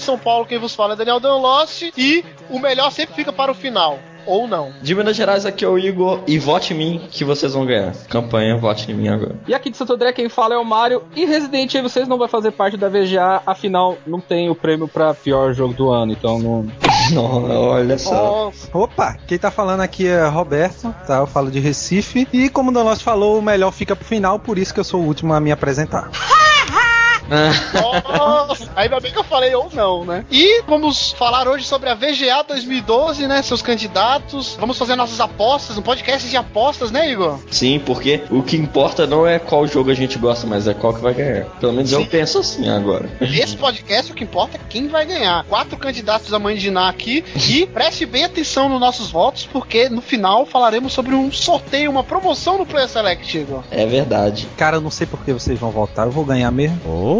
De São Paulo, quem vos fala é Daniel Dan Lost, e o melhor sempre fica para o final, ou não. De Minas Gerais, aqui é o Igor e vote em mim que vocês vão ganhar. Campanha, vote em mim agora. E aqui de Santo André quem fala é o Mario. E Resident Evil 6 não vai fazer parte da VGA, afinal não tem o prêmio pra pior jogo do ano, então não. Não, olha só. Nossa, Opa, quem tá falando aqui é Roberto, tá? Eu falo de Recife. E como o Donos falou, o melhor fica pro final, por isso que eu sou o último a me apresentar. nossa. Ainda bem que eu falei ou não, né? E vamos falar hoje sobre a VGA 2012, né? Seus candidatos. Vamos fazer nossas apostas, um podcast de apostas, né, Igor? Sim, porque o que importa não é qual jogo a gente gosta, mas é qual que vai ganhar. Pelo menos eu Sim. penso assim agora. Esse podcast, o que importa é quem vai ganhar. Quatro candidatos a mandinar aqui. E preste bem atenção nos nossos votos, porque no final falaremos sobre um sorteio, uma promoção no Player Select, Igor. É verdade. Cara, eu não sei por que vocês vão voltar, eu vou ganhar mesmo. Oh!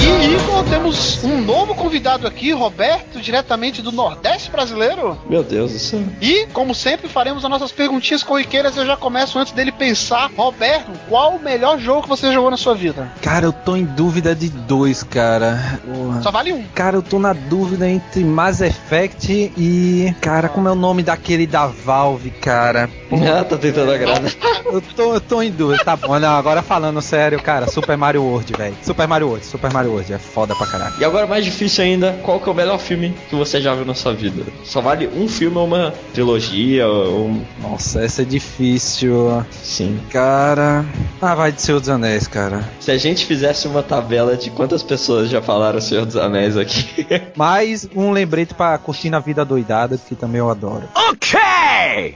E Igor, temos um novo convidado aqui, Roberto, diretamente do Nordeste brasileiro. Meu Deus do céu. E, como sempre, faremos as nossas perguntinhas corriqueiras. Eu já começo antes dele pensar. Roberto, qual o melhor jogo que você jogou na sua vida? Cara, eu tô em dúvida de dois, cara. Porra. Só vale um. Cara, eu tô na dúvida entre Mass Effect e. Cara, como é o nome daquele da Valve, cara? Ah, tá tentando agradar. Eu tô, eu tô em dúvida, tá bom. Não, agora falando sério, cara, Super Mario World, velho. Super Mario World, Super Mario World, é foda pra caralho. E agora mais difícil ainda, qual que é o melhor filme que você já viu na sua vida? Só vale um filme ou uma trilogia ou um... Nossa, essa é difícil. Sim. Cara. Ah, vai de Senhor dos Anéis, cara. Se a gente fizesse uma tabela de quantas pessoas já falaram Senhor dos Anéis aqui. Mais um lembrete pra curtir na vida doidada, que também eu adoro.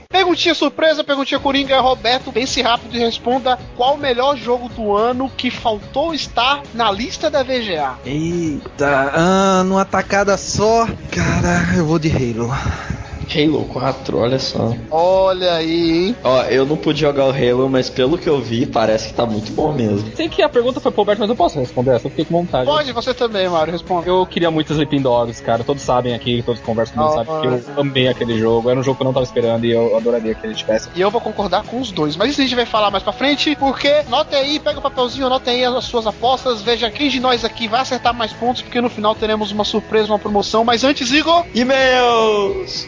Perguntinha surpresa, perguntinha coringa. Roberto, pense rápido e responda qual o melhor jogo do ano que faltou estar na lista da VGA. Eita, ah, numa tacada só. Cara, eu vou de Halo. Halo 4, olha só. Olha aí, hein? Ó, eu não pude jogar o Halo, mas pelo que eu vi, parece que tá muito bom mesmo. Sei que a pergunta foi pro Roberto, mas eu posso responder essa, eu fiquei com vontade. Pode, você também, Mário, responda. Eu queria muito Sleeping Dogs, cara. Todos sabem aqui, todos conversam comigo, Ah, sabem que eu amei aquele jogo. Era um jogo que eu não tava esperando e eu adoraria que ele tivesse. E eu vou concordar com os dois. Mas isso a gente vai falar mais pra frente, porque notem aí, pega o papelzinho, anotem aí as suas apostas, veja quem de nós aqui vai acertar mais pontos, porque no final teremos uma surpresa, uma promoção. Mas antes, Igor, E-mails!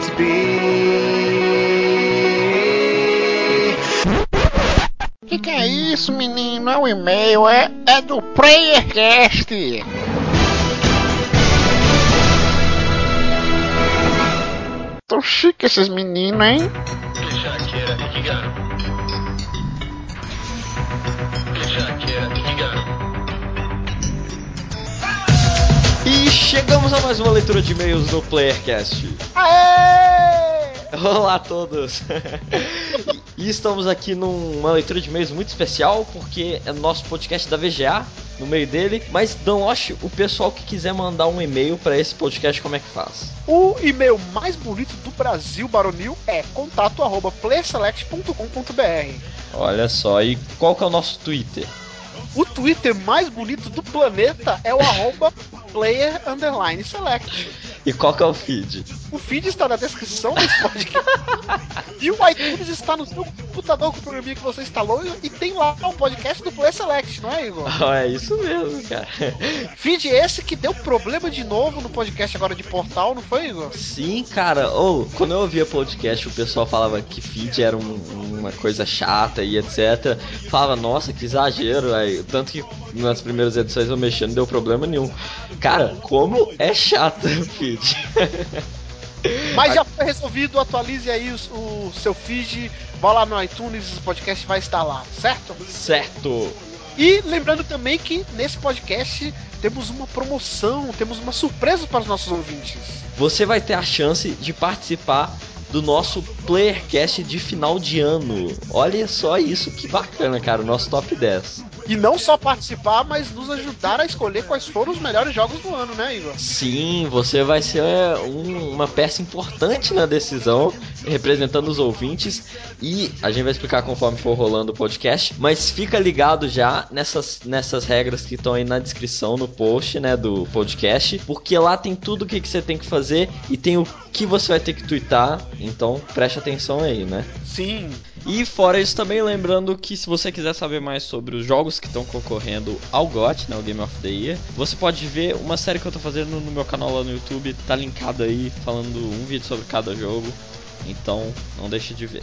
I need to be. que que é isso, menino? É um e-mail, é, é do PlayerCast. Tão chique esses meninos, hein? e chegamos a mais uma leitura de e-mails no Playercast. Aê! Olá a todos! e estamos aqui numa leitura de e-mails muito especial, porque é nosso podcast da VGA, no meio dele. Mas, Danlosh, o pessoal que quiser mandar um e-mail para esse podcast, como é que faz? O e-mail mais bonito do Brasil, Baronil, é contato arroba playerselect.com.br. Olha só, e qual que é o nosso Twitter? O Twitter mais bonito do planeta é o arroba Player Underline Select. E qual que é o feed? O feed está na descrição desse podcast. e o iTunes está no seu computador com o programinha que você instalou e tem lá o podcast do Player Select, não é, Igor? é isso mesmo, cara. Feed esse que deu problema de novo no podcast agora de portal, não foi, Igor? Sim, cara. Ou, quando eu ouvia podcast, o pessoal falava que feed era um- uma coisa chata e etc. Falava, nossa, que exagero. Aí, tanto que nas primeiras edições eu mexendo não deu problema nenhum. Cara, como é chato o feed. Mas já foi resolvido, atualize aí os- o, seu feed, vá lá no iTunes, o podcast vai estar lá, certo? certo. E lembrando também que nesse podcast temos uma promoção, temos uma surpresa para os nossos ouvintes. Você vai ter a chance de participar do nosso Playercast de final de ano. Olha só isso que bacana, cara, o nosso top 10. E não só participar, mas nos ajudar a escolher quais foram os melhores jogos do ano, né, Igor? Sim, você vai ser um- uma peça importante na decisão, representando os ouvintes. E a gente vai explicar conforme for rolando o podcast. Mas fica ligado já nessas, nessas regras que estão aí na descrição, no post né, do podcast. Porque lá tem tudo o que, que você tem que fazer e tem o que você vai ter que twittar. Então preste atenção aí, né? Sim. E fora isso também lembrando que se você quiser saber mais sobre os jogos que estão concorrendo ao GOT, né, o Game of the Year, você pode ver uma série que eu tô fazendo no meu canal lá no YouTube, tá linkado aí, falando um vídeo sobre cada jogo. Então, não deixe de ver.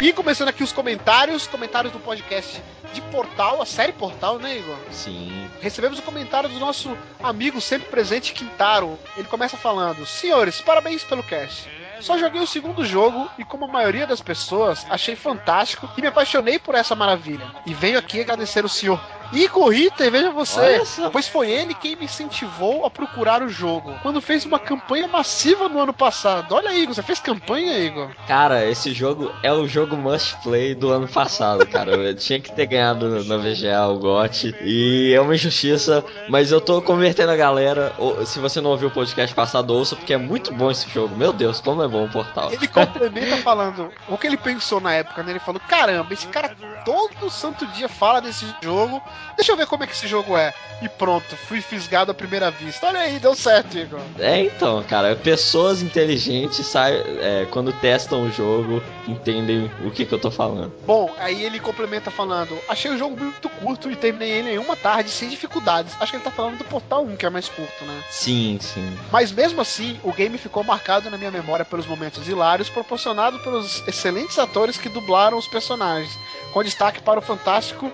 E começando aqui os comentários, comentários do podcast de Portal, a série Portal, né, Igor? Sim. Recebemos o comentário do nosso amigo sempre presente Quintaro. Ele começa falando: Senhores, parabéns pelo cast. Só joguei o segundo jogo e, como a maioria das pessoas, achei fantástico e me apaixonei por essa maravilha. E venho aqui agradecer o senhor Igor Ritter, veja você, pois foi ele quem me incentivou a procurar o jogo, quando fez uma campanha massiva no ano passado. Olha, Igor, você fez campanha, Igor? Cara, esse jogo é o jogo must play do ano passado, cara. Eu tinha que ter ganhado na VGA o GOT. E é uma injustiça, mas eu tô convertendo a galera. Se você não ouviu o podcast passado, ouça, porque é muito bom esse jogo. Meu Deus, como é bom o portal. Ele complementa falando o que ele pensou na época, né? Ele falou: caramba, esse cara todo santo dia fala desse jogo. Deixa eu ver como é que esse jogo é. E pronto, fui fisgado à primeira vista. Olha aí, deu certo, Igor. É, então, cara, pessoas inteligentes sai, é, quando testam o jogo entendem o que, que eu tô falando. Bom, aí ele complementa falando: achei o jogo muito curto e terminei ele em uma tarde sem dificuldades. Acho que ele tá falando do Portal 1, que é mais curto, né? Sim, sim. Mas mesmo assim, o game ficou marcado na minha memória pelos momentos hilários proporcionados pelos excelentes atores que dublaram os personagens, com destaque para o fantástico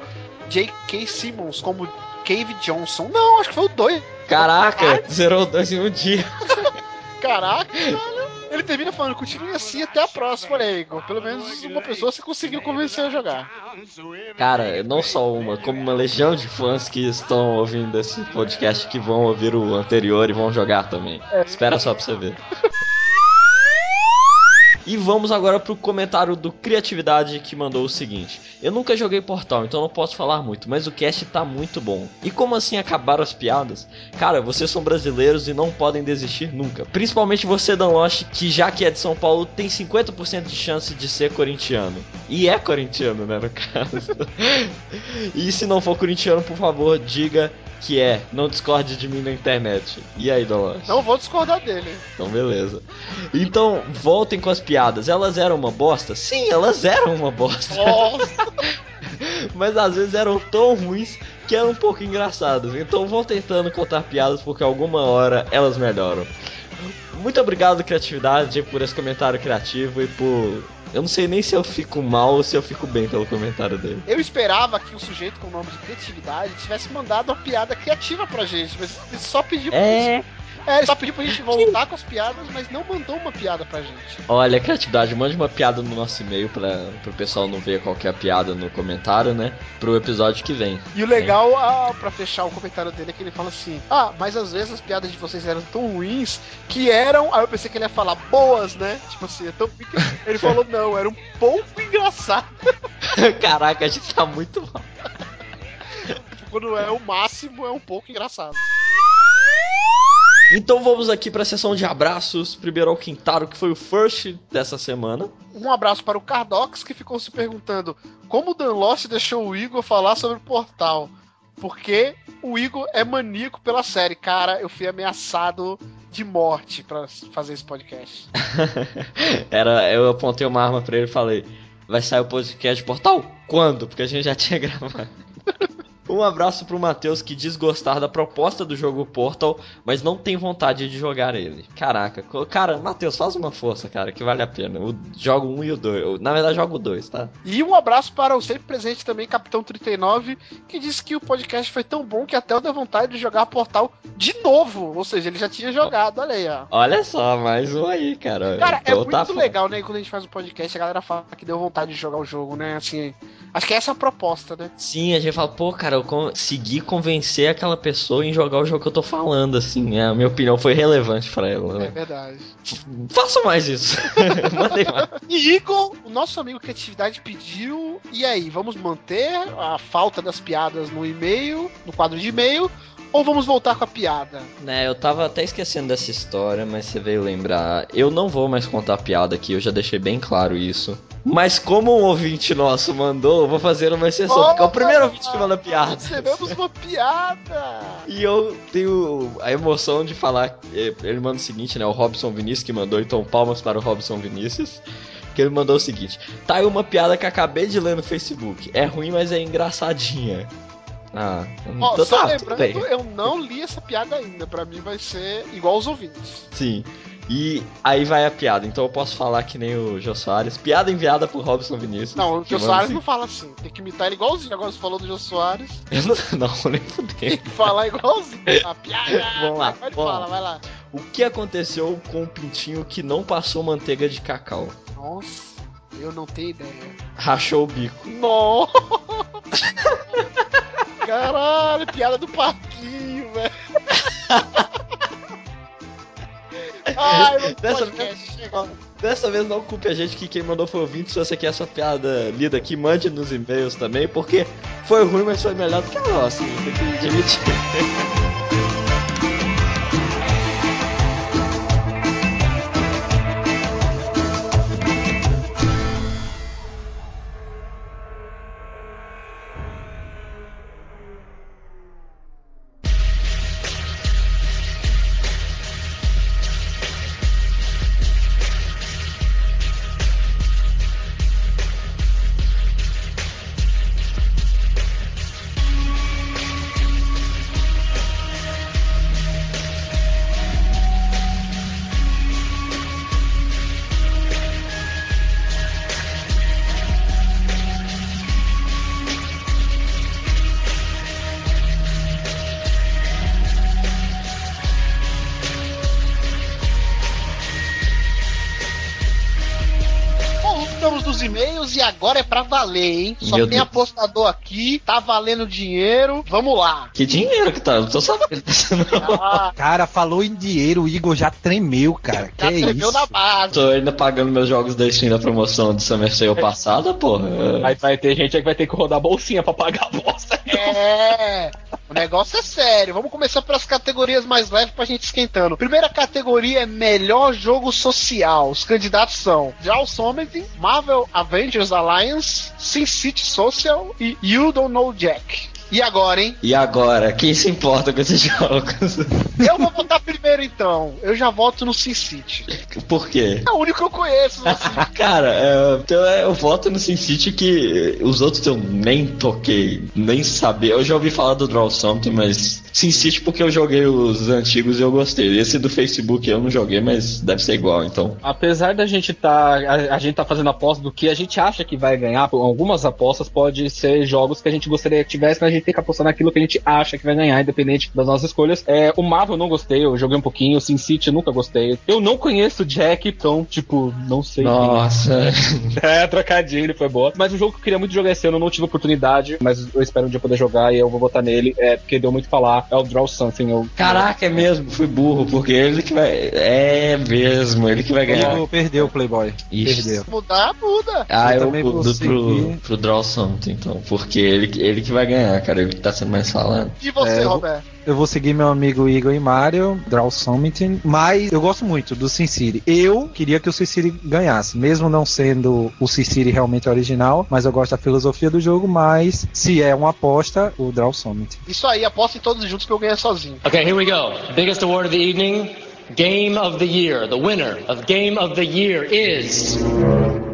J.K. Simmons como Cave Johnson. Não, acho que foi o 2. Caraca, zerou dois em um dia. Caraca, velho. Ele termina falando, continue assim até a próxima, Igor. Pelo menos uma pessoa você conseguiu convencer a jogar. Cara, não só uma, como uma legião de fãs que estão ouvindo esse podcast que vão ouvir o anterior e vão jogar também. Espera só pra você ver. E vamos agora pro comentário do Criatividade que mandou o seguinte: Eu nunca joguei Portal, então não posso falar muito, mas o cast tá muito bom. E como assim acabaram as piadas? Cara, vocês são brasileiros e não podem desistir nunca. Principalmente você, Dan Lost, que já que é de São Paulo, tem 50% de chance de ser corintiano. E é corintiano, né, no caso. e se não for corintiano, por favor, diga que é. Não discorde de mim na internet. E aí, Lost? Não vou discordar dele. Então, beleza. Então, voltem com as piadas. Elas eram uma bosta? Sim, elas eram uma bosta. Mas às vezes eram tão ruins que eram um pouco engraçadas. Então vão tentando contar piadas porque alguma hora elas melhoram. Muito obrigado, criatividade, por esse comentário criativo e por. Eu não sei nem se eu fico mal ou se eu fico bem pelo comentário dele. Eu esperava que o sujeito com o nome de criatividade tivesse mandado uma piada criativa pra gente, mas ele só pediu pra É. É, ele só pediu pra gente voltar com as piadas, mas não mandou uma piada pra gente. Olha, criatividade, mande uma piada no nosso e-mail para o pessoal não ver qualquer é piada no comentário, né? Pro episódio que vem. E o legal, ah, pra fechar o comentário dele, é que ele fala assim: Ah, mas às vezes as piadas de vocês eram tão ruins que eram. Aí eu pensei que ele ia falar boas, né? Tipo assim, é tão. ruim que-" Ele falou: Não, era um pouco engraçado. Caraca, a gente tá muito mal. Tipo, quando é o máximo, é um pouco engraçado. Então vamos aqui pra sessão de abraços. Primeiro ao Quintaro, que foi o first dessa semana. Um abraço para o Cardox, que ficou se perguntando como o Dan Lost deixou o Igor falar sobre o portal. Porque o Igor é maníaco pela série. Cara, eu fui ameaçado de morte pra fazer esse podcast. Era, eu apontei uma arma pra ele e falei: Vai sair o podcast portal? Quando? Porque a gente já tinha gravado. Um abraço pro Matheus que diz gostar da proposta do jogo Portal, mas não tem vontade de jogar ele. Caraca, cara, Matheus, faz uma força, cara, que vale a pena. O, jogo 1 um e o 2. Na verdade, jogo 2, tá? E um abraço para o sempre presente também, Capitão 39, que disse que o podcast foi tão bom que até eu dei vontade de jogar Portal de novo. Ou seja, ele já tinha jogado, olha aí, ó. Olha só, mais um aí, cara. Cara, é Então muito tá foda. legal, né? Quando a gente faz um podcast, a galera fala que deu vontade de jogar o jogo, né? Assim, acho que essa é a proposta, né? Sim, a gente fala, pô, cara, eu consegui convencer aquela pessoa em jogar o jogo que eu tô falando, assim. A minha opinião foi relevante pra ela, É né? verdade. Façam mais isso. Mandem mais. E Igor, o nosso amigo Criatividade pediu. E aí, vamos manter a falta das piadas no e-mail, no quadro de e-mail, ou vamos voltar com a piada? Né, eu tava até esquecendo dessa história, mas você veio lembrar. Eu não vou mais contar piada aqui, eu já deixei bem claro isso. Mas como um ouvinte nosso mandou, eu vou fazer uma exceção, porque é o primeiro ouvinte que manda piada. Recebemos uma piada! E eu tenho a emoção de falar. eh, Ele manda o seguinte, né? O Robson Vinícius que mandou, então palmas para o Robson Vinícius. Que ele mandou o seguinte: Tá aí uma piada que acabei de ler no Facebook. É ruim, mas é engraçadinha. Ah, Ó, então só tá, lembrando, eu não li essa piada ainda. Pra mim vai ser igual os ouvintes. Sim. E aí vai a piada. Então eu posso falar que nem o Jô Soares. Piada enviada por Robson Vinícius. Não, o Jô Soares assim- não fala assim. Tem que imitar ele igualzinho. Agora você falou do Jô Soares. Eu não, não, nem fudei. Tem que falar igualzinho. A piada! Vamos lá, Pode vamos falar, lá. vai lá. O que aconteceu com o pintinho que não passou manteiga de cacau? Nossa, eu não tenho ideia. Rachou o bico. Nossa! Caralho, piada do parquinho, velho. Ai, Dessa chega. Dessa vez não culpe a gente que quem mandou foi o ouvinte. Se você quer essa piada lida aqui, mande nos e-mails também, porque foi ruim, mas foi melhor do que a nossa. Tem que admitir. valer, hein? Só Meu tem Deus. apostador aqui, tá valendo dinheiro. Vamos lá. Que dinheiro que tá? Não tô sabendo disso, não. Ah, Cara, falou em dinheiro, o Igor já tremeu, cara. Que já é tremeu isso? na base. Tô ainda pagando meus jogos da Steam da promoção de Summer Sale passada, porra. Aí vai ter gente aí que vai ter que rodar a bolsinha pra pagar a bosta. É, o negócio é sério. Vamos começar pelas categorias mais leves pra gente esquentando. Primeira categoria é melhor jogo social. Os candidatos são Something, Marvel Avengers Alliance, Sin City Social e You Don't Know Jack. E agora, hein? E agora, quem se importa com esses jogos? Eu vou votar primeiro então. Eu já voto no Sin City. Por quê? É o único que eu conheço. Assim. Cara, é, então é, eu voto no SimCity que os outros eu nem toquei, nem sabia. Eu já ouvi falar do Draw Something, mas SimCity porque eu joguei os antigos e eu gostei. Esse do Facebook eu não joguei, mas deve ser igual, então. Apesar da gente tá. A, a gente tá fazendo aposta do que a gente acha que vai ganhar, algumas apostas pode ser jogos que a gente gostaria que tivesse, mas a gente tem que apostar naquilo que a gente acha que vai ganhar, independente das nossas escolhas. É, o Marvel eu não gostei, eu joguei um pouquinho, o Sin City eu nunca gostei. Eu não conheço o Jack, então, tipo, não sei. quem Nossa. É, trocadilho, foi boa. Mas o jogo que eu queria muito jogar esse ano, eu não tive oportunidade, mas eu espero um dia poder jogar e eu vou votar nele, é porque deu muito falar. É o Draw Something. Eu... Caraca, é mesmo, fui burro, porque ele que vai. É mesmo, ele que vai ganhar. Igor perdeu o Playboy. Ixi. Perdeu. Mudar, muda. Ah, Eu eu também vou mudo pro, pro Draw Something, então, porque ele, ele que vai ganhar, cara. Cara. Ele tá sendo mais falado. E você, É, eu- Roberto? Eu vou seguir meu amigo Igor e Mario, Draw Summit, mas eu gosto muito do Sin City. Eu queria que o Sin City ganhasse, mesmo não sendo o Sin City realmente original, mas eu gosto da filosofia do jogo, mas se é uma aposta, o Draw Summit. Isso aí, aposta em todos juntos que eu ganho sozinho. Okay, here we go. Biggest award of the evening. Game of the year. The winner of Game of the Year is.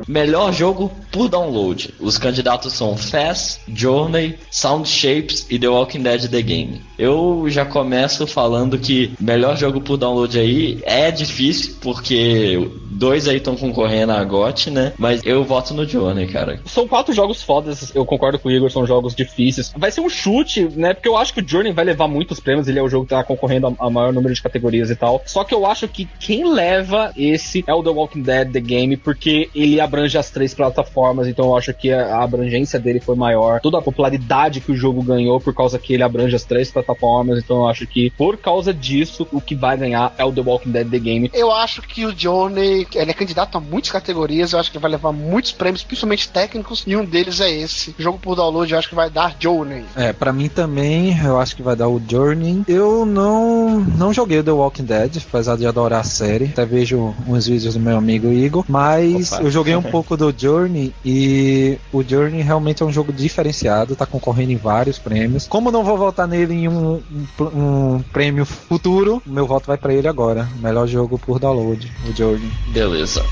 Melhor jogo por download. Os candidatos são Fast, Journey, Sound Shapes e The Walking Dead The Game. Eu já começo falando que melhor jogo por download aí é difícil, porque dois aí estão concorrendo a GOT, né? Mas eu voto no Journey, cara. São quatro jogos fodas, eu concordo com o Igor, são jogos difíceis. Vai ser um chute, né? Porque eu acho que o Journey vai levar muitos prêmios, ele é o jogo que tá concorrendo a, a maior número de categorias e tal. Só que eu acho que quem leva esse é o The Walking Dead The Game, porque ele abrange as três plataformas, então eu acho que a, a abrangência dele foi maior. Toda a popularidade que o jogo ganhou por causa que ele abrange as três plataformas, então eu acho que por causa disso, o que vai ganhar é o The Walking Dead The Game. Eu acho que o Johnny, ele é candidato a muitas categorias, eu acho que vai levar muitos prêmios, principalmente técnicos, e um deles é esse. O jogo por download, eu acho que vai dar Johnny. É, pra mim também, eu acho que vai dar o Journey. Eu não não joguei o The Walking Dead, apesar de adorar a série. Até vejo uns vídeos do meu amigo Igor, mas Opa. eu joguei um pouco do Journey e o Journey realmente é um jogo diferenciado, tá concorrendo em vários prêmios. Como não vou votar nele em um, um, um prêmio futuro, meu voto vai pra ele agora. Melhor jogo por download, o Journey. Beleza.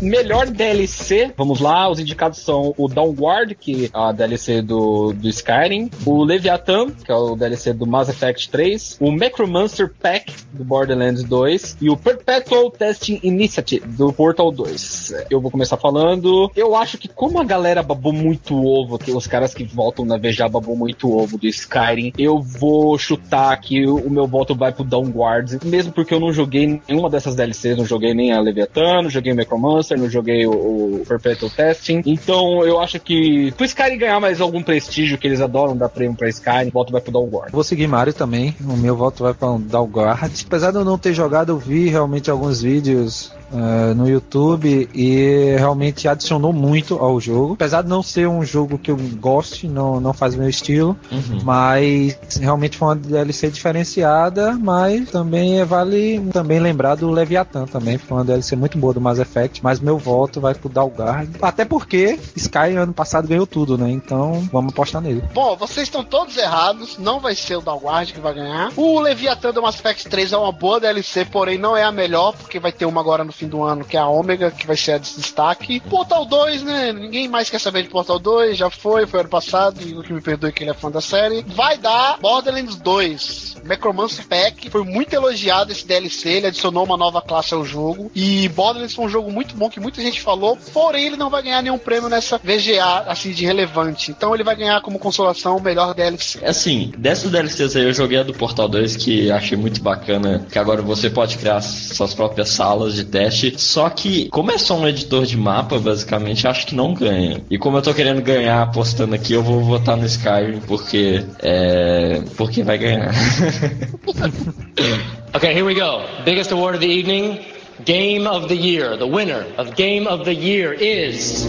Melhor DLC, vamos lá, os indicados são o Downward, que é a DLC do, do Skyrim, o Leviathan, que é o DLC do Mass Effect 3, o Necromancer Pack do Borderlands 2 e o Perpetual Testing Initiative do Portal 2. Eu vou começar falando, eu acho que como a galera babou muito ovo, que os caras que voltam na VGA babou muito ovo do Skyrim, eu vou chutar que o meu voto vai pro Downward, mesmo porque eu não joguei nenhuma dessas DLCs, não joguei nem a Leviathan, não joguei o Necromancer, não joguei o, o Perpetual Testing. Então eu acho que pro Skyrim ganhar mais algum prestígio que eles adoram dar prêmio pra Skyrim, o voto vai pro Downward. Vou seguir Mario também. O meu voto vai para o Dalgard. Apesar de eu não ter jogado, eu vi realmente alguns vídeos eh, no YouTube e realmente adicionou muito ao jogo. Apesar de não ser um jogo que eu goste, não, não faz meu estilo, Uhum. mas realmente foi uma DLC diferenciada. Mas também é- vale também lembrar do Leviathan também. Foi uma DLC muito boa do Mass Effect. Mas meu voto vai pro Dalgard. Até porque Sky ano passado ganhou tudo, né? Então vamos apostar nele. Bom, vocês estão todos errados, não vai ser o Dalguard que vai ganhar. O Leviathan do Mass Effect 3 é uma boa DLC, porém não é a melhor, porque vai ter uma agora no fim do ano, que é a Ômega, que vai ser a de destaque. Portal 2, né? Ninguém mais quer saber de Portal 2, já foi, foi ano passado, e o que me perdoe que ele é fã da série. Vai dar Borderlands 2. Necromancer Pack foi muito elogiado esse DLC, ele adicionou uma nova classe ao jogo. E Borderlands foi um jogo muito bom que muita gente falou, porém ele não vai ganhar nenhum prêmio nessa VGA assim de relevante. Então ele vai ganhar como consolação o melhor DLC. Assim, dessas DLCs aí eu joguei a do Portal 2 que achei muito bacana, que agora você pode criar suas próprias salas de teste. Só que, como é só um editor de mapa, basicamente, acho que não ganha. E como eu tô querendo ganhar apostando aqui, eu vou votar no Skyrim porque é. porque vai ganhar. Okay, here we go. Biggest award of the evening. Game of the Year. The winner of Game of the Year is.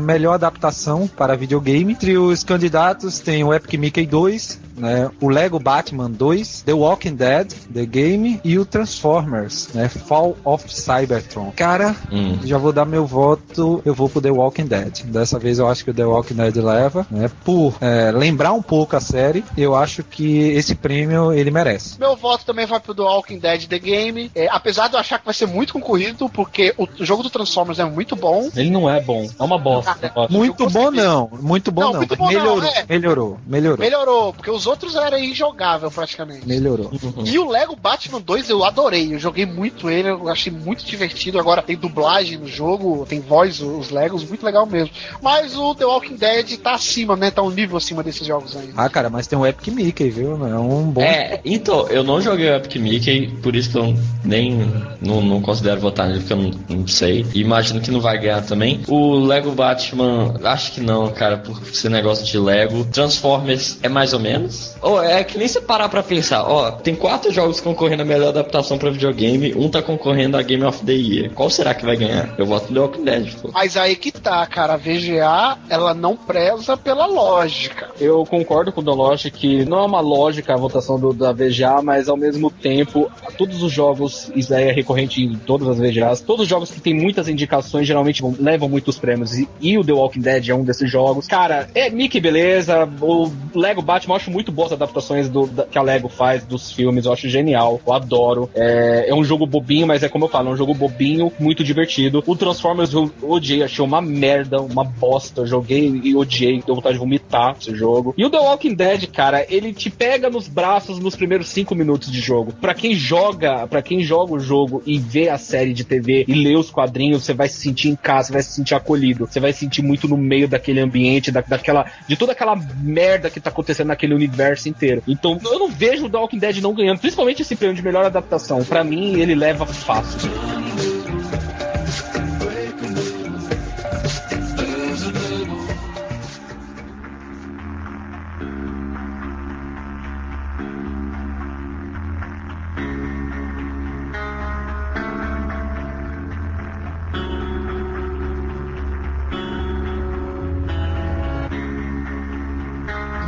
melhor adaptação para videogame. Entre os candidatos tem o Epic Mickey 2, né, o Lego Batman 2, The Walking Dead, The Game e o Transformers, né, Fall of Cybertron. Cara, Hum. já vou dar meu voto, eu vou pro The Walking Dead. Dessa vez eu acho que o The Walking Dead leva, né, por é, lembrar um pouco a série, eu acho que esse prêmio ele merece. Meu voto também vai pro The Walking Dead The Game. É, apesar de eu achar que vai ser muito concorrido, porque o, jogo do Transformers é muito bom. Ele não é bom, é uma bosta. Ah, acho. Muito bom não, muito bom Não, não, muito bom não, melhorou, é. melhorou, melhorou. Melhorou, porque os outros era injogável praticamente. Melhorou. E o Lego Batman 2 eu adorei. Eu joguei muito ele, eu achei muito divertido. Agora tem dublagem no jogo, tem voz, os Legos, muito legal mesmo. Mas o The Walking Dead tá acima, né? Tá um nível acima desses jogos ainda. Ah, cara, mas tem o Epic Mickey, viu? É um bom. É, então, eu não joguei o Epic Mickey, por isso que eu nem não, não considero votar nele, porque eu não, não sei. E imagino que não vai ganhar também. O Lego Batman, acho que não, cara, por ser negócio de Lego. Transformers é mais ou menos. Ou é que nem você parar pra pensar, ó, tem quatro jogos concorrendo a melhor adaptação pra videogame, um tá concorrendo a Game of the Year. Qual será que vai ganhar? Eu voto no The Walking Dead, pô. Mas aí que tá, cara. A VGA, ela não preza pela lógica. Eu concordo com o Donology que não é uma lógica a votação do- da VGA, mas ao mesmo tempo, todos os jogos, isso aí é recorrente em todas as VGAs, todos os jogos que tem muitas indicações geralmente vão- levam muitos prêmios, e, e o The Walking Dead é um desses jogos. Cara, é Mickey, beleza, o Lego Batman, eu acho muito boas as adaptações do, da- que a Lego faz dos filmes, eu acho genial, eu adoro. É, é um jogo bobinho, mas é como eu falo, é um jogo bobinho, muito divertido. O Transformers eu odiei, achei uma merda, uma bosta, joguei e odiei, deu vontade de vomitar esse jogo. E o The Walking Dead, cara, ele te pega nos braços nos primeiros cinco minutos de jogo. Pra quem joga, para quem joga o jogo e vê a série de TV e lê os quadrinhos, você vai se sentir em casa, você vai se sentir acolhido, você vai se sentir muito no meio daquele ambiente, da, daquela, de toda aquela merda que tá acontecendo naquele universo inteiro. Então, eu não vejo o The Walking Dead não ganhando, principalmente esse prêmio de melhor adaptação. Pra mim, ele leva fácil.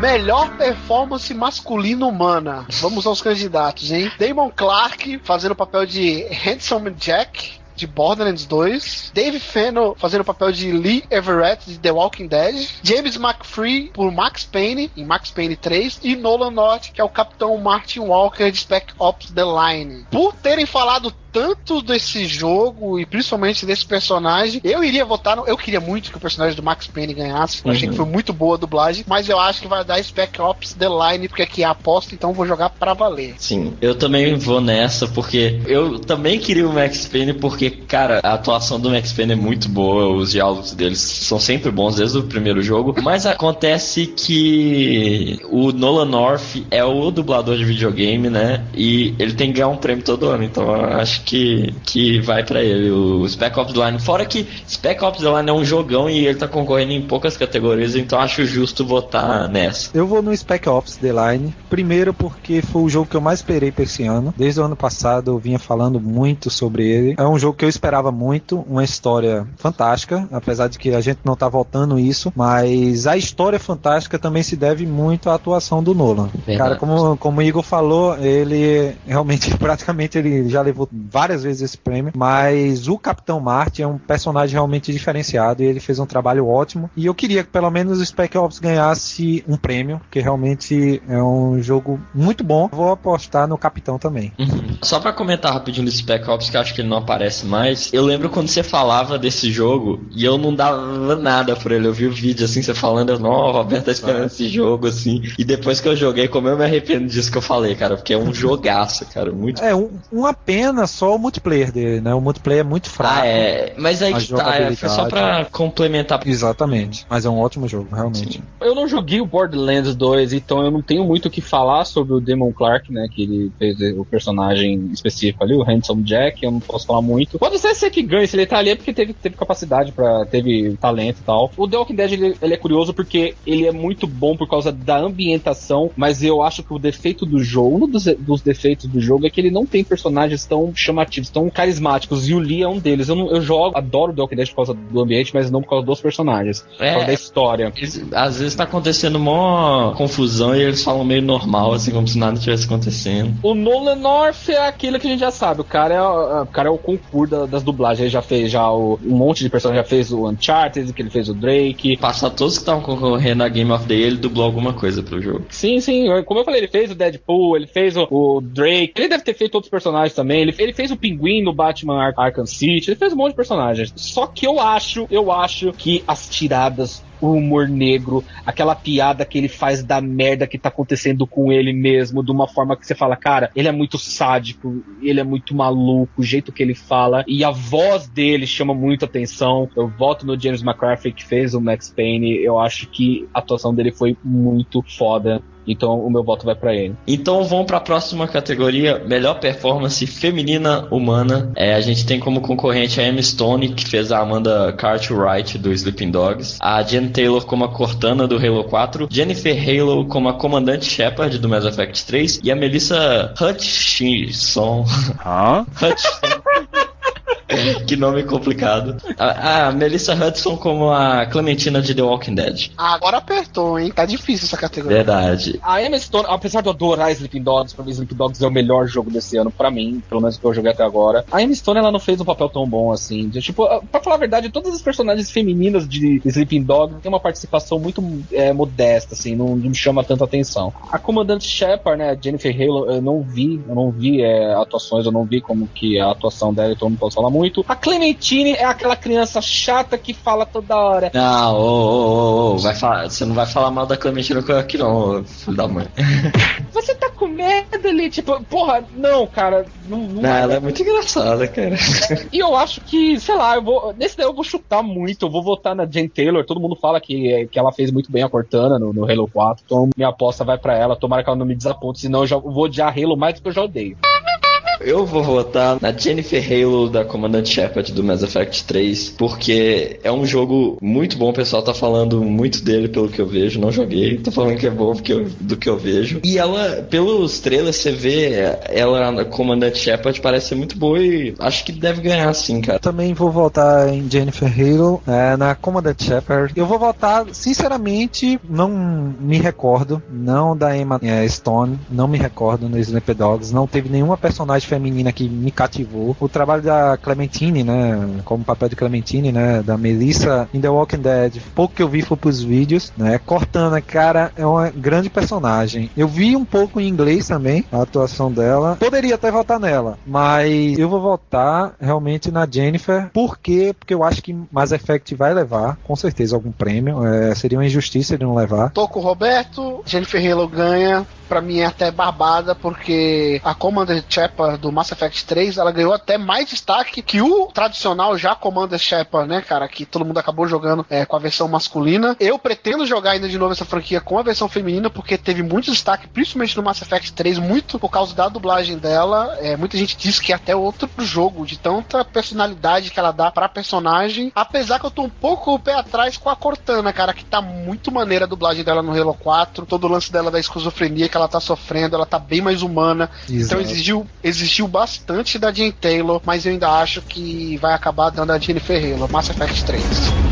Melhor performance masculina humana. Vamos aos candidatos, hein? Damon Clark fazendo o papel de Handsome Jack. De Borderlands 2, Dave Fennel fazendo o papel de Lee Everett de The Walking Dead, James McFree por Max Payne em Max Payne 3 e Nolan North que é o Capitão Martin Walker de Spec Ops The Line. Por terem falado tanto desse jogo e principalmente desse personagem, eu iria votar no, eu queria muito que o personagem do Max Payne ganhasse, eu achei que foi muito boa a dublagem, mas eu acho que vai dar Spec Ops The Line porque aqui é a aposta, então vou jogar pra valer. Sim, eu também vou nessa, porque eu também queria o Max Payne, porque, cara, a atuação do Max Payne é muito boa, os diálogos deles são sempre bons desde o primeiro jogo, mas acontece que o Nolan North é o dublador de videogame, né? E ele tem que ganhar um prêmio todo ano, então eu acho que, que vai pra ele, o Spec Ops The Line. Fora que Spec Ops The Line é um jogão e ele tá concorrendo em poucas categorias, então acho justo votar nessa. Eu vou no Spec Ops The Line. Primeiro porque foi o jogo que eu mais esperei pra esse ano. Desde o ano passado eu vinha falando muito sobre ele. É um jogo que eu esperava muito, uma história fantástica, apesar de que a gente não tá voltando isso, mas a história fantástica também se deve muito à atuação do Nolan. Verdade. Cara, como, como o Igor falou, ele realmente praticamente ele já levou várias vezes esse prêmio, mas o Capitão Marte é um personagem realmente diferenciado e ele fez um trabalho ótimo. E eu queria que pelo menos o Spec Ops ganhasse um prêmio, porque realmente é um jogo muito bom. Vou apostar no Capitão também. Uhum. Só pra comentar rapidinho do Spec Ops, que eu acho que ele não aparece mais. Eu lembro quando você falava desse jogo e eu não dava nada por ele. Eu vi o vídeo assim, você falando, eu, não, o Roberto tá esperando esse jogo, assim. E depois que eu joguei, como eu me arrependo disso que eu falei, cara, porque é um jogaço, cara, muito. É, um, uma pena só o multiplayer dele, né? O multiplayer é muito fraco. Ah, é. Mas aí que tá, é, foi só pra complementar. Exatamente. Mas é um ótimo jogo, realmente. Sim. Eu não joguei o Borderlands 2, então eu não tenho muito o que falar sobre o Damon Clark, né? Que ele fez o personagem específico ali, o Handsome Jack, eu não posso falar muito. Pode ser ser que ganhe, se ele tá ali é porque teve, teve capacidade para teve talento e tal. O The Walking Dead ele, ele é curioso porque ele é muito bom por causa da ambientação, mas eu acho que o defeito do jogo, um dos, dos defeitos do jogo é que ele não tem personagens tão chamativos, tão carismáticos, e o Lee é um deles. Eu, não, eu jogo, adoro o The Walking Dead por causa do ambiente, mas não por causa dos personagens, por causa da É, história. eles- às vezes tá acontecendo mó confusão e eles falam meio normal, assim, como se nada tivesse acontecendo. O Nolan North é aquilo que a gente já sabe. O cara é, o cara é o concurso da- das dublagens. Ele já fez já o- um monte de personagens. Já fez o Uncharted, que ele fez o Drake. Passar todos que estavam concorrendo a Game of the Year, ele dublou alguma coisa pro jogo. Sim, sim. Como eu falei, ele fez o Deadpool, ele fez o, o Drake. Ele deve ter feito outros personagens também. Ele, ele fez o Pinguim no Batman Ar Arkham City. Ele fez um monte de personagens. Só que eu acho, eu acho que as tiradas o humor negro, aquela piada que ele faz da merda que tá acontecendo com ele mesmo, de uma forma que você fala, cara, ele é muito sádico, ele é muito maluco, o jeito que ele fala, e a voz dele chama muito atenção. Eu voto no James McCarthy que fez o Max Payne, eu acho que a atuação dele foi muito foda. Então o meu voto vai para ele. Então vamos para a próxima categoria, melhor performance feminina humana. É, a gente tem como concorrente a Emma Stone, que fez a Amanda Cartwright do Sleeping Dogs, a Jen Taylor como a Cortana do Halo 4, Jennifer Halo como a Comandante Shepard do Mass Effect 3 e a Melissa Hutchison. Hã? Hutchison. que nome complicado. A, a, Melissa Hudson como a Clementina de The Walking Dead. Agora apertou, hein? Tá difícil essa categoria. Verdade. A Emma Stone, apesar de eu adorar Sleeping Dogs, pra mim Sleeping Dogs é o melhor jogo desse ano, pra mim, pelo menos que eu joguei até agora. A Emma Stone, ela não fez um papel tão bom assim. De, tipo, pra falar a verdade, todas as personagens femininas de Sleeping Dogs têm uma participação muito é, modesta, assim, não, não me chama tanta atenção. A comandante Shepard, né, Jennifer Halo, eu não vi, eu não vi é, atuações, eu não vi como que a atuação dela, então não posso falar muito muito. A Clementine é aquela criança chata que fala toda hora. Não, ô, ô, ô, vai falar, você não vai falar mal da Clementine aqui não, filho da mãe. Você tá com medo ali? Tipo, porra, não, cara. Não, não, não ela é muito engraçada, cara. E eu acho que, sei lá, eu vou. Nesse daí eu vou chutar muito. Eu vou votar na Jane Taylor. Todo mundo fala que, que ela fez muito bem a Cortana no, no Halo 4. Então minha aposta vai para ela. Tomara que ela não me desaponte, senão eu já vou odiar Halo mais do que eu já odeio. Eu vou votar na Jennifer Halo da Comandante Shepard do Mass Effect 3, porque é um jogo muito bom, o pessoal tá falando muito dele pelo que eu vejo, não joguei, tô falando que é bom porque eu, do que eu vejo. E ela, pelos trailers, você vê ela, Comandante Shepard, parece ser muito boa e acho que deve ganhar sim, cara. Também vou votar em Jennifer Halo, é, na Comandante Shepard. Eu vou votar, sinceramente, não me recordo, não da Emma é, Stone, não me recordo no Sleep Dogs, não teve nenhuma personagem feminina que me cativou. O trabalho da Clementine, né, como papel de Clementine, né, da Melissa in The Walking Dead, pouco que eu vi foi pros vídeos, né, Cortana, cara, é uma grande personagem. Eu vi um pouco em inglês também, a atuação dela. Poderia até votar nela, mas eu vou votar realmente na Jennifer, por quê? Porque eu acho que Mass Effect vai levar, com certeza, algum prêmio. É, seria uma injustiça ele não levar. Tô com o Roberto, Jennifer Halo ganha, pra mim é até barbada, porque a Commander Shepard do Mass Effect 3, ela ganhou até mais destaque que o tradicional já Commander Shepard, né, cara? Que todo mundo acabou jogando é, com a versão masculina. Eu pretendo jogar ainda de novo essa franquia com a versão feminina, porque teve muito destaque, principalmente no Mass Effect 3, muito por causa da dublagem dela. É, muita gente diz que é até outro jogo, de tanta personalidade que ela dá pra personagem. Apesar que eu tô um pouco o pé atrás com a Cortana, cara, que tá muito maneira a dublagem dela no Halo 4. Todo o lance dela da esquizofrenia que ela tá sofrendo, ela tá bem mais humana. Então Exato. Então exigiu, existiu bastante da Jane Taylor, mas eu ainda acho que vai acabar dando a Jennifer Halo, Mass Effect 3.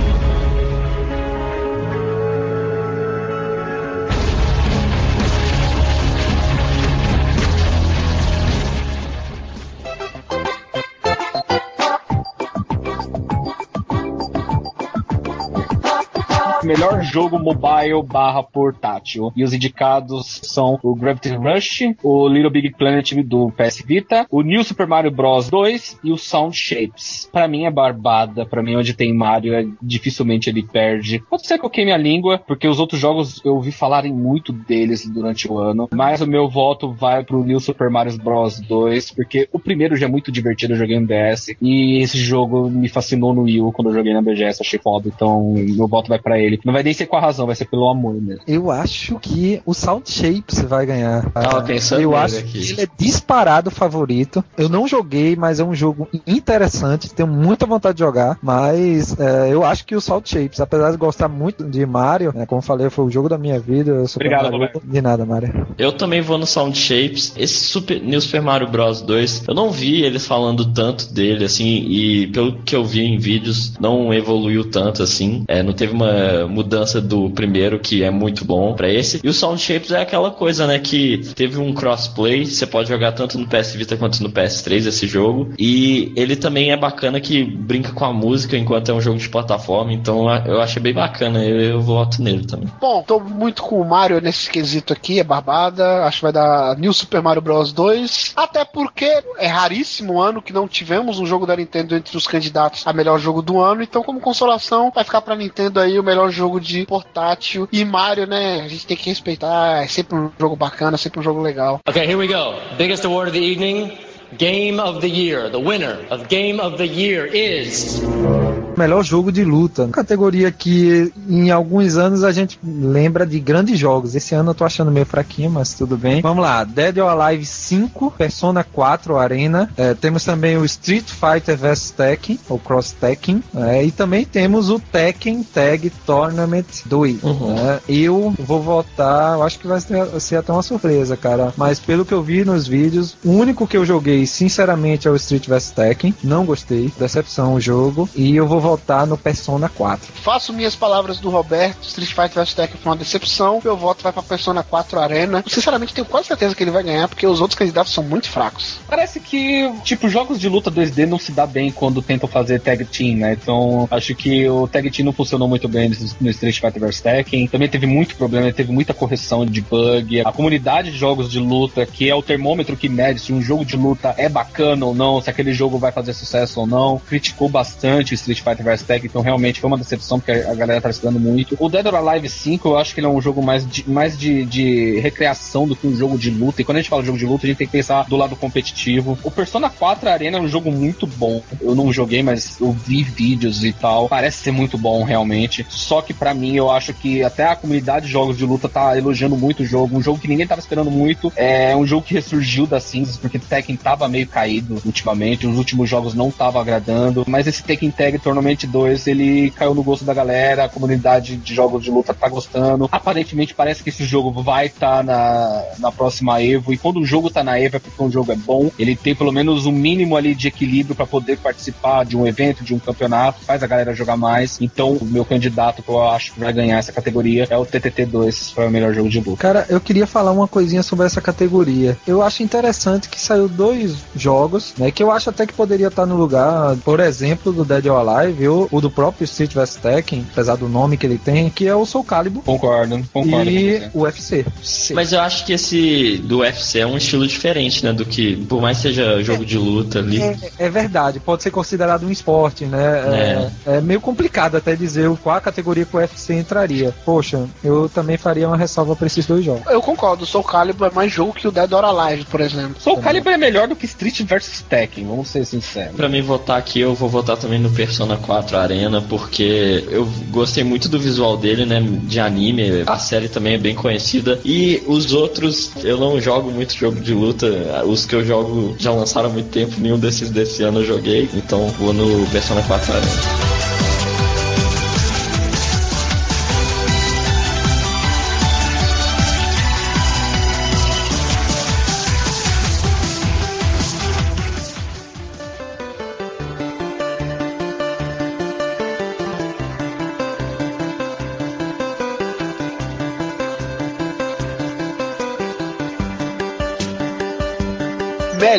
Melhor jogo mobile barra portátil. E os indicados são o Gravity Rush, o Little Big Planet do PS Vita, o New Super Mario Bros 2 e o Sound Shapes. Para mim é barbada, para mim onde tem Mario é, dificilmente ele perde. Pode ser que eu queime a língua, porque os outros jogos eu ouvi falarem muito deles durante o ano, mas o meu voto vai pro New Super Mario Bros 2, porque o primeiro já é muito divertido, eu joguei no DS, e esse jogo me fascinou no Wii U quando eu joguei na BGS, achei foda, então meu voto vai para ele. Não vai nem ser com a razão, vai ser pelo amor mesmo. Eu acho que o Sound Shapes vai ganhar. Tava pensando eu acho aqui. que ele é disparado favorito. Eu não joguei, mas é um jogo interessante. Tenho muita vontade de jogar. Mas é, eu acho que o Sound Shapes, apesar de gostar muito de Mario, né, como eu falei, foi o jogo da minha vida. eu Super Obrigado. Roberto. De nada, Mario. Eu também vou no Sound Shapes. Esse Super, New Super Mario Bros 2, eu não vi eles falando tanto dele, assim, e pelo que eu vi em vídeos, não evoluiu tanto, assim. É, não teve uma mudança do primeiro, que é muito bom pra esse. E o Sound Shapes é aquela coisa, né, que teve um crossplay, você pode jogar tanto no PS Vita quanto no PS3 esse jogo. E ele também é bacana que brinca com a música enquanto é um jogo de plataforma, então eu achei bem bacana, eu, eu voto nele também. Bom, tô muito com o Mario nesse quesito aqui, é barbada. Acho que vai dar New Super Mario Bros 2. Até porque é raríssimo ano que não tivemos um jogo da Nintendo entre os candidatos a melhor jogo do ano. Então, como consolação, vai ficar pra Nintendo aí o melhor melhor jogo de portátil. E Mario, né? A gente tem que respeitar. É sempre um jogo bacana, sempre um jogo legal. Okay, here we go. Biggest award of the evening. Game of the Year. The winner of Game of the Year is. Melhor jogo de luta. Categoria que em alguns anos a gente lembra de grandes jogos. Esse ano eu tô achando meio fraquinho, mas tudo bem. Vamos lá: Dead or Alive 5, Persona 4 Arena. É, temos também o Street Fighter vs Tekken, ou Cross Tekken. É, e também temos o Tekken Tag Tournament 2. Uhum. né? eu vou votar, eu acho que vai ser, ser até uma surpresa, cara. Mas pelo que eu vi nos vídeos, o único que eu joguei, sinceramente, é o Street vs Tekken. Não gostei, decepção o jogo. E eu vou votar no Persona 4. Faço minhas palavras do Roberto. Street Fighter vs Tekken foi uma decepção. Meu voto vai pra Persona 4 Arena. Sinceramente, tenho quase certeza que ele vai ganhar, porque os outros candidatos são muito fracos. Parece que, tipo, jogos de luta 2D não se dá bem quando tentam fazer tag team, né? Então, acho que o tag team não funcionou muito bem no- no Street Fighter vs Tekken. Também teve muito problema, teve muita correção de bug. A comunidade de jogos de luta, que é o termômetro que mede se um jogo de luta é bacana ou não, se aquele jogo vai fazer sucesso ou não, criticou bastante o Street Fighter vs Tekken, então realmente foi uma decepção, porque a galera tá estudando muito. O Dead or Alive 5, eu acho que ele é um jogo mais de, mais de, de recreação do que um jogo de luta. E quando a gente fala de jogo de luta, a gente tem que pensar do lado competitivo. O Persona 4 Arena é um jogo muito bom. Eu não joguei, mas eu vi vídeos e tal. Parece ser muito bom, realmente. Só que pra mim, eu acho que até a comunidade de jogos de luta tá elogiando muito o jogo. Um jogo que ninguém tava esperando muito. É um jogo que ressurgiu das cinzas, porque Tekken tava meio caído ultimamente. Os últimos jogos não estavam agradando. Mas esse Tekken Tag Tournament 2, ele caiu no gosto da galera. A comunidade de jogos de luta tá gostando. Aparentemente, parece que esse jogo vai estar na, na próxima Evo. E quando o jogo tá na Evo é porque o jogo é bom. Ele tem pelo menos um mínimo ali de equilíbrio pra poder participar de um evento, de um campeonato. Faz a galera jogar mais. Então, o meu candidato que eu acho que vai ganhar essa categoria é o TTT2 para o melhor jogo de luta. Cara, eu queria falar uma coisinha sobre essa categoria. Eu acho interessante que saiu dois jogos, né? Que eu acho até que poderia estar no lugar, por exemplo, do Dead or Alive ou o do próprio Street vs Tekken, apesar do nome que ele tem, que é o Soul Calibur Concordo, concordo e o UFC. Mas eu acho que esse do UFC é um estilo diferente, né? Do que, por mais que seja jogo de luta ali. É, é verdade, pode ser considerado um esporte, né? É, é meio complicado até dizer qual a categoria que o UFC entraria. Poxa, eu também faria uma ressalva pra esses dois jogos. Eu concordo, o Soul Calibur é mais jogo que o Dead or Alive, por exemplo. Soul Calibur é melhor do que Street vs Tekken, vamos ser sinceros. Pra mim votar aqui, eu vou votar também no Persona 4 Arena, porque eu gostei muito do visual dele, né? De anime. A série também é bem conhecida. E os outros, eu não jogo muito jogo de luta. Os que eu jogo já lançaram há muito tempo, nenhum desses desse ano eu joguei. Então vou no Persona 4 Arena.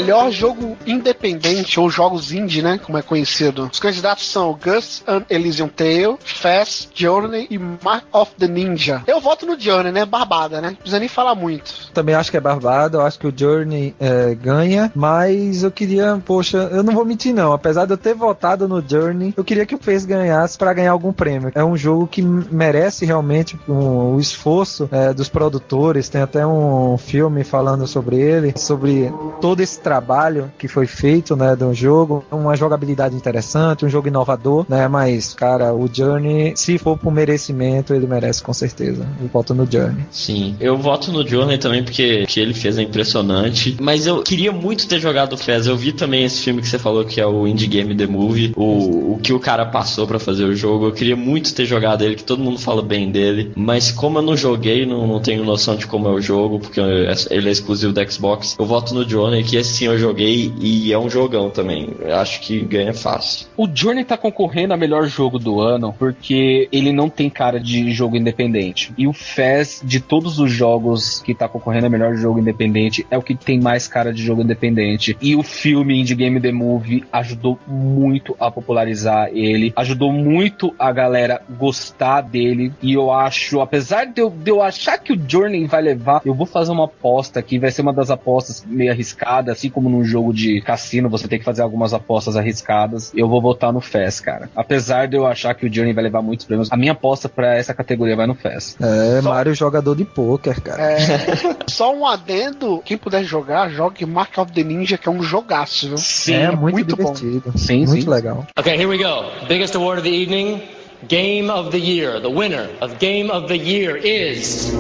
Melhor jogo independente, ou jogos indie, né? Como é conhecido. Os candidatos são Ghost and Elysium Tale, Fast, Journey e Mark of the Ninja. Eu voto no Journey, né? Barbada, né? Não precisa nem falar muito. Também acho que é barbado, eu acho que o Journey é, ganha, mas eu queria, poxa, eu não vou mentir não, apesar de eu ter votado no Journey, eu queria que o Face ganhasse pra ganhar algum prêmio. É um jogo que merece realmente um- o esforço é, dos produtores, tem até um filme falando sobre ele, sobre todo esse trabalho que foi feito, né, do jogo, uma jogabilidade interessante, um jogo inovador, né, mas, cara, o Journey, se for por merecimento, ele merece com certeza. Eu voto no Journey. Sim, eu voto no Journey também porque o que ele fez é impressionante. Mas eu queria muito ter jogado o Fez. Eu vi também esse filme que você falou que é o Indie Game The Movie, o, o que o cara passou pra fazer o jogo. Eu queria muito ter jogado ele, que todo mundo fala bem dele. Mas como eu não joguei, não, não tenho noção de como é o jogo, porque ele é exclusivo da Xbox. Eu voto no Journey, que esse sim eu joguei e é um jogão também. Eu acho que ganha fácil. O Journey tá concorrendo a melhor jogo do ano porque ele não tem cara de jogo independente. E o Fez, de todos os jogos que tá concorrendo a melhor jogo independente, é o que tem mais cara de jogo independente. E o filme Indie Game The Movie ajudou muito a popularizar ele, ajudou muito a galera gostar dele. E eu acho, apesar de eu, de eu achar que o Journey vai levar, eu vou fazer uma aposta aqui, vai ser uma das apostas meio arriscadas, assim como num jogo de de cassino, você tem que fazer algumas apostas arriscadas. Eu vou votar no FES, cara. Apesar de eu achar que o Journey vai levar muitos prêmios, a minha aposta pra essa categoria vai no FES. É, Mario jogador de pôquer, cara. É, só um adendo, quem puder jogar, jogue Mark of the Ninja, que é um jogaço, viu? Sim, é muito, muito bom. divertido. Sim, muito sim. legal. Okay, here we go. Biggest award of the evening. Game of the year. The winner of Game of the year is.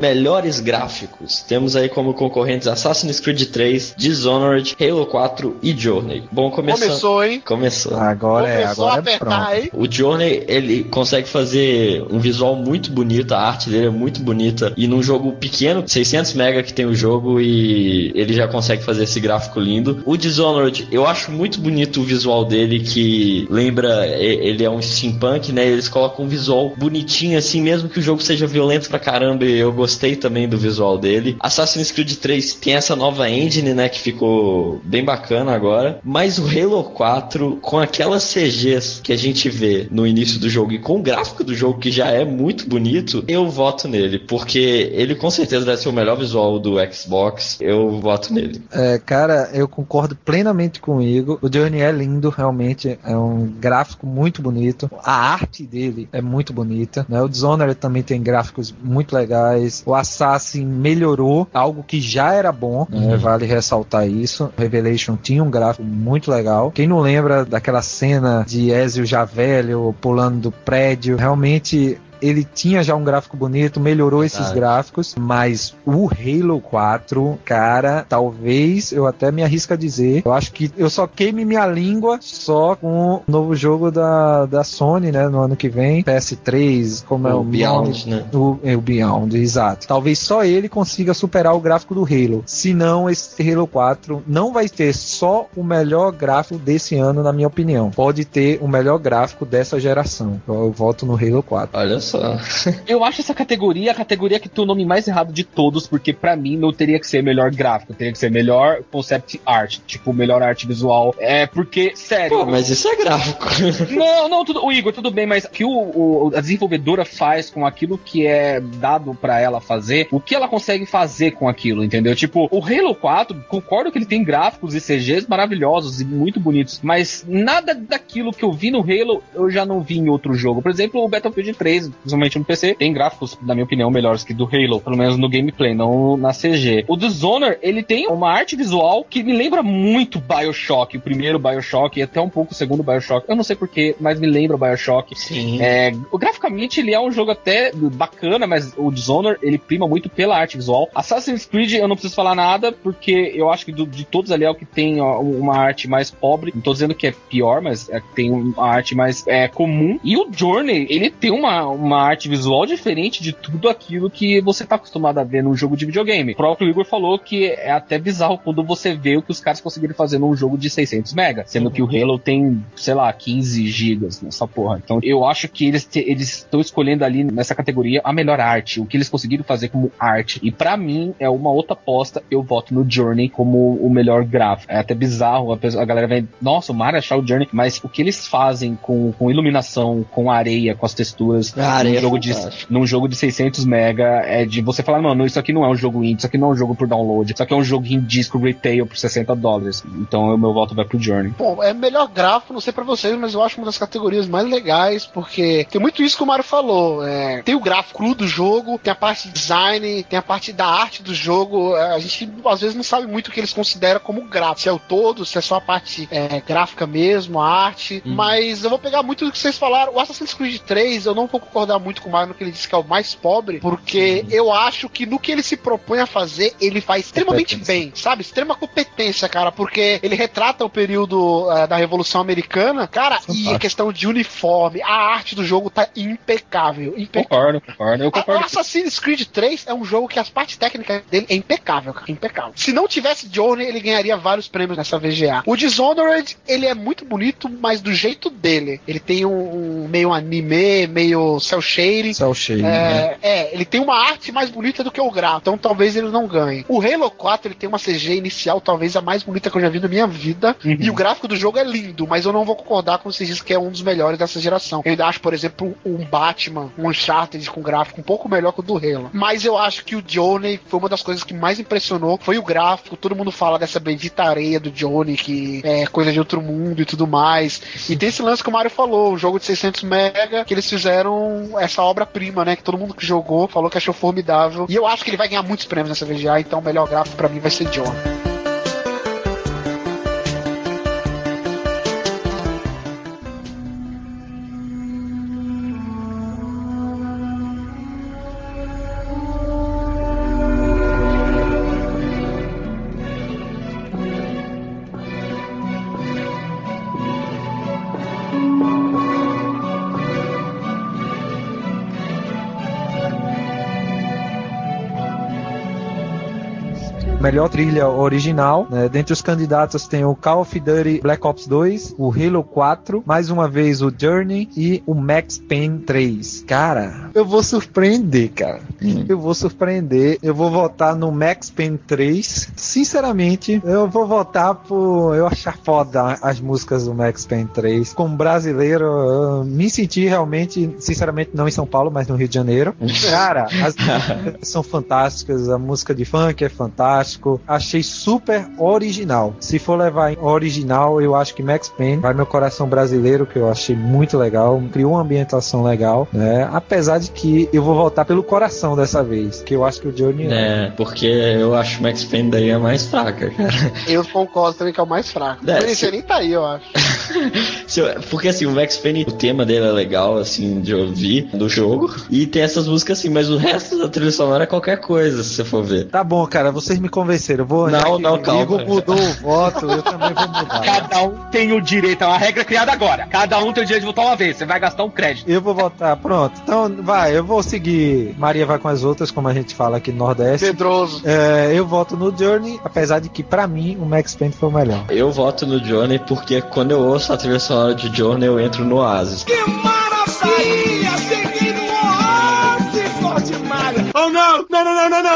Melhores gráficos. Temos aí como concorrentes Assassin's Creed 3, Dishonored, Halo 4 e Journey. Bom, começando. Começou, hein? Começou. Agora é, Começou a agora é pronto. hein? O Journey, ele consegue fazer um visual muito bonito, a arte dele é muito bonita, e num jogo pequeno, 600 mega que tem o jogo, e ele já consegue fazer esse gráfico lindo. O Dishonored, eu acho muito bonito o visual dele, que lembra, ele é um steampunk, né, eles colocam um visual bonitinho assim, mesmo que o jogo seja violento pra caramba, e eu gostei também do visual dele. Assassin's Creed 3 tem essa nova engine, né, que ficou bem bacana agora, mas o Halo 4, com aquelas CGs que a gente vê no início do jogo e com o gráfico do jogo que já é muito bonito, eu voto nele, porque ele com certeza deve ser o melhor visual do Xbox, eu voto nele. É, cara, eu concordo plenamente com o Igor. O Journey é lindo, realmente. É um gráfico muito bonito. A arte dele é muito bonita. Né? O Dishonored também tem gráficos muito legais. O Assassin melhorou algo que já era bom, né? vale ressaltar isso. Revelation tinha um gráfico muito legal. Quem não lembra daquela cena de Ezio já velho pulando do prédio, realmente ele tinha já um gráfico bonito, melhorou esses Verdade. gráficos, mas o Halo 4, cara, talvez eu até me arrisco a dizer, eu acho que eu só queime minha língua só com o novo jogo da, da Sony, né, no ano que vem, PS3, como é O o Beyond, nome? né? O, é, o Beyond, exato. Talvez só ele consiga superar o gráfico do Halo. Se não, esse Halo 4 não vai ter só o melhor gráfico desse ano, na minha opinião. Pode ter o melhor gráfico dessa geração. Eu, eu voto no Halo 4. Olha só. Eu acho essa categoria a categoria que tem o nome mais errado de todos, porque pra mim não teria que ser melhor gráfico, teria que ser melhor concept art, tipo, melhor arte visual. É porque, sério. Pô, mas isso é gráfico. Não, não, tudo, o Igor, tudo bem, mas o que o, o- a desenvolvedora faz com aquilo que é dado pra ela fazer, o que ela consegue fazer com aquilo, entendeu? Tipo, o Halo 4, concordo que ele tem gráficos e CGs maravilhosos e muito bonitos, mas nada daquilo que eu vi no Halo eu já não vi em outro jogo. Por exemplo, o Battlefield 3, principalmente no PC, tem gráficos, na minha opinião, melhores que do Halo, pelo menos no gameplay, não na CG. O Dishonored, ele tem uma arte visual que me lembra muito Bioshock, o primeiro Bioshock e até um pouco o segundo Bioshock. Eu não sei porquê, mas me lembra Bioshock. Sim. É, o- graficamente ele é um jogo até bacana, mas o Dishonored ele prima muito pela arte visual. Assassin's Creed eu não preciso falar nada, porque eu acho que do- de todos ali é o que tem ó, uma arte mais pobre. Não tô dizendo que é pior, mas é tem uma arte mais é, comum. E o Journey, ele tem uma, uma arte visual diferente de tudo aquilo que você tá acostumado a ver num jogo de videogame. O próprio Igor falou que é até bizarro quando você vê o que os caras conseguiram fazer num jogo de 600 mega, sendo que o Halo tem, sei lá, 15 gigas nessa porra. Então eu acho que eles eles estão escolhendo ali nessa categoria a melhor arte, o que eles conseguiram fazer como arte. E pra mim é uma outra aposta, eu voto no Journey como o melhor gráfico. É até bizarro, a, pessoa- a galera vai, nossa, o Mario achar o Journey, mas o que eles fazem com, com iluminação, com areia, com as texturas, A areia num é jogo de num jogo de 600 mega é de você falar, mano, isso aqui não é um jogo indie, isso aqui não é um jogo por download, isso aqui é um jogo em disco retail por 60 dólares. Então o meu voto vai pro Journey. Bom, é melhor gráfico, não sei pra vocês, mas eu acho uma das categorias mais legais, porque tem muito isso que o Mario falou. é, tem o gráfico cru do jogo, tem a parte de design, tem a parte da arte do jogo. é, a gente às vezes não sabe muito o que eles consideram como gráfico. Se é o todo, se é só a parte é, gráfica mesmo, a arte. Mas eu vou pegar muito do que vocês falaram. O Assassin's Creed 3, eu não vou concordar muito com o Mario no que ele disse que é o mais pobre, porque eu acho que no que ele se propõe a fazer, ele faz extremamente bem, sabe? Extrema competência, cara, porque ele retrata o período eh, da Revolução Americana, cara, e a Fantástico. questão de uniforme, a arte do jogo tá impecável. impecável. Concordo, concordo, eu A- concordo. Assassin's Creed 3 é um jogo que as partes técnicas dele é impecável, cara. Impecável. Se não tivesse Journey, ele ganharia vários prêmios nessa VGA. O Dishonored, ele é muito bonito, mas do jeito dele. Ele tem um, um meio anime, meio cel shading. Cell shading, né? É, é, ele tem uma arte mais bonita do que o gráfico, então talvez ele não ganhe. O Halo 4 ele tem uma CG inicial, talvez a mais bonita que eu já vi na minha vida, e o gráfico do jogo é lindo, mas eu não vou concordar com vocês que é um dos melhores dessa geração. Eu ainda acho, por exemplo, um Batman, um Uncharted com gráfico um pouco melhor que o do Halo. Mas eu acho que o Johnny foi uma das coisas que mais impressionou, foi o gráfico. Todo mundo fala dessa bendita areia do Johnny, que é coisa de outro mundo e tudo mais. E tem esse lance que o Mario falou, um jogo de 600 mega, que eles fizeram essa obra-prima, né? Que todo mundo que jogou falou que achou formidável. E eu acho que ele vai ganhar muitos prêmios nessa VGA, então o melhor gráfico pra mim vai ser Johnny. Melhor trilha original. Né? Dentre os candidatos tem o Call of Duty Black Ops 2, o Halo 4, mais uma vez o Journey e o Max Payne 3. Cara, eu vou surpreender, cara. Eu vou surpreender. Eu vou votar no Max Payne 3. Sinceramente, eu vou votar por eu achar foda as músicas do Max Payne 3. Como brasileiro, eu me senti realmente, sinceramente, não em São Paulo, mas no Rio de Janeiro. Cara, as músicas são fantásticas. A música de funk é fantástica. Achei super original. Se for levar em original, eu acho que Max Payne vai meu coração brasileiro, que eu achei muito legal. Criou uma ambientação legal, né? Apesar de que eu vou voltar pelo coração dessa vez, que eu acho que o Johnny É, porque eu acho Max Payne daí a mais fraca, cara. Eu concordo também que é o mais fraco. É, Por isso se- ele nem tá aí, eu acho. Eu- Porque assim, o Max Payne, o tema dele é legal, assim, de ouvir do jogo. E tem essas músicas assim, mas o resto da trilha sonora é qualquer coisa, se você for ver. Tá bom, cara, vocês me convenceram. Eu vou Não, que não, o calma. Igor mudou o voto, eu também vou mudar. Cada um tem o direito, é uma regra criada agora. Cada um tem o direito de votar uma vez, você vai gastar um crédito. Eu vou votar, pronto. Então, vai, eu vou seguir. Maria vai com as outras, como a gente fala aqui no Nordeste. Pedroso. É, eu voto no Journey, apesar de que, pra mim, o Max Payne foi o melhor. Eu voto no Johnny porque quando eu ouço a trilha sonora de Johnny, eu entro no Oasis.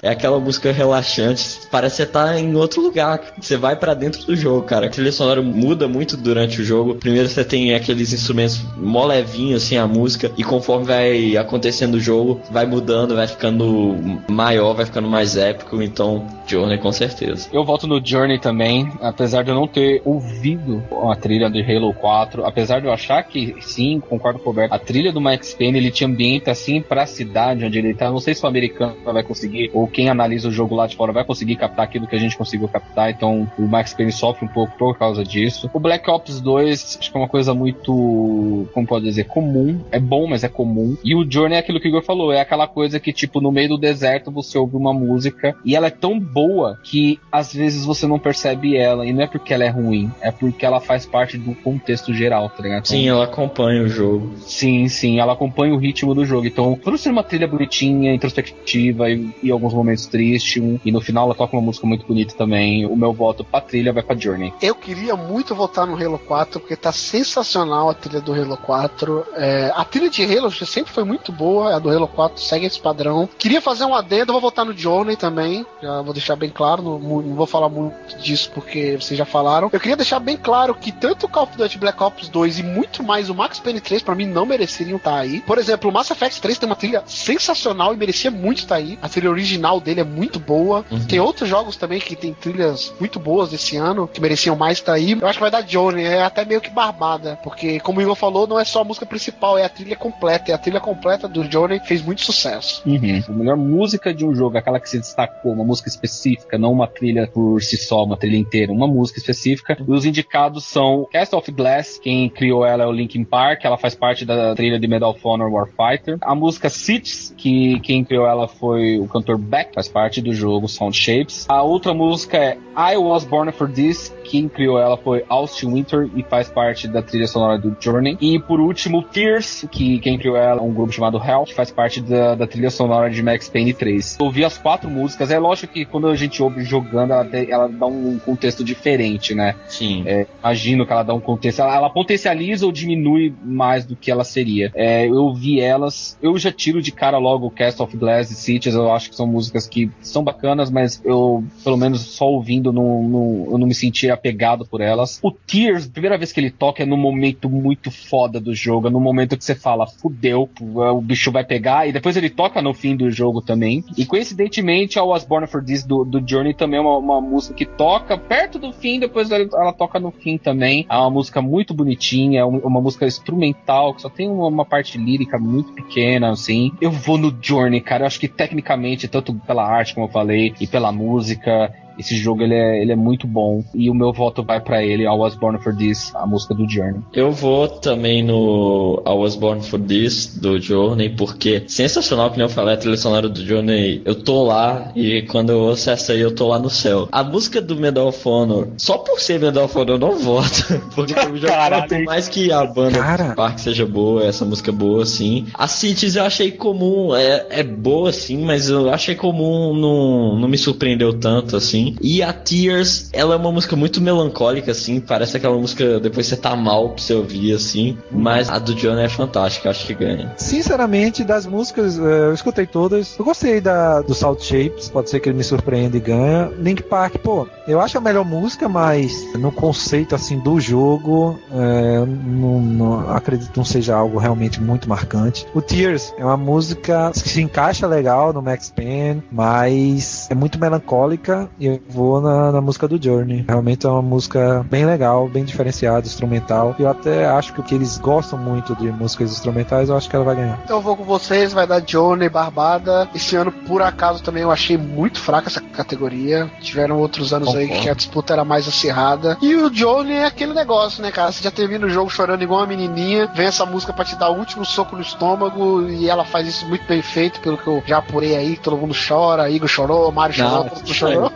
É aquela música relaxante, parece que você tá em outro lugar. Você vai pra dentro do jogo, cara. A trilha sonora muda muito durante o jogo. Primeiro você tem aqueles instrumentos mó levinhos, assim, a música, e conforme vai acontecendo o jogo, vai mudando, vai ficando maior, vai ficando mais épico. Então, Johnny, com certeza. Eu voto no Journey também, apesar de eu não ter ouvido a trilha de Halo 4, apesar de eu achar que sim, concordo com o Roberto, a trilha do Max Payne ele te ambienta assim pra cidade onde ele tá. Não sei se o americano vai conseguir, ou quem analisa o jogo lá de fora vai conseguir captar aquilo que a gente conseguiu captar, então o Max Payne sofre um pouco por causa disso. O Black Ops 2 acho que é uma coisa muito, como pode dizer, comum. É bom, mas é comum. E o Journey é aquilo que o Igor falou, é aquela coisa que tipo no meio do deserto você ouve uma música e ela é tão boa que às vezes você não percebe ela, e não é porque ela é ruim, é porque ela faz parte do contexto geral, tá ligado? Sim, ela acompanha o jogo. Sim, sim, ela acompanha o ritmo do jogo. Então, por ser uma trilha bonitinha, introspectiva e, e alguns momentos tristes, e no final ela toca uma música muito bonita também, o meu voto pra trilha vai pra Journey. Eu queria muito votar no Halo 4, porque tá sensacional a trilha do Halo 4. É, a trilha de Halo sempre foi muito boa, a do Halo 4 segue esse padrão. Queria fazer um adendo, vou votar no Johnny também, já vou deixar bem claro, não, não vou falar muito disso porque vocês já falaram. Eu queria deixar bem claro que tanto o Call of Duty Black Ops 2 e muito mais o Max Payne 3 pra mim não mereceriam estar aí. Por exemplo, o Mass Effect 3 tem uma trilha sensacional e merecia muito estar aí. A trilha original dele é muito boa. Tem outros jogos também que tem trilhas muito boas esse ano, que mereciam mais estar aí. Eu acho que vai dar Johnny, é até meio que barbada, porque como o Igor falou, não é só a música principal, é a trilha completa. E a trilha completa do Johnny fez muito sucesso. A melhor música de um jogo, aquela que se destacou, uma música específica, não uma trilha por si só, uma trilha inteira, uma música específica. E os indicados são Cast of Glass, quem criou ela é o Linkin Park, ela faz parte da trilha de Medal of Honor Warfighter. A música Cities, que quem criou ela foi o cantor Beck faz parte do jogo Sound Shapes. A outra música é I Was Born For This, quem criou ela foi Austin Winter e faz parte da trilha sonora do Journey. E por último, Tears, que quem criou ela é um grupo chamado Hell, que faz parte da, da trilha sonora de Max Payne 3. Eu ouvi as quatro músicas, é lógico que quando a gente ouve jogando, ela, ela dá um contexto diferente, né? Sim. É, imagino que ela dá um contexto. Ela, ela potencializa ou diminui mais do que ela seria. É, eu vi elas. Eu já tiro de cara logo o Cast of Glass e Eu acho que são músicas que são bacanas, mas eu, pelo menos só ouvindo, não, não- eu não me senti apegado por elas. O Tears, primeira vez que ele toca é num momento muito foda do jogo. É num momento que você fala, fudeu, o bicho vai pegar. E depois ele toca no fim do jogo também. E coincidentemente, a Was Born for This do, do Journey também é uma, uma música que toca perto do fim, depois ela, ela toca no fim também. É uma música muito bonitinha, é um- uma música instrumental, que só tem uma, uma parte lírica muito pequena, assim. Eu vou no Journey, cara. Eu acho que tecnicamente, tanto pela arte, como eu falei, e pela música, esse jogo ele é, ele é muito bom. E o meu voto vai pra ele, I Was Born for This, a música do Journey. Eu vou também no I Was Born For This, do Journey, porque sensacional, que nem eu falei, a trilha sonora do Journey, eu tô lá e quando eu ouço essa aí eu tô lá no céu. A música do Medal of Honor, só por ser Medal of Honor eu não voto, porque o jogo, Caralho. por mais que a banda Cara. do parque seja boa, essa música é boa, sim. A Cities eu achei comum, é, é boa sim, mas eu achei comum, não, não me surpreendeu tanto, assim. E a Tears, ela é uma música muito melancólica, assim, parece aquela música depois você tá mal pra você ouvir, assim. Mas a do John é fantástica, acho que ganha. Sinceramente, das músicas, eh, eu escutei todas. Eu gostei da, do Salt Shapes, pode ser que ele me surpreenda e ganha. Link Park, pô, eu acho a melhor música, mas no conceito assim do jogo, eh, não, não- acredito não seja algo realmente muito marcante. O Tears é uma música que se encaixa legal no Max Payne, mas é muito melancólica e eu vou na, na música do Journey. Realmente é uma música bem legal, bem diferenciada, instrumental. Eu até acho que o que eles gostam muito de músicas instrumentais, eu acho que ela vai ganhar. Então eu vou com vocês, vai dar Johnny, Barbada. Esse ano, por acaso, também eu achei muito fraca essa categoria. Tiveram outros anos aí Concordo. que a disputa era mais acirrada. E o Johnny é aquele negócio, né, cara? Você já termina o jogo chorando igual uma menininha, vem essa música pra te dar o último soco no estômago e ela faz isso muito bem feito, pelo que eu já apurei aí. Todo mundo chora, Igor chorou, Mário chorou, todo mundo chorou.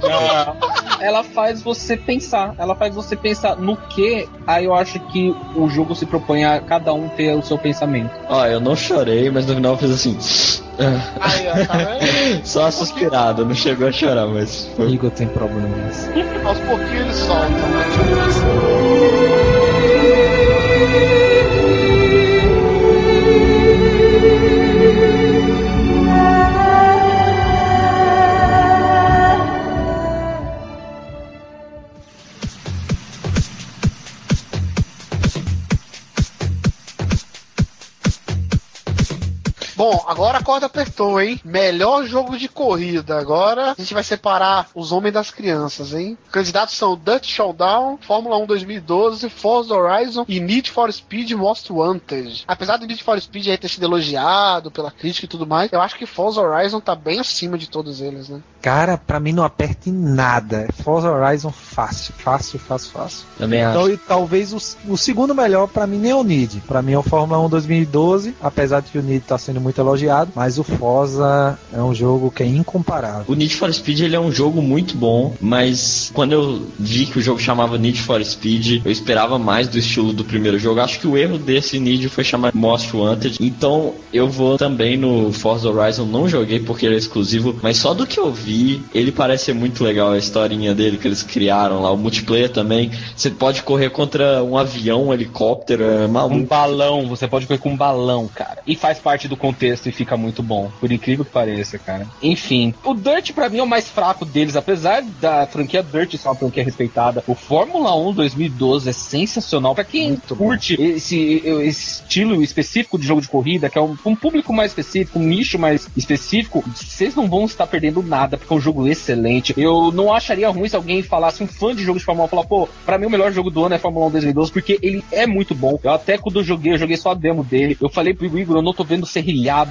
Ela faz você pensar. Ela faz você pensar no que. Aí eu acho que o jogo se propõe a cada um ter o seu pensamento. Ó, eu não chorei, mas no final eu fiz assim. Aí, ó, tá vendo? Só suspirado, não chegou a chorar, mas foi Igor tem problemas. Aos pouquinhos eles soltam. Agora a corda apertou, hein? Melhor jogo de corrida. Agora a gente vai separar os homens das crianças, hein? Candidatos são Dutch Showdown, Fórmula 1 2012, Forza Horizon e Need for Speed Most Wanted. Apesar do Need for Speed aí ter sido elogiado pela crítica e tudo mais, eu acho que Forza Horizon tá bem acima de todos eles, né? Cara, pra mim não aperta em nada. Forza Horizon fácil, fácil, fácil, fácil. Também acho. Então, e talvez o, o segundo melhor pra mim nem é o Nid. Pra mim é o Fórmula 1 2012, apesar de que o Nid tá sendo muito elogiado, mas o Forza é um jogo que é incomparável. O Need for Speed ele é um jogo muito bom, mas quando eu vi que o jogo chamava Need for Speed, eu esperava mais do estilo do primeiro jogo. Acho que o erro desse Need foi chamar Most Wanted. Então eu vou também no Forza Horizon. Não joguei porque ele é exclusivo, mas só do que eu vi, ele parece ser muito legal a historinha dele que eles criaram lá. O multiplayer também. Você pode correr contra um avião, um helicóptero, é Um maluco. balão, você pode correr com um balão, cara. E faz parte do contexto e fica muito bom. Por incrível que pareça, cara. Enfim, o Dirt pra mim é o mais fraco deles, apesar da franquia Dirt ser uma franquia respeitada. O Fórmula 1 2012 é sensacional. Pra quem Muito curte esse, esse estilo específico de jogo de corrida, que é um, um público mais específico, um nicho mais específico, vocês não vão estar perdendo nada, porque é um jogo excelente. Eu não acharia ruim se alguém falasse, um fã de jogo de Fórmula 1, falar, pô, pra mim o melhor jogo do ano é Fórmula 1 2012, porque ele é muito bom. Eu até quando eu joguei, eu joguei só a demo dele. Eu falei pro Igor, eu não tô vendo ser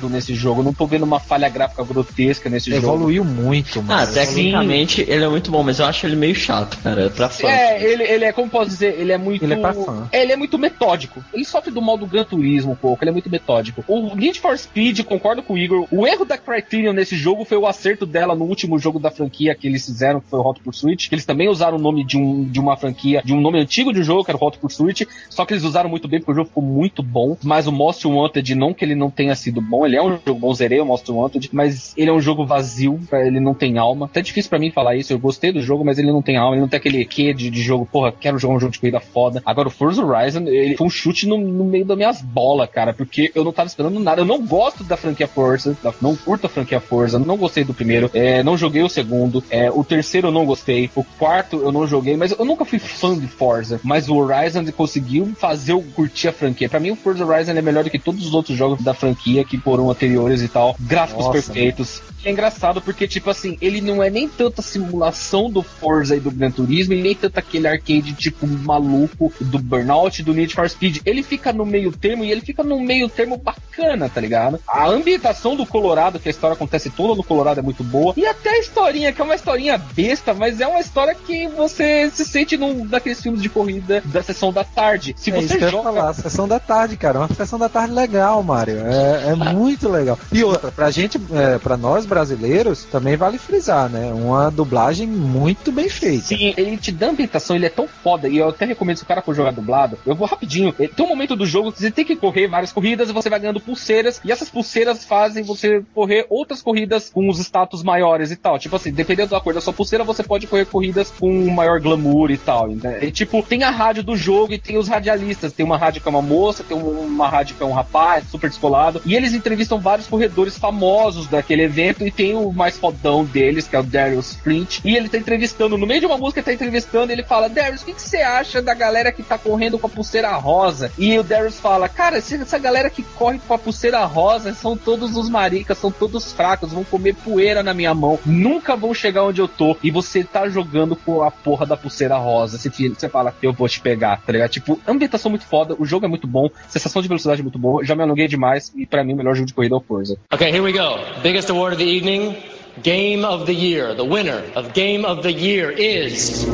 brilhado nesse jogo. Eu não tô vendo uma falha gráfica grotesca nesse jogo. Evoluiu muito, Ah, mano. tecnicamente ele é muito bom, mas eu acho ele meio chato, cara, pra fã. É, ele, ele é, como posso dizer, ele é muito. Ele é pra fã. Ele é muito metódico. Ele sofre do mal do Gran Turismo um pouco, ele é muito metódico. O Need for Speed, concordo com o Igor, o erro da Criterion nesse jogo foi o acerto dela no último jogo da franquia que eles fizeram, que foi o Hot Pursuit. que Eles também usaram o nome de, um, de uma franquia, de um nome antigo de um jogo, que era o Hot Pursuit, só que eles usaram muito bem, porque o jogo ficou muito bom. Mas o Most Wanted, não que ele não tenha sido bom, ele é um jogo bom, zerei o Most Wanted, mas ele é um jogo vazio, ele não tem alma. Até difícil pra mim falar isso, eu gostei do jogo, mas ele não tem alma, ele não tem aquele quê de, de jogo, porra, quero jogar um jogo de corrida foda. Agora o Forza Horizon, ele foi um chute no, no meio das minhas bolas, cara, porque eu não tava esperando nada. Eu não gosto da franquia Forza, da- não curto a franquia Forza, não gostei do primeiro, é, não joguei o segundo, é, o terceiro eu não gostei, o quarto eu não joguei, mas eu nunca fui fã de Forza, mas o Horizon conseguiu fazer eu curtir a franquia. Pra mim o Forza Horizon é melhor do que todos os outros jogos da franquia que foram anteriores e tal, gráficos Nossa, perfeitos. É engraçado porque, tipo assim, ele não é nem tanta simulação do Forza e do Gran Turismo, e nem tanto aquele arcade, tipo, maluco do Burnout e do Need for Speed. Ele fica no meio termo e ele fica num meio termo bacana, tá ligado? A ambientação do Colorado, que a história acontece toda no Colorado, é muito boa. E até a historinha, que é uma historinha besta, mas é uma história que você se sente num daqueles filmes de corrida da sessão da tarde. Se É isso você ia joga. falar, sessão da tarde, cara. Uma sessão da tarde legal, Mário. É, é muito legal. E outra, pra gente, é, pra nós brasileiros, também vale frisar, né? Uma dublagem muito bem feita. Sim, ele te dá ambientação, ele é tão foda. E eu até recomendo se o cara for jogar dublado. Eu vou rapidinho. Eh, Tem um momento do jogo que você tem que correr várias corridas e você vai ganhando pulseiras. E essas pulseiras fazem você correr outras corridas com os status maiores e tal. Tipo assim, dependendo da cor da sua pulseira, você pode correr corridas com maior glamour e tal. Né? E tipo, tem a rádio do jogo e tem os radialistas. Tem uma rádio que é uma moça, tem um- uma rádio que é um rapaz, super descolado. E eles entrevistam vários corredores famosos daquele evento. E tem o mais fodão deles, que é o Darius Flint. E ele tá entrevistando, no meio de uma música, ele tá entrevistando. Ele fala: Darius, o que, você acha da galera que tá correndo com a pulseira rosa? E o Darius fala: Cara, essa galera que corre com a pulseira rosa são todos os maricas, são todos fracos, vão comer poeira na minha mão, nunca vão chegar onde eu tô. E você tá jogando com a porra da pulseira rosa. Você, você fala: Eu vou te pegar, tá ligado? Tipo, ambientação muito foda, o jogo é muito bom, sensação de velocidade é muito boa. Já me alonguei demais. E pra mim, o melhor jogo de corrida é o Forza. Okay, here we go. Biggest award of the evening. Game of the year. The winner of Game of the Year is.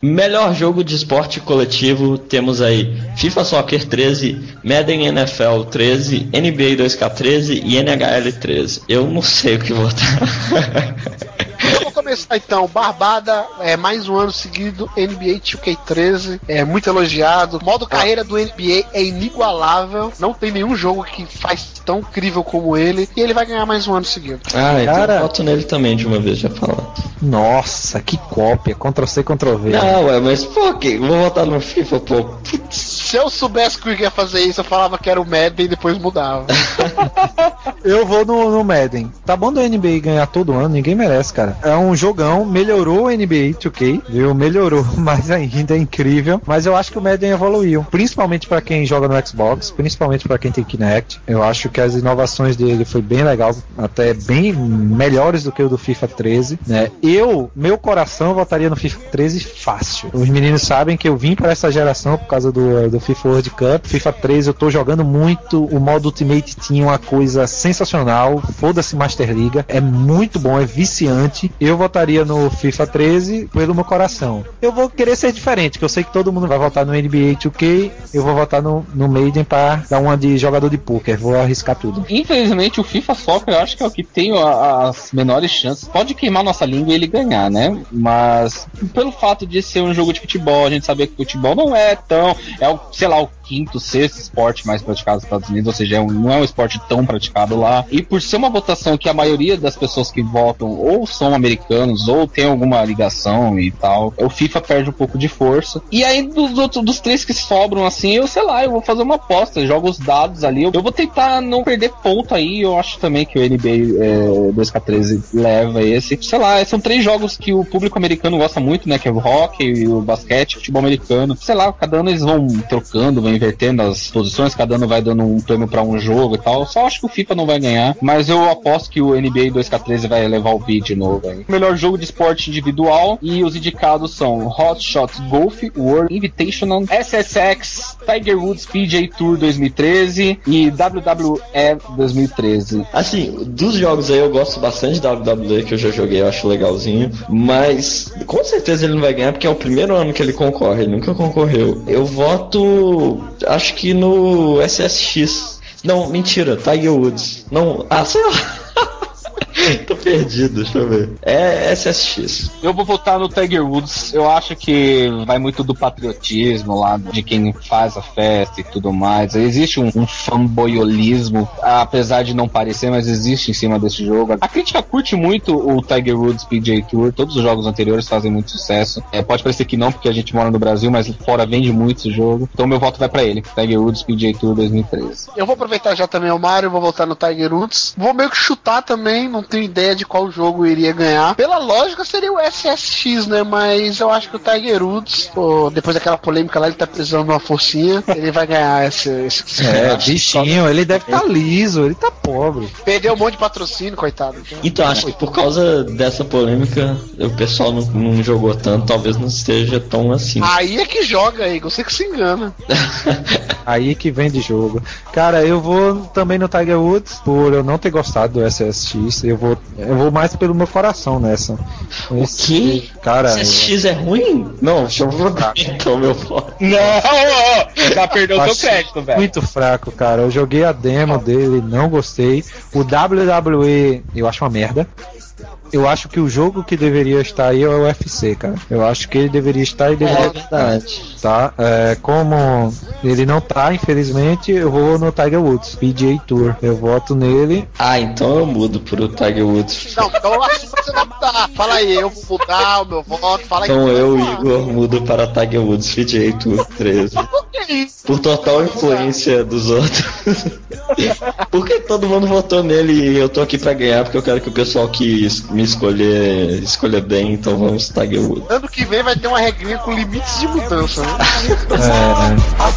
Melhor jogo de esporte coletivo temos aí FIFA Soccer 13, Madden NFL 13, NBA 2K13 e NHL 13. Eu não sei o que votar. Eu vou começar então. Barbada, é mais um ano seguido, NBA 2K13, é muito elogiado. O modo carreira do NBA é inigualável. Não tem nenhum jogo que faz tão incrível como ele. E ele vai ganhar mais um ano seguido. ah, então Cara- eu voto nele também de uma vez já falando. Nossa, que cópia. Ctrl C, Ctrl V. Não, ué, mas pô, que vou votar no FIFA, pô. Se eu soubesse que o Igor ia fazer isso, eu falava que era o Madden e depois mudava. Eu vou no, no Madden. Tá bom do NBA ganhar todo ano, ninguém merece, cara. É um jogão, melhorou o NBA 2K, viu? Melhorou mais ainda, é incrível. Mas eu acho que o Madden evoluiu, principalmente pra quem joga no Xbox, principalmente pra quem tem Kinect. Eu acho que as inovações dele foi bem legal, até bem melhores do que o do FIFA 13, né? Eu, meu coração votaria no FIFA 13 fácil. Os meninos sabem que eu vim para essa geração por causa do, do FIFA World Cup. FIFA 13 eu tô jogando muito, o modo Ultimate tinha uma coisa sensacional. Foda-se Master Liga, é muito bom, é viciante. Eu votaria no FIFA 13 pelo meu coração. Eu vou querer ser diferente, que eu sei que todo mundo vai votar no NBA 2K, eu vou votar no, no Maiden para dar uma de jogador de poker, vou arriscar tudo. Infelizmente, o FIFA Soccer eu acho que é o que tem as menores chances. Pode queimar nossa língua e ele ganhar, né? Mas pelo fato de ser um jogo de futebol, a gente saber que futebol não é tão. É o, sei lá, o quinto, sexto esporte mais praticado nos Estados Unidos, ou seja, é um- não é um esporte tão praticado lá. E por ser uma votação que a maioria das pessoas que votam ou são americanos ou tem alguma ligação e tal, o FIFA perde um pouco de força. E aí, dos outros, dos três que sobram, assim, eu sei lá, eu vou fazer uma aposta, jogo os dados ali. Eu vou tentar não perder ponto aí. Eu acho também que o NBA é, 2K13 leva esse. Sei lá, são três jogos que o público americano gosta muito, né? Que é o hockey, o basquete, o futebol americano. Sei lá, cada ano eles vão trocando, vão invertendo as posições, cada ano vai dando um prêmio pra um jogo e tal. Só acho que o FIFA não vai ganhar, mas eu aposto que o NBA 2K13 vai levar o bid de novo. Aí. Melhor jogo de esporte individual e os indicados são Hot Shot Golf, World Invitational, SSX, Tiger Woods PJ Tour 2013 e WWE 2013. Assim, dos jogos aí eu gosto bastante da WWE que eu já joguei, eu acho legalzinho, mas com certeza ele não vai ganhar porque é o primeiro ano que ele concorre, ele nunca concorreu. Eu voto, acho que no SSX. Não, mentira, Tiger Woods. Não, ah, sei lá. Tô perdido, deixa eu ver. É SSX. Eu vou votar no Tiger Woods. Eu acho que vai muito do patriotismo lá, de quem faz a festa e tudo mais. Existe um, um fanboyolismo, apesar de não parecer, mas existe em cima desse jogo. A crítica curte muito o Tiger Woods PJ Tour. Todos os jogos anteriores fazem muito sucesso. É, pode parecer que não, porque a gente mora no Brasil, mas fora vende muito esse jogo. Então meu voto vai para ele. Tiger Woods PJ Tour 2013. Eu vou aproveitar já também o Mario, vou voltar no Tiger Woods. Vou meio que chutar também, não tenho ideia de qual jogo iria ganhar. Pela lógica seria o SSX, né? Mas eu acho que o Tiger Woods, pô, depois daquela polêmica lá, ele tá precisando de uma forcinha, ele vai ganhar esse. esse É, bichinho, ele deve estar liso, ele tá pobre. Perdeu um monte de patrocínio, coitado. Então, acho que por causa dessa polêmica, o pessoal não, não jogou tanto, talvez não esteja tão assim. Aí é que joga aí, você que se engana. Aí que vem de jogo. Cara, eu vou também no Tiger Woods, por eu não ter gostado do SSX. Eu vou, eu vou mais pelo meu coração nessa. O quê? Cara, SSX é ruim? Não, deixa eu mudar então meu voto. Não! Já perdeu eu seu crédito, velho. muito fraco, cara. Eu joguei a demo dele, não gostei. O WWE eu acho uma merda. Eu acho que o jogo que deveria estar aí é o UFC, cara. Eu acho que ele deveria estar e deveria É verdade. tá? É, como ele não tá, infelizmente, eu vou no Tiger Woods, PGA Tour. Eu voto nele. Ah, então eu mudo pro Tiger Woods. Não, então assim você vai mudar. Fala aí, eu vou mudar o meu voto, fala aí. Então eu, Igor, mudo para Tiger Woods PGA Tour 13. Que isso? Por total influência dos outros. Porque todo mundo votou nele e eu tô aqui pra ganhar, porque eu quero que o pessoal que es- me escolher escolha bem, então vamos Tiger Woods. Ano que vem vai ter uma regrinha com limites de mudança, né? É, I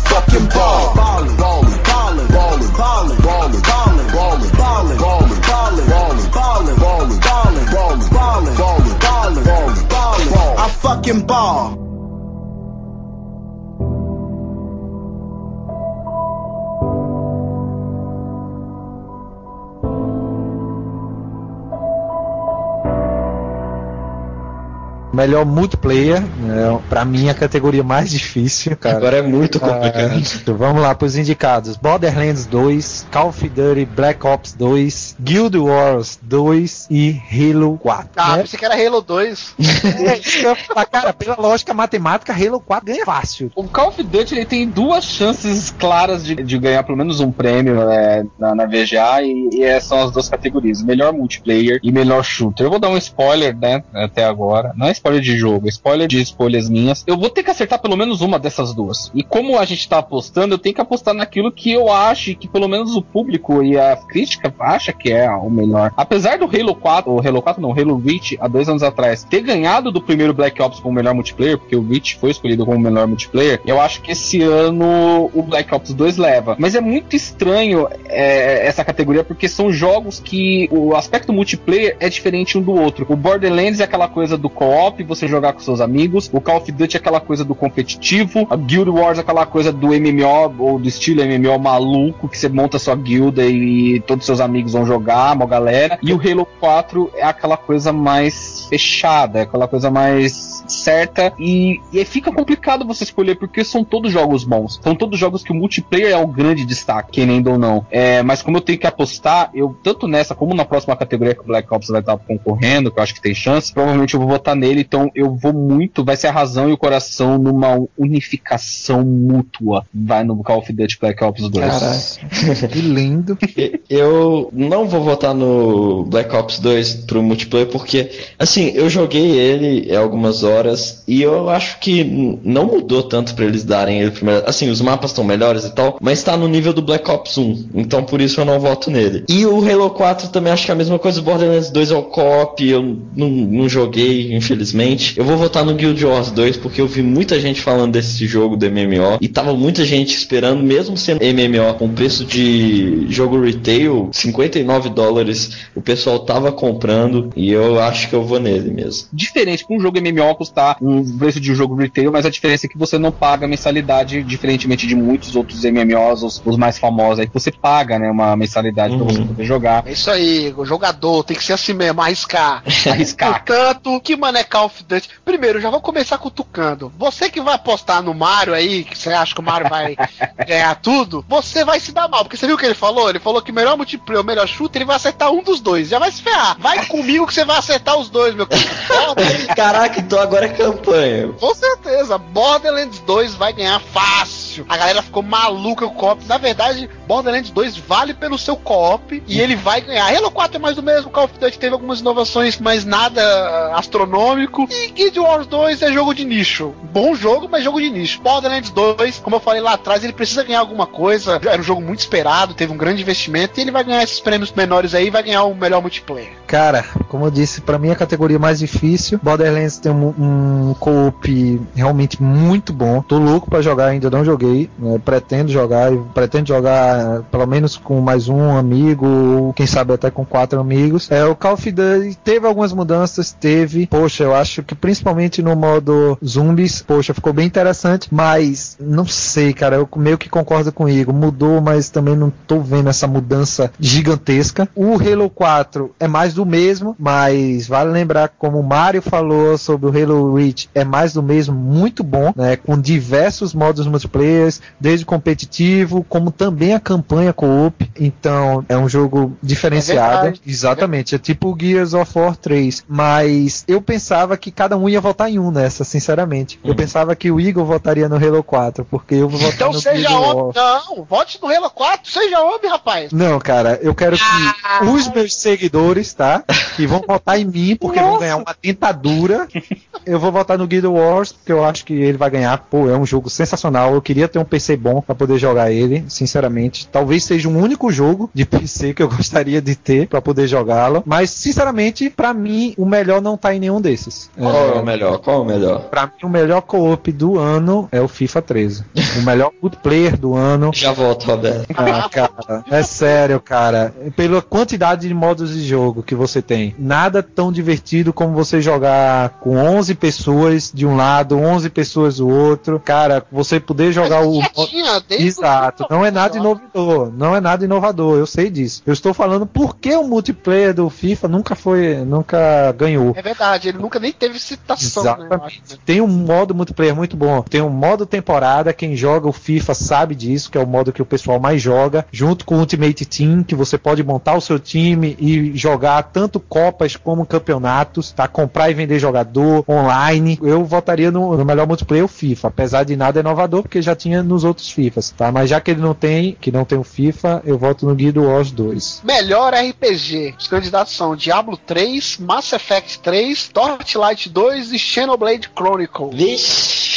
fucking ball. Melhor multiplayer, né? pra mim a categoria mais difícil, cara. Agora é muito complicado. Ah, vamos lá pros indicados: Borderlands 2, Call of Duty Black Ops 2, Guild Wars 2 e Halo 4. Ah, né? pensei que era Halo 2. É falar, cara, pela lógica matemática, Halo 4 ganha fácil. O Call of Duty ele tem duas chances claras de, de ganhar pelo menos um prêmio é, na, na VGA e, e é- são as duas categorias: melhor multiplayer e melhor shooter. Eu vou dar um spoiler, né, até agora. Não é spoiler de jogo, spoiler de escolhas minhas. Eu vou ter que acertar pelo menos uma dessas duas. E como a gente tá apostando, eu tenho que apostar naquilo que eu acho que pelo menos o público e a crítica acha que é o melhor. Apesar do Halo 4, ou Halo 4 não, Halo Reach, há dois anos atrás, ter ganhado do primeiro Black Ops como melhor multiplayer, porque o Reach foi escolhido como melhor multiplayer, eu acho que esse ano o Black Ops 2 leva. Mas é muito estranho é, essa categoria, porque são jogos que o aspecto multiplayer é diferente um do outro. O Borderlands é aquela coisa do co-op, você jogar com seus amigos. O Call of Duty é aquela coisa do competitivo. A Guild Wars é aquela coisa do MMO, ou do estilo MMO maluco, que você monta sua guilda e todos seus amigos vão jogar, uma galera. E o Halo 4 é aquela coisa mais fechada, é aquela coisa mais certa. E, e fica complicado você escolher, porque são todos jogos bons. São todos jogos que o multiplayer é o grande destaque, querendo ou não. É, mas como eu tenho que apostar, eu tanto nessa como na próxima categoria que o Black Ops vai estar concorrendo, que eu acho que tem chance, provavelmente eu vou votar nele, então eu vou muito, vai ser a razão e o coração numa unificação mútua. Vai no Call of Duty Black Ops 2. Caralho. Que lindo. Eu não vou votar no Black Ops 2 pro multiplayer porque, assim, eu joguei ele há algumas horas e eu acho que não mudou tanto pra eles darem ele primeiro. Assim, os mapas estão melhores e tal, mas tá no nível do Black Ops 1, então por isso eu não voto nele. E o Halo 4 também acho que é a mesma coisa. O Borderlands 2 é o co-op, eu não, não joguei, infelizmente. Eu vou votar no Guild Wars 2 porque eu vi muita gente falando desse jogo do MMO e tava muita gente esperando, mesmo sendo MMO com preço de jogo retail, 59 dólares, o pessoal tava comprando e eu acho que eu vou nele mesmo. Diferente para um jogo MMO custar um preço de um jogo retail, mas a diferença é que você não paga mensalidade, diferentemente de muitos outros MMOs, os, os mais famosos aí, que você paga, né, uma mensalidade Uhum. pra você poder jogar. É isso aí, o jogador tem que ser assim mesmo, arriscar. Arriscar. Portanto, que mano é Call of Duty? Primeiro, já vou começar cutucando. Você que vai apostar no Mario aí, que você acha que o Mario vai ganhar tudo, você vai se dar mal. Porque você viu o que ele falou? Ele falou que o melhor multiplayer, o melhor shooter, ele vai acertar um dos dois. Já vai se ferrar. Vai comigo que você vai acertar os dois, meu Caraca, então agora é campanha. Com certeza, Borderlands 2 vai ganhar fácil. A galera ficou maluca com o co-op. Na verdade, Borderlands 2 vale pelo seu co-op e ele vai ganhar. Halo 4 é mais do mesmo, Call of Duty teve algumas inovações, mas nada ah, astronômico. E Guild Wars 2 é jogo de nicho. Bom jogo, mas jogo de nicho. Borderlands 2, como eu falei lá atrás, ele precisa ganhar alguma coisa. Era um jogo muito esperado, teve um grande investimento e ele vai ganhar esses prêmios menores aí e vai ganhar o melhor multiplayer. Cara, como eu disse, pra mim é a categoria mais difícil. Borderlands tem um, um co-op realmente muito bom. Tô louco pra jogar, ainda não joguei. né? Pretendo jogar, pretendo jogar pelo menos com mais um amigo, ou quem sabe até com quatro amigos. É, o Call of Duty teve algumas mudanças, teve. Poxa, eu acho que principalmente no modo zumbis, poxa, ficou bem interessante, mas não sei, cara, eu meio que concordo com o Igor. Mudou, mas também não tô vendo essa mudança gigantesca. O Halo 4 é mais do mesmo, mas vale lembrar, como o Mario falou sobre o Halo Reach, é mais do mesmo, muito bom, né? Com diversos modos multiplayer, desde competitivo, como também a campanha co-op. Então, é um jogo diferenciado. verdade. Exatamente, é tipo o Gears of War 3. Mas eu pensava que cada um ia votar em um nessa, sinceramente. Eu pensava que o Igor votaria no Halo 4, porque eu vou votar Então no seja homem. Não, vote no Halo 4, seja homem, rapaz. Não, cara, eu quero que os meus seguidores, tá? Que vão votar em mim, porque vão ganhar uma dentadura. Eu vou votar no Guild Wars, porque eu acho que ele vai ganhar. Pô, é um jogo sensacional. Eu queria ter um PC bom pra poder jogar ele, sinceramente. Talvez seja um único jogo de PC que eu gostaria de ter pra poder jogá-lo. Mas, sinceramente, pra mim, o melhor não tá em nenhum desses. Qual é o melhor? Qual é o melhor? Pra mim, o melhor co-op do ano é o FIFA 13. O melhor multiplayer do ano Já volto, Roberto. ah, cara, é sério, cara. Pela quantidade de modos de jogo que você tem, nada tão divertido como você jogar com 11 pessoas de um lado, 11 pessoas do outro. Cara, você poder jogar o. Tinha, Exato, não é nada inovador, não é nada inovador, eu sei disso. Eu estou falando porque o multiplayer do FIFA nunca foi, nunca ganhou. É verdade, ele nunca nem teve citação, né? Exatamente. né? Tem um modo multiplayer muito bom. Tem um modo temporada. Quem joga o FIFA sabe disso, que é o modo que o pessoal mais joga. Junto com o Ultimate Team, que você pode montar o seu time e jogar tanto copas como campeonatos, tá? Comprar e vender jogador online. Eu votaria no, no melhor multiplayer o FIFA, apesar de nada inovador, porque já tinha nos outros FIFAs, tá? Mas já que ele não tem, que não tem o FIFA, eu voto no Guild Wars 2. Melhor RPG. Os candidatos são Diablo 3, Mass Effect 3, Torchlight 2 e Xenoblade Chronicle. Vixe.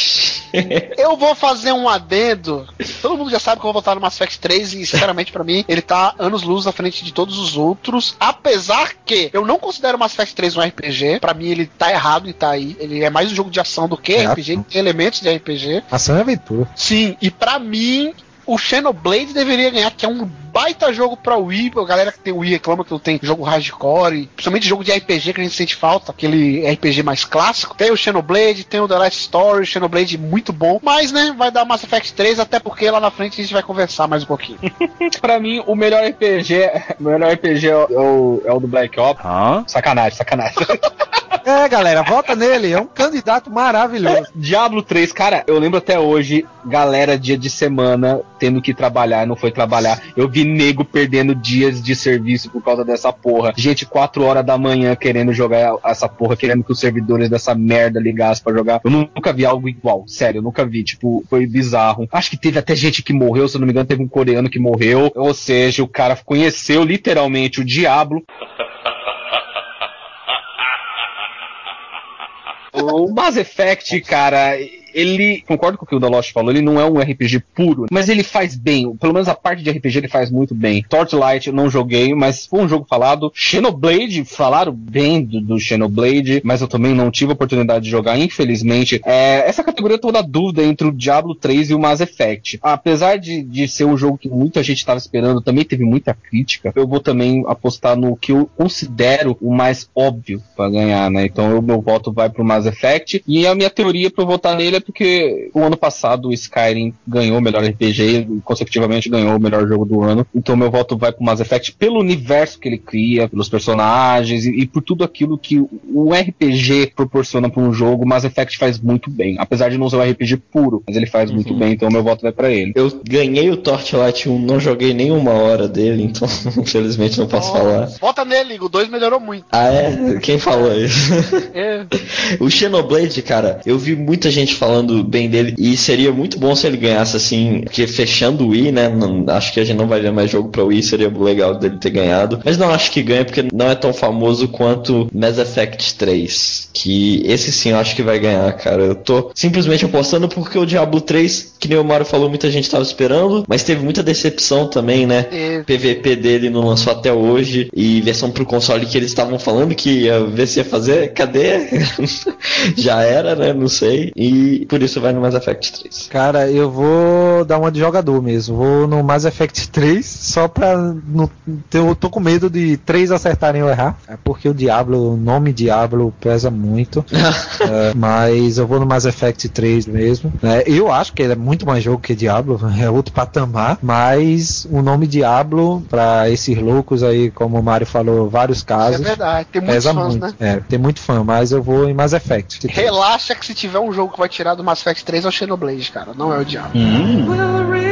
Eu vou fazer um adendo. Todo mundo já sabe que eu vou votar no Mass Effect 3 e, sinceramente, pra mim, ele tá anos luz à frente de todos os outros. Apesar que eu não considero o Mass Effect 3 um RPG. Pra mim, ele tá errado e tá aí. Ele é mais um jogo de ação do que É, RPG. Ele tem elementos de RPG. Ação e aventura. Sim, e pra mim, o Xenoblade deveria ganhar, que é um baita jogo pra Wii. A galera que tem Wii reclama que não tem jogo hardcore, principalmente jogo de RPG que a gente sente falta, aquele RPG mais clássico. Tem o Xenoblade, tem o The Last Story, o Xenoblade muito bom. Mas, né, vai dar Mass Effect 3, até porque lá na frente a gente vai conversar mais um pouquinho. Pra mim, o melhor RPG, o melhor RPG é o, é o do Black Ops. Sacanagem, sacanagem. É, galera, vota nele. É um candidato maravilhoso. Diablo 3, cara, eu lembro até hoje, galera, dia de semana, tendo que trabalhar, não foi trabalhar. Eu vi nego perdendo dias de serviço por causa dessa porra. Gente, 4 horas da manhã querendo jogar essa porra, querendo que os servidores dessa merda ligassem pra jogar. Eu nunca vi algo igual, sério, eu nunca vi. Tipo, foi bizarro. Acho que teve até gente que morreu, se eu não me engano, teve um coreano que morreu. Ou seja, o cara conheceu literalmente o Diablo. O Mass Effect, cara, ele, concordo com o que o da Lost falou, ele não é um RPG puro, mas ele faz bem, pelo menos a parte de RPG ele faz muito bem. Torchlight eu não joguei, mas foi um jogo falado. Xenoblade, falaram bem do, do Xenoblade, mas eu também não tive a oportunidade de jogar, infelizmente. É, essa categoria eu na dúvida entre o Diablo 3 e o Mass Effect. Apesar de, de ser um jogo que muita gente estava esperando, também teve muita crítica, eu vou também apostar no que eu considero o mais óbvio para ganhar, né? Então o meu voto vai pro Mass Effect. E a minha teoria para votar nele é porque o ano passado o Skyrim ganhou o melhor RPG e consecutivamente ganhou o melhor jogo do ano. Então meu voto vai pro Mass Effect pelo universo que ele cria, pelos personagens e, e por tudo aquilo que o RPG proporciona para um jogo. Mass Effect faz muito bem, apesar de não ser um RPG puro, mas ele faz muito bem. Então meu voto vai para ele. Eu ganhei o Torchlight 1, não joguei nem uma hora dele, então infelizmente não posso falar. Bota nele, o 2 melhorou muito. Ah, é? Quem falou isso? É. O Xenoblade, cara, eu vi muita gente falando bem dele e seria muito bom se ele ganhasse assim, porque fechando o Wii, né? não- acho que a gente não vai ver mais jogo pra Wii, seria legal dele ter ganhado. Mas não acho que ganha porque não é tão famoso quanto Mass Effect 3. Que esse sim eu acho que vai ganhar, cara. Eu tô simplesmente apostando porque o Diablo 3, que nem o Mario falou, muita gente tava esperando, mas teve muita decepção também, né? Teve. PVP dele não lançou até hoje e versão pro console que eles estavam falando que ia ver se ia fazer, cadê? Já era, né? Não sei. E por isso vai no Mass Effect 3. Cara, eu vou dar uma de jogador mesmo. Vou no Mass Effect 3 só pra. Não, eu tô com medo de três acertarem ou errar. É porque o Diablo, o nome Diablo pesa muito. É, mas eu vou no Mass Effect 3 mesmo. né? eu acho que ele é muito mais jogo que Diablo, é outro patamar. Mas o nome Diablo, pra esses loucos aí, como o Mario falou, vários Isso é casos. verdade. Tem muitos Pesa fãs, muito. né? É, tem muito fã, mas eu vou em Mass Effect. Relaxa que se tiver um jogo que vai tirar do Mass Effect 3 é o Xenoblade, cara. Não é o Diablo. Drunken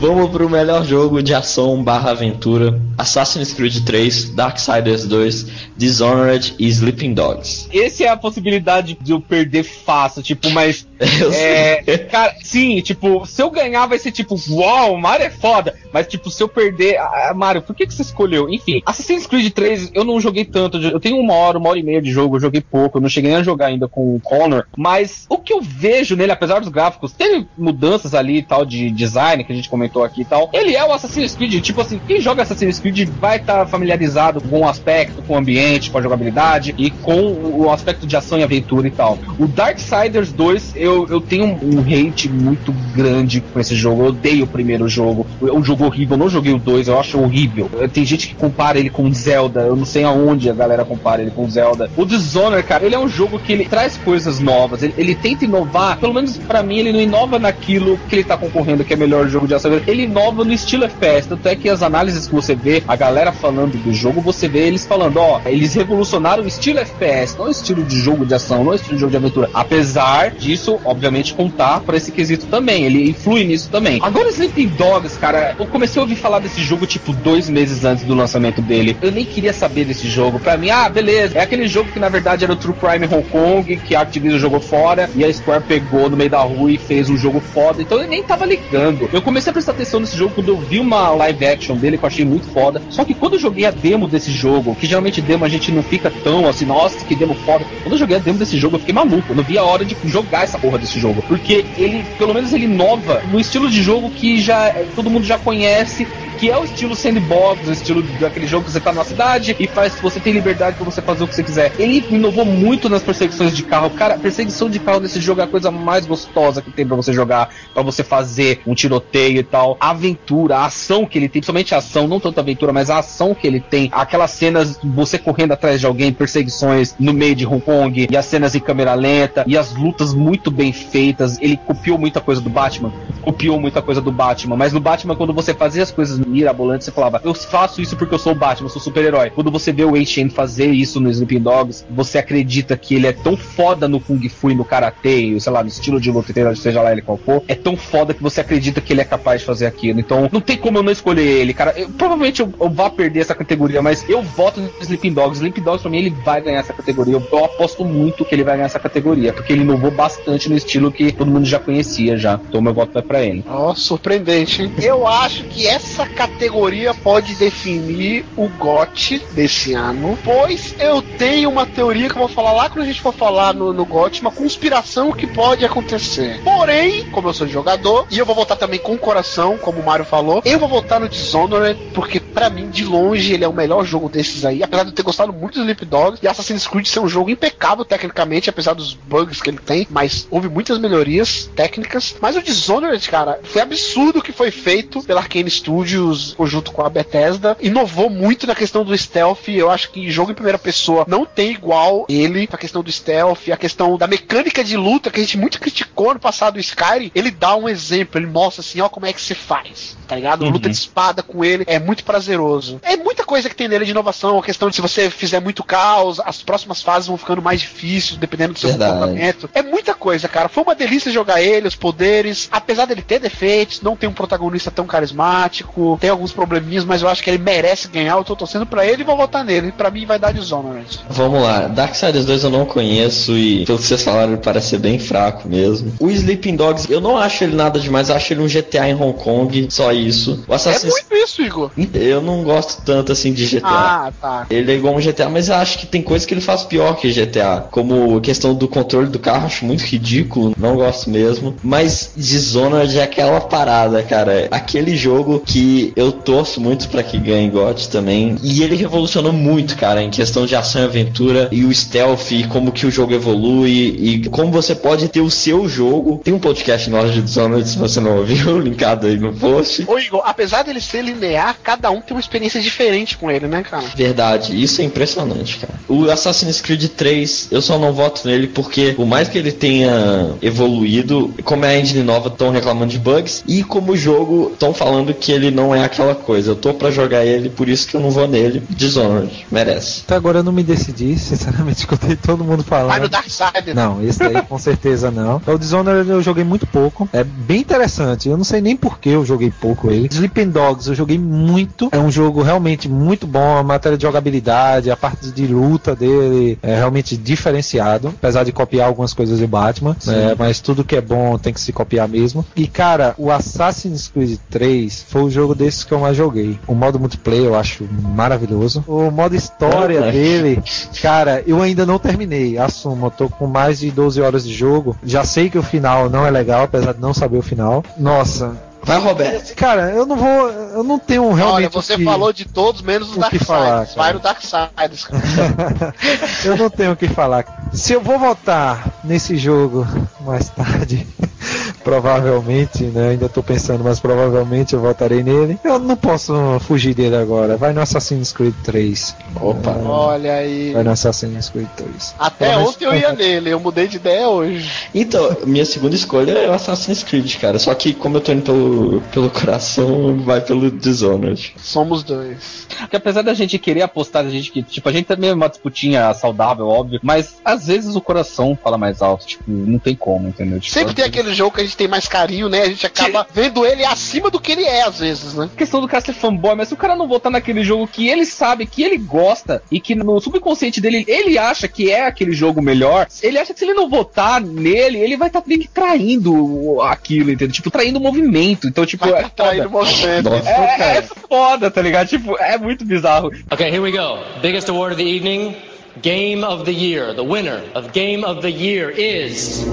Vamos pro melhor jogo de ação barra aventura: Assassin's Creed 3, Darksiders 2, Dishonored e Sleeping Dogs. Esse é a possibilidade de eu perder fácil, tipo, mas. É, cara, sim, tipo, se eu ganhar vai ser tipo, uau, Mario é foda. Mas, tipo, se eu perder. Ah, Mario, por que, que você escolheu? Enfim, Assassin's Creed 3 eu não joguei tanto. Eu tenho uma hora, uma hora e meia de jogo, eu joguei pouco, eu não cheguei nem a jogar ainda com o Connor. Mas o que eu vejo nele, apesar dos gráficos, teve mudanças ali e tal de design que a gente comentou aqui e tal. Ele é o Assassin's Creed, tipo assim, quem joga Assassin's Creed vai estar familiarizado com o aspecto, com o ambiente, com a jogabilidade e com o aspecto de ação e aventura e tal. O Darksiders 2, eu, eu tenho um hate muito grande com esse jogo. Eu odeio o primeiro jogo. É um jogo horrível. Eu não joguei o 2, eu acho horrível. Tem gente que compara ele com Zelda. Eu não sei aonde a galera compara ele com Zelda. O Dishonored, cara, ele é um jogo que ele traz coisas novas. Ele, ele tenta inovar. Pelo menos pra mim, ele não inova naquilo que ele tá concorrendo, que é melhor jogo de ação. Ele inova no estilo FPS. Tanto é que as análises que você vê, a galera falando do jogo, você vê eles falando, ó, eles revolucionaram o estilo FPS, não o estilo de jogo de ação, não o estilo de jogo de aventura. Apesar disso, obviamente, contar pra esse quesito também. Ele influi nisso também. Agora, Sleeping Dogs, cara, eu comecei a ouvir falar desse jogo, tipo, dois meses antes do lançamento dele. Eu nem queria saber desse jogo. Pra mim, ah, beleza. É aquele jogo que na verdade era o True Crime Hong Kong, que a Activision jogou fora e a Square pegou no meio da rua e fez um jogo foda. Então eu nem tava ligando. Eu comecei a prestar atenção nesse jogo quando eu vi uma live action dele que eu achei muito foda. Só que quando eu joguei a demo desse jogo, que geralmente demo a gente não fica tão assim, nossa, que demo foda. Quando eu joguei a demo desse jogo, eu fiquei maluco. Eu não vi a hora de jogar essa porra desse jogo. Porque ele, pelo menos, ele inova no estilo de jogo que já todo mundo já conhece que é o estilo sandbox, o estilo daquele jogo que você tá na cidade e faz você tem liberdade pra você fazer o que você quiser. Ele inovou muito nas perseguições de carro. Cara, perseguição de carro nesse jogo é a coisa mais gostosa que tem pra você jogar, pra você fazer um tiroteio e tal. A aventura, a ação que ele tem, principalmente a ação, não tanto a aventura, mas a ação que ele tem. Aquelas cenas, você correndo atrás de alguém, perseguições no meio de Hong Kong, e as cenas em câmera lenta, e as lutas muito bem feitas. Ele copiou muita coisa do Batman, copiou muita coisa do Batman, mas no Batman, quando você fazia as coisas mirabolante, você falava, eu faço isso porque eu sou o Batman, eu sou super-herói. Quando você vê o Wei Shen fazer isso no Sleeping Dogs, você acredita que ele é tão foda no Kung Fu e no Karate, sei lá, no estilo de luta, seja lá ele qual for, é tão foda que você acredita que ele é capaz de fazer aquilo. Então, não tem como eu não escolher ele, cara. Eu- provavelmente eu, eu vá perder essa categoria, mas eu voto no Sleeping Dogs. Sleeping Dogs, pra mim, ele vai ganhar essa categoria. Eu, eu aposto muito que ele vai ganhar essa categoria, porque ele inovou bastante no estilo que todo mundo já conhecia já. Então, meu voto vai pra ele. Ó, surpreendente, hein? Eu acho que essa categoria pode definir o GOT desse ano, pois eu tenho uma teoria que eu vou falar lá quando a gente for falar no, no GOT, uma conspiração que pode acontecer. Porém, como eu sou jogador, e eu vou votar também com o coração, como o Mario falou, eu vou votar no Dishonored, porque pra mim, de longe, ele é o melhor jogo desses aí, apesar de eu ter gostado muito do Sleep Dogs, e Assassin's Creed ser um jogo impecável tecnicamente, apesar dos bugs que ele tem, mas houve muitas melhorias técnicas. Mas o Dishonored, cara, foi absurdo o que foi feito pela Arkane Studios junto com a Bethesda. Inovou muito na questão do stealth. Eu acho que jogo em primeira pessoa não tem igual ele. A questão do stealth, a questão da mecânica de luta que a gente muito criticou no passado do Skyrim. Ele dá um exemplo, ele mostra assim, ó, como é que se faz. Tá ligado? Luta de espada com ele é muito prazeroso. É muita coisa que tem nele de inovação. A questão de se você fizer muito caos, as próximas fases vão ficando mais difíceis, dependendo do seu Verdade. comportamento. É muita coisa, cara. Foi uma delícia jogar ele, os poderes. Apesar dele ter defeitos, não tem um protagonista tão carismático, tem alguns probleminhas, mas eu acho que ele merece ganhar. Eu tô torcendo pra ele e vou votar nele. Pra mim vai dar Dishonored. Vamos lá, Darksiders 2 eu não conheço e pelo que vocês falaram ele parece ser bem fraco mesmo. O Sleeping Dogs, eu não acho ele nada demais, acho ele um GTA em Hong Kong, só isso. O É Assassin's muito isso, Igor. eu não gosto tanto assim de GTA. Ah, tá. Ele é igual um GTA, mas eu acho que tem coisa que ele faz pior que GTA. Como a questão do controle do carro, acho muito ridículo, não gosto mesmo. Mas Dishonored é aquela parada, cara. Aquele jogo que eu torço muito pra que ganhe GOT também. E ele revolucionou muito, cara, em questão de ação e aventura e o stealth e como que o jogo evolui e como você pode ter o seu jogo. Tem um podcast nosso de Dishonored, se você não ouviu, linkado aí no post. Ô, Igor, apesar dele ser linear, cada um tem uma experiência diferente com ele, né, cara? Verdade, isso é impressionante, cara. O Assassin's Creed 3, eu só não voto nele porque, por mais que ele tenha evoluído, como é a engine nova, estão reclamando de bugs, e como o jogo, estão falando que ele não é aquela coisa. Eu tô pra jogar ele, por isso que eu não vou nele. Dishonored, merece. Até agora eu não me decidi, sinceramente, escutei todo mundo Vai no falando. Dark Side. Não, esse daí com certeza não. O Dishonored eu joguei muito pouco. É bem interessante. Eu não sei nem por que eu joguei pouco ele. Sleeping Dogs eu joguei muito. É um jogo realmente muito bom. A matéria de jogabilidade, a parte de luta dele é realmente diferenciado. Apesar de copiar algumas coisas de Batman. né, mas tudo que é bom tem que se copiar mesmo. E cara, o Assassin's Creed 3 foi o jogo desses que eu mais joguei. O modo multiplayer eu acho maravilhoso. O modo história dele, cara, eu ainda não terminei. Assumo, eu tô com mais de 12 horas de jogo. Já sei que o final não é legal, apesar de não saber o final. Nossa. Vai, Roberto. Cara, eu não vou. Eu não tenho realmente. Olha, você o que- falou de todos menos os o Dark que falar, Sides. Vai no Dark Sides, cara. eu não tenho o que falar. Se eu vou votar nesse jogo mais tarde, provavelmente, né? Ainda tô pensando, mas provavelmente eu votarei nele. Eu não posso fugir dele agora. Vai no Assassin's Creed 3. Opa. Olha aí. Vai no Assassin's Creed 3. Até Pelo menos- ontem eu ia nele, eu mudei de ideia hoje. Então, minha segunda escolha é o Assassin's Creed, cara. Só que como eu tô indo pelo, pelo coração, vai pelo Dishonored. Somos dois. Porque apesar da gente querer apostar, a gente que, tipo, a gente também é uma disputinha saudável, óbvio, mas às vezes o coração fala mais alto, tipo, não tem como, entendeu? Tipo, Sempre tem aquele jogo que a gente tem mais carinho, né? A gente acaba vendo ele acima do que ele é, às vezes, né? questão do cara ser fanboy, mas se o cara não votar naquele jogo que ele sabe, que ele gosta e que no subconsciente dele ele acha que é aquele jogo melhor, ele acha que se ele não votar nele, ele vai estar meio que traindo o- aquilo, entendeu? Tipo, traindo o movimento. Então, tipo, Vai é foda. Nossa. É, é foda, tá ligado? Tipo, é muito bizarro. Okay, here we go. Biggest award of the evening Game of the Year. The winner of Game of the Year is.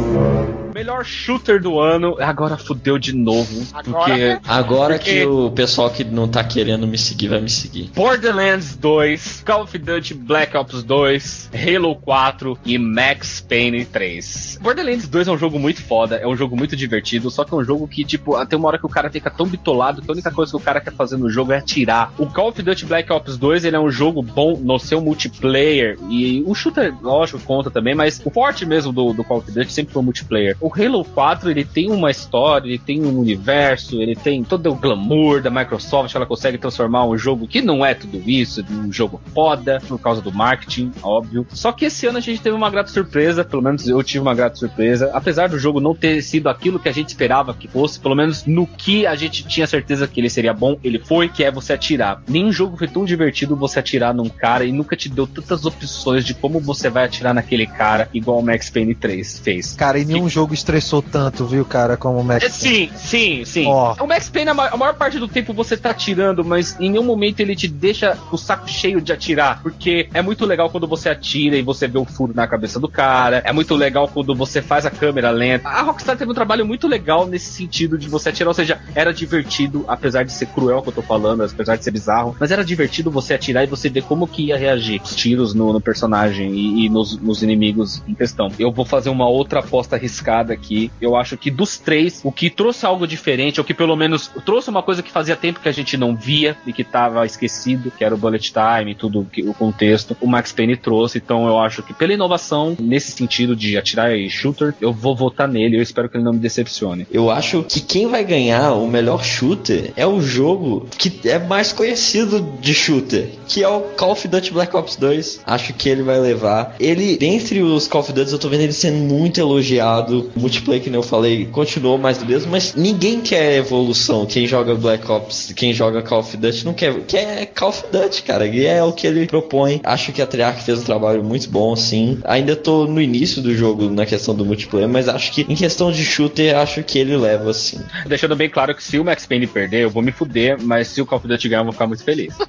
Melhor shooter do ano, agora fudeu de novo. Agora porque Agora Porque- que o pessoal que não tá querendo me seguir vai me seguir. Borderlands 2, Call of Duty Black Ops 2, Halo 4 e Max Payne 3. Borderlands 2 é um jogo muito foda, é um jogo muito divertido, só que é um jogo que, tipo, até uma hora que o cara fica tão bitolado que a única coisa que o cara quer fazer no jogo é atirar. O Call of Duty Black Ops 2, ele é um jogo bom no seu multiplayer, e o shooter, lógico, conta também, mas o forte mesmo do, do Call of Duty sempre foi o multiplayer. O Halo 4 ele tem uma história, ele tem um universo, ele tem todo o glamour da Microsoft, ela consegue transformar um jogo que não é tudo isso, um jogo foda, por causa do marketing, óbvio. Só que esse ano a gente teve uma grata surpresa, pelo menos eu tive uma grata surpresa, apesar do jogo não ter sido aquilo que a gente esperava que fosse, pelo menos no que a gente tinha certeza que ele seria bom, ele foi, que é você atirar. Nenhum jogo foi tão divertido você atirar num cara e nunca te deu tantas opções de como você vai atirar naquele cara, igual o Max Payne 3 fez. Cara, e nenhum jogo estressou tanto, viu, cara, como o Max É, Sim, sim, sim. Ó. O Max Payne, a ma- a maior parte do tempo você tá atirando, mas em nenhum momento ele te deixa o saco cheio de atirar. Porque é muito legal quando você atira e você vê o furo na cabeça do cara. É muito legal quando você faz a câmera lenta. A Rockstar teve um trabalho muito legal nesse sentido de você atirar. Ou seja, era divertido, apesar de ser cruel que eu tô falando, apesar de ser bizarro. Mas era divertido você atirar e você ver como que ia reagir os tiros no, no personagem e, e nos, nos inimigos em questão. Eu vou fazer uma outra aposta arriscada aqui. Eu acho que dos três, o que trouxe algo diferente, ou que pelo menos trouxe uma coisa que fazia tempo que a gente não via e que tava esquecido, que era o bullet time tudo que, o contexto, o Max Payne trouxe. Então eu acho que pela inovação, nesse sentido de atirar e shooter, eu vou votar nele. Eu espero que ele não me decepcione. Eu acho que quem vai ganhar o melhor shooter é o jogo que é mais conhecido de shooter, que é o Call of Duty Black Ops 2. Acho que ele vai levar. Ele, dentre os Call of Duty, eu tô vendo ele sendo muito elogiado. O multiplayer, que nem eu falei, continuou mais do mesmo, mas ninguém quer evolução. Quem joga Black Ops, quem joga Call of Duty não quer. Quer Call of Duty, cara. E é o que ele propõe. Acho que a Treyarch fez um trabalho muito bom, sim. Ainda tô no início do jogo na questão do multiplayer, mas acho que em questão de shooter, acho que ele leva, sim. Deixando bem claro que se o Max Payne perder, eu vou me fuder, mas se o Call of Duty ganhar, eu vou ficar muito feliz.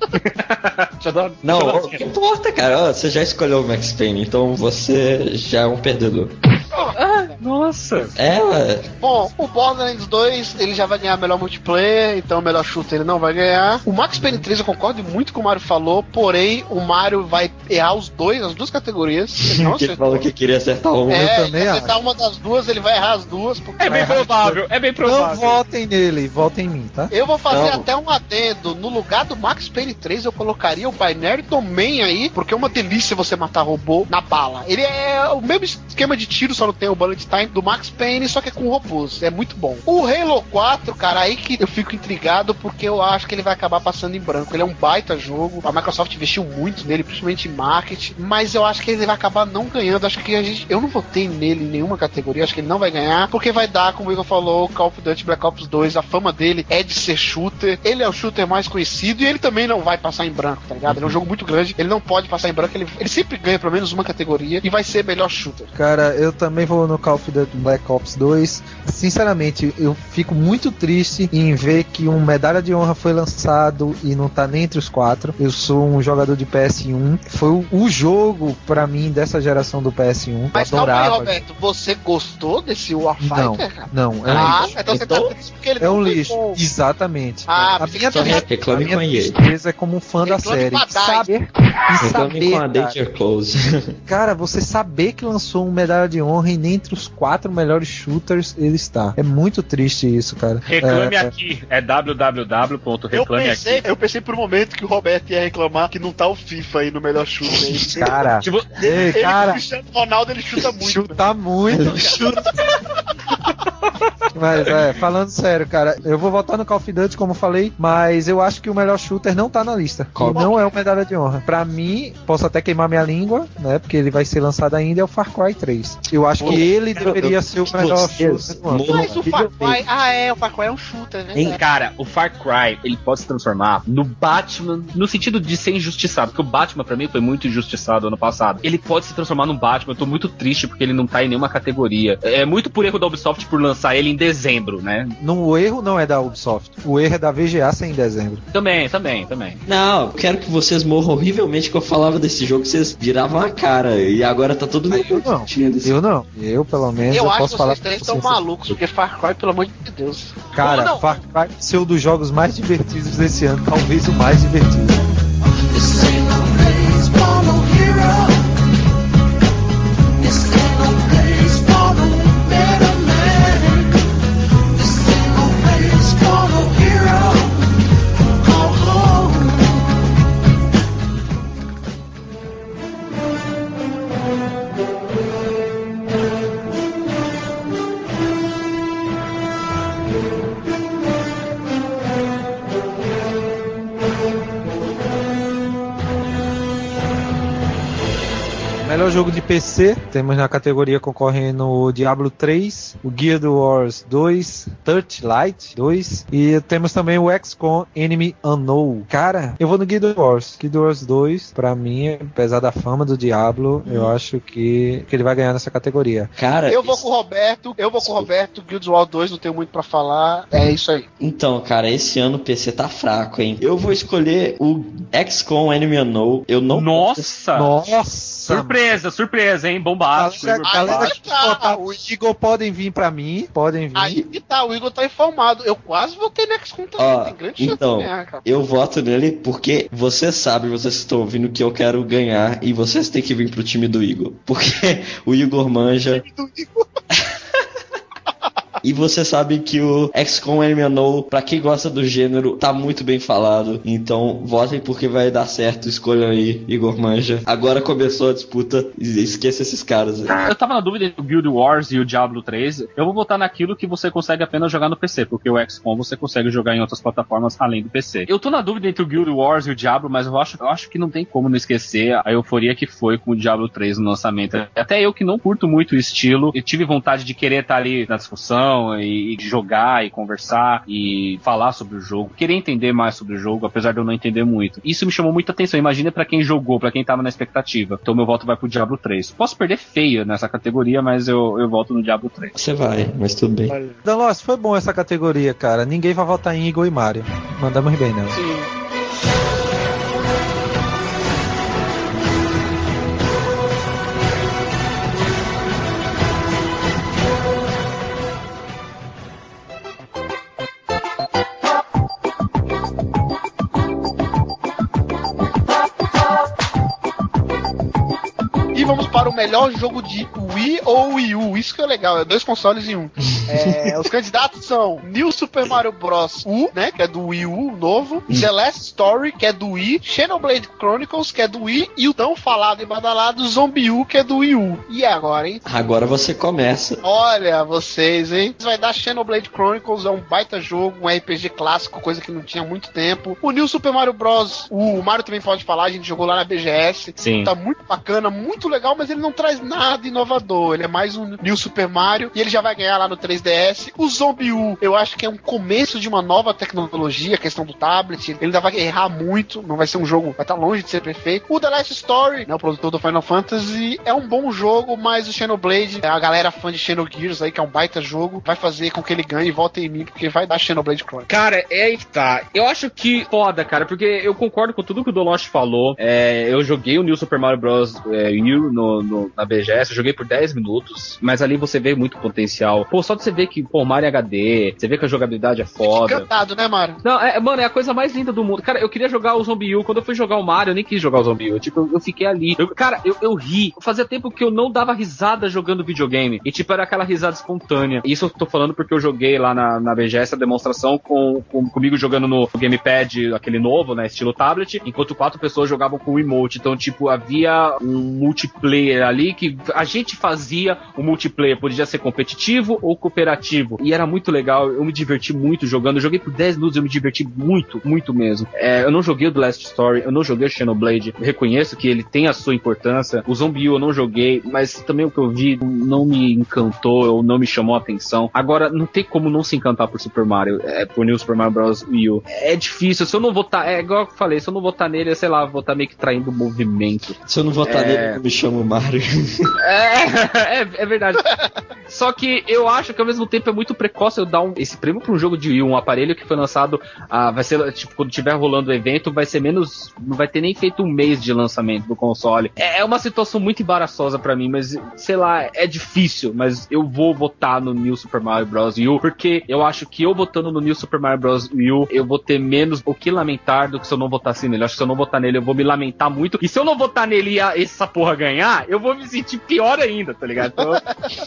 Não, já dá- o que importa, cara? Ó, você já escolheu o Max Payne, então você já é um perdedor. Nossa! É. Bom, o Borderlands 2 ele já vai ganhar melhor multiplayer, então o melhor shooter ele não vai ganhar. O Max Payne 3 eu concordo muito com o Mario falou, porém o Mario vai errar os dois, as duas categorias. Ele não ele falou que queria acertar um. É, Eu também acertar uma das duas, ele vai errar as duas. Porque É bem provável, é bem Não provável. votem nele, votem em mim, tá? Eu vou fazer Não. até um adendo. No lugar do Max Payne 3, eu colocaria o Binary Domain aí, porque é uma delícia você matar robô na bala. Ele é o mesmo esquema de tiro, só não tem o bullet time do Max Payne, só que é com robôs. É muito bom. O Halo 4, cara, aí que eu fico intrigado, porque eu acho que ele vai acabar passando em branco. Ele é um baita jogo. A Microsoft investiu muito nele, principalmente em marketing, mas eu acho que ele vai acabar não ganhando. Acho que a gente. Eu não votei nele em nenhuma categoria, acho que ele não vai ganhar, porque vai dar, como o Igor falou, Call of Duty Black Ops 2. A fama dele é de ser shooter. Ele é o shooter mais conhecido e ele também não vai passar em branco, tá ligado? Ele é um jogo muito grande, ele não pode passar em branco. Ele, ele sempre ganha pelo menos uma categoria e vai ser melhor shooter. Cara, eu também vou no Call of Duty Black Ops 2. Sinceramente, eu fico muito triste em ver que um medalha de honra foi lançado e não tá nem entre os quatro. Eu sou um jogador de PS1. Foi o, o jogo pra mim dessa geração do PS1. Mas eu calma aí, adorava. Roberto, você gostou desse Warfighter, Não, não, é um Ah, lixo. então você tá Então, triste porque ele É um lixo, bom. exatamente. Ah, a minha, que só reclame a minha com a EA. tristeza é como um fã da Reclame série. com a DICE. Saber, e Reclame saber, com a Danger Close. Cara, você saber que lançou um medalha de honra e nem entre os quatro melhores shooters ele está. É muito triste isso, cara. Reclame É, aqui. É Eu www.reclame pensei, aqui. eu pensei por um momento que o Roberto ia reclamar que não tá o FIFA aí no melhor chute. Aí. Cara, Tipo, ei, Ele, cara, o Cristiano Ronaldo, ele chuta muito. né? chuta muito. Mas é, falando sério, cara, eu vou votar no Call of Duty, como eu falei, mas eu acho que o melhor shooter não tá na lista. Qual? E não é o medalha de honra. Pra mim, posso até queimar minha língua, né? Porque ele vai ser lançado ainda, é o Far Cry 3. Eu acho que ele deveria ser o melhor Vocês shooter do ano. morram Mas o Far Cry. Ah, é, o Far Cry é um shooter, né? Hein, cara, o Far Cry, ele pode se transformar no Batman, no sentido de ser injustiçado, porque o Batman pra mim foi muito injustiçado ano passado. Ele pode se transformar num Batman, eu tô muito triste porque ele não tá em nenhuma categoria. É muito por erro da Ubisoft por lançar ele em dezembro, né? No, o erro não é da Ubisoft. O erro é da VGA ser em dezembro. Também, também, também. Não, eu quero que vocês morram horrivelmente que eu falava desse jogo, vocês viravam a cara. E agora tá todo mundo Eu não. desse Eu não. Eu, pelo menos, Eu eu, acho posso que falar. vocês estão vocês. malucos, porque Far Cry, pelo amor de Deus. Cara, Não, não. Far Cry ser um dos jogos mais divertidos desse ano, talvez o mais divertido. PC, temos na categoria concorrendo o Diablo 3, o Guild Wars 2, Touchlight 2 e temos também o XCOM Enemy Unknown. Cara, eu vou no Guild Wars. Guild Wars 2, pra mim, apesar da fama do Diablo, eu acho que, que ele vai ganhar nessa categoria. Cara, Eu vou com o Roberto, eu vou com o Roberto, Guild Wars 2, não tenho muito pra falar. É isso aí. Então, cara, esse ano o PC tá fraco, hein? Eu vou escolher o XCOM Enemy Unknown. Eu não Nossa! Nossa! Surpresa, surpresa, hein? Bombástico. Galera, Igor galera bombástico. que votar o Igor podem vir pra mim, podem vir. Aí que tá, o Igor tá informado. Eu quase votei no XCOM também, Ó, tem grande chance então, de ganhar, cara. eu voto nele porque você sabe, vocês estão ouvindo que eu quero ganhar e vocês têm que vir pro time do Igor. Porque o Igor manja. E você sabe que o XCOM Unknown, pra quem gosta do gênero, tá muito bem falado. Então, votem porque vai dar certo. Escolham aí, Igor Manja. Agora começou a disputa. Esqueça esses caras aí. Eu tava na dúvida entre o Guild Wars e o Diablo 3. Eu vou votar naquilo que você consegue apenas jogar no PC, porque o XCOM você consegue jogar em outras plataformas além do PC. Eu tô na dúvida entre o Guild Wars e o Diablo, mas eu acho, eu acho que não tem como não esquecer a euforia que foi com o Diablo 3 no lançamento. Até eu que não curto muito o estilo, eu tive vontade de querer estar ali na discussão e, e jogar e conversar e falar sobre o jogo, querer entender mais sobre o jogo, apesar de eu não entender muito. Isso me chamou muita atenção. Imagina pra quem jogou, pra quem tava na expectativa. Então meu voto vai pro Diablo 3. Posso perder feio nessa categoria, mas eu, eu voto no Diablo 3. Você vai, mas tudo bem. Danlos, foi bom essa categoria, cara. Ninguém vai votar em Igor e Mario. Mandamos bem, não. E vamos para o melhor jogo de Wii ou Wii U. Isso que é legal, é dois consoles em um. É, os candidatos são New Super Mario Bros. U, né, que é do Wii U novo, The Last Story, que é do Wii, Xenoblade Chronicles, que é do Wii, e o tão falado e badalado Zombie U, que é do Wii U. E agora, hein? Agora você começa. Olha vocês, hein? Vai dar Xenoblade Chronicles, é um baita jogo, um RPG clássico, coisa que não tinha há muito tempo. O New Super Mario Bros. U, o Mario também pode falar, a gente jogou lá na BGS. Sim. Tá muito bacana, muito legal, mas ele não traz nada inovador. Ele é mais um New Super Mario e ele já vai ganhar lá no 3DS. O Zombie U, eu acho que é um começo de uma nova tecnologia, a questão do tablet. Ele ainda vai errar muito, não vai ser um jogo, vai estar longe de ser perfeito. O The Last Story, né, o produtor do Final Fantasy, é um bom jogo, mas o Xenoblade, a galera fã de Xenogears aí, que é um baita jogo, vai fazer com que ele ganhe e vote em mim, porque vai dar Xenoblade Chronicles. Cara, é aí que tá. Eu acho que foda, cara, porque eu concordo com tudo que o Dolosh falou. É, eu joguei o New Super Mario Bros. É, No, no- na BGS, eu joguei por 10 minutos, mas ali você vê muito potencial. Pô, só de você ver que, pô, Mario é HD, você vê que a jogabilidade é foda. Encantado, né, Mário? Não, é, mano, é a coisa mais linda do mundo. Cara, eu queria jogar o Zombie U. Quando eu fui jogar o Mario, eu nem quis jogar o Zombie U. Tipo, eu, eu fiquei ali. Eu- cara, eu, eu ri. Fazia tempo que eu não dava risada jogando videogame. E, tipo, era aquela risada espontânea. Isso eu tô falando porque eu joguei lá na, na BGS a demonstração com, com- comigo jogando no Gamepad, aquele novo, né? Estilo tablet, enquanto quatro pessoas jogavam com o emote. Então, tipo, havia um multiplayer ali que a gente fazia o multiplayer. Podia ser competitivo ou cooperativo. E era muito legal. Eu me diverti muito jogando. Eu joguei por 10 minutos eu me diverti muito, muito mesmo. É, eu não joguei o The Last Story, eu não joguei o Xenoblade. Eu reconheço que ele tem a sua importância. O Zombie eu não joguei, mas também o que eu vi não me encantou ou não me chamou a atenção. Agora, não tem como não se encantar por Super Mario, é, por New Super Mario Bros. Wii U. É difícil, se eu não votar, é igual eu falei, se eu não votar nele, sei lá, vou estar meio que traindo o movimento. Se eu não votar É. nele, eu me chamo Mario. É, é, é verdade. Só que eu acho que ao mesmo tempo é muito precoce eu dar um- esse prêmio pra um jogo de Wii, um aparelho que foi lançado, ah, vai ser, tipo, quando tiver rolando o evento, vai ser menos, não vai ter nem feito um mês de lançamento do console. É, é uma situação muito embaraçosa pra mim, mas, sei lá, é difícil, mas eu vou votar no New Super Mario Bros. U, porque eu acho que eu votando no New Super Mario Bros. U, eu vou ter menos o que lamentar do que se eu não votasse nele. Eu acho que se eu não votar nele, eu vou me lamentar muito. E se eu não votar nele essa porra ganhar, eu vou me sentir pior ainda, tá ligado? Então,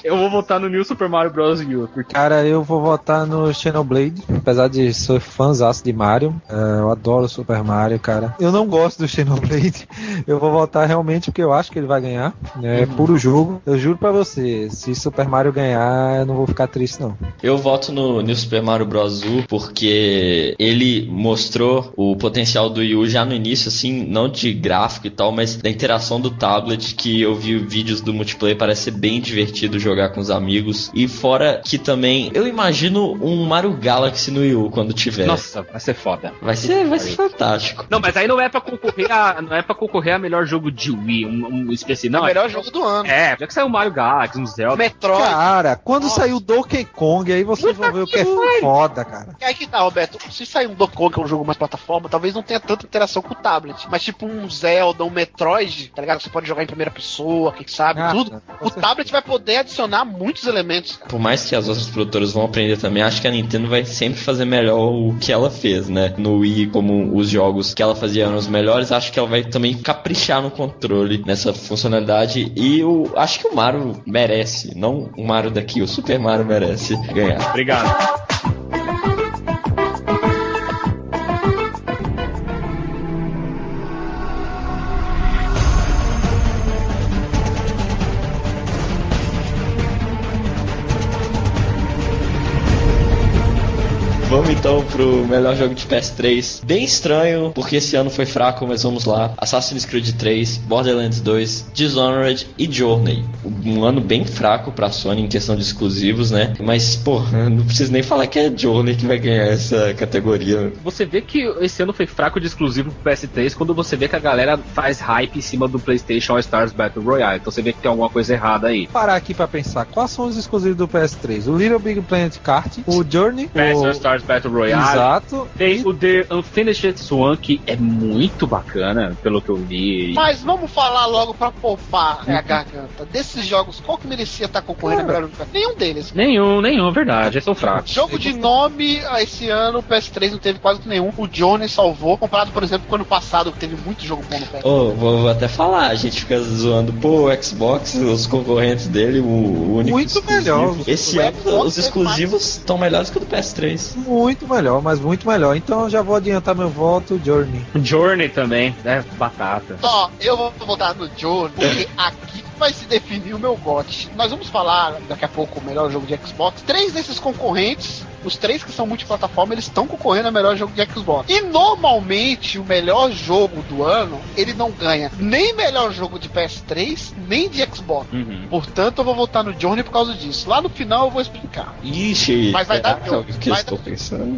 eu vou votar no New Super Mario Bros. Yu. Porque... Cara, eu vou votar no Xenoblade, apesar de ser fãzaço de Mario. É, eu adoro Super Mario, cara. Eu não gosto do Xenoblade. Eu vou votar realmente porque eu acho que ele vai ganhar. É puro jogo. Eu juro pra você, se Super Mario ganhar, eu não vou ficar triste, não. Eu voto no New Super Mario Bros. U porque ele mostrou o potencial do Wii U já no início, assim, não de gráfico e tal, mas da interação do tablet, que eu vi vídeos do multiplayer, parece ser bem divertido jogar com os amigos. E fora que também, eu imagino um Mario Galaxy no Wii U quando tiver. Nossa, vai ser foda. Vai ser, vai ser fantástico. Não, mas aí não é pra concorrer a, não é pra concorrer a melhor jogo de Wii, um, um específico. Não, o melhor jogo do ano. É, já que saiu o Mario Galaxy, um Zelda. Metroid. Cara, quando Nossa. saiu Donkey Kong, aí vocês vão ver o que é foda, cara. É aí que tá, Roberto. Se sair um Donkey Kong, que é um jogo mais plataforma, talvez não tenha tanta interação com o tablet. Mas tipo um Zelda, um Metroid, tá ligado? Você pode jogar em primeira pessoa, quem sabe, Ah, tudo. O certeza. tablet vai poder adicionar muitos elementos, cara. Por mais que as outras produtoras vão aprender também, acho que a Nintendo vai sempre fazer melhor o que ela fez, né? No Wii, como os jogos que ela fazia eram os melhores, acho que ela vai também caprichar no controle nessa funcionalidade. E eu acho que o Mario merece, não o Mario daqui, o Super Mario merece ganhar. Obrigado. Então pro melhor jogo de PS3. Bem estranho, porque esse ano foi fraco, mas vamos lá. Assassin's Creed 3, Borderlands 2, Dishonored e Journey. Um ano bem fraco pra Sony em questão de exclusivos, né? Mas, pô, não preciso nem falar que é Journey que vai ganhar essa categoria. Você vê que esse ano foi fraco de exclusivo pro PS3 quando você vê que a galera faz hype em cima do PlayStation All Stars Battle Royale. Então você vê que tem alguma coisa errada aí. Parar aqui pra pensar, quais são os exclusivos do PS3? O Little Big Planet Kart, o Journey, PS All o... Stars Battle Royale. Exato. Tem o The Unfinished Swan, que é muito bacana, pelo que eu vi. Mas vamos falar logo pra poupar né, a garganta. Desses jogos, qual que merecia estar concorrendo a melhor? Nenhum deles. Nenhum, nenhum, verdade. Eles são fracos. Jogo de nome, ah, esse ano o PS3 não teve quase nenhum. O Johnny salvou, comparado, por exemplo, com o ano passado, que teve muito jogo bom no PS3. Ô, vou, vou até falar, a gente fica zoando, pô, o Xbox, os concorrentes dele, o, o único Muito exclusivo. melhor. Esse O ano Xbox os é exclusivos estão melhores que o do PS3. Muito melhor, mas muito melhor. Então eu já vou adiantar meu voto, Journey. Journey também, né? Batata. Ó, eu vou votar no Johnny, porque aqui vai se definir o meu gote. Nós vamos falar daqui a pouco o melhor jogo de Xbox. Três desses concorrentes, os três que são multiplataforma, eles estão concorrendo ao melhor jogo de Xbox. E normalmente o melhor jogo do ano, ele não ganha nem melhor jogo de PS3, nem de Xbox. Uhum. Portanto, eu vou votar no Johnny por causa disso. Lá no final eu vou explicar. Ixi, Mas vai dar que eu vai estou pensando?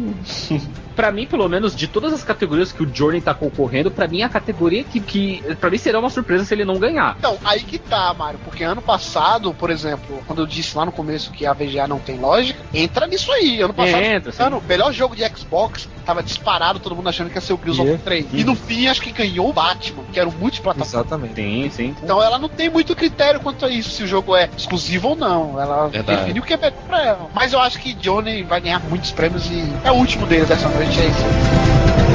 Pra mim, pelo menos, de todas as categorias que o Journey tá concorrendo, pra mim é a categoria que, que pra mim será uma surpresa se ele não ganhar. Então, aí que tá, Mário, porque ano passado, por exemplo, quando eu disse lá no começo que a VGA não tem lógica, entra nisso aí. Ano passado, Entra, sim. ano, o melhor jogo de Xbox tava disparado, todo mundo achando que ia ser o Gears Yeah. of War 3. E no fim, acho que ganhou o Batman, que era o multiplataforma. Exatamente. Sim, sim. Então ela não tem muito critério quanto a isso, se o jogo é exclusivo ou não. Ela Verdade. define o que é melhor pra ela. Mas eu acho que Johnny vai ganhar muitos prêmios e é o último dele dessa noite, é isso.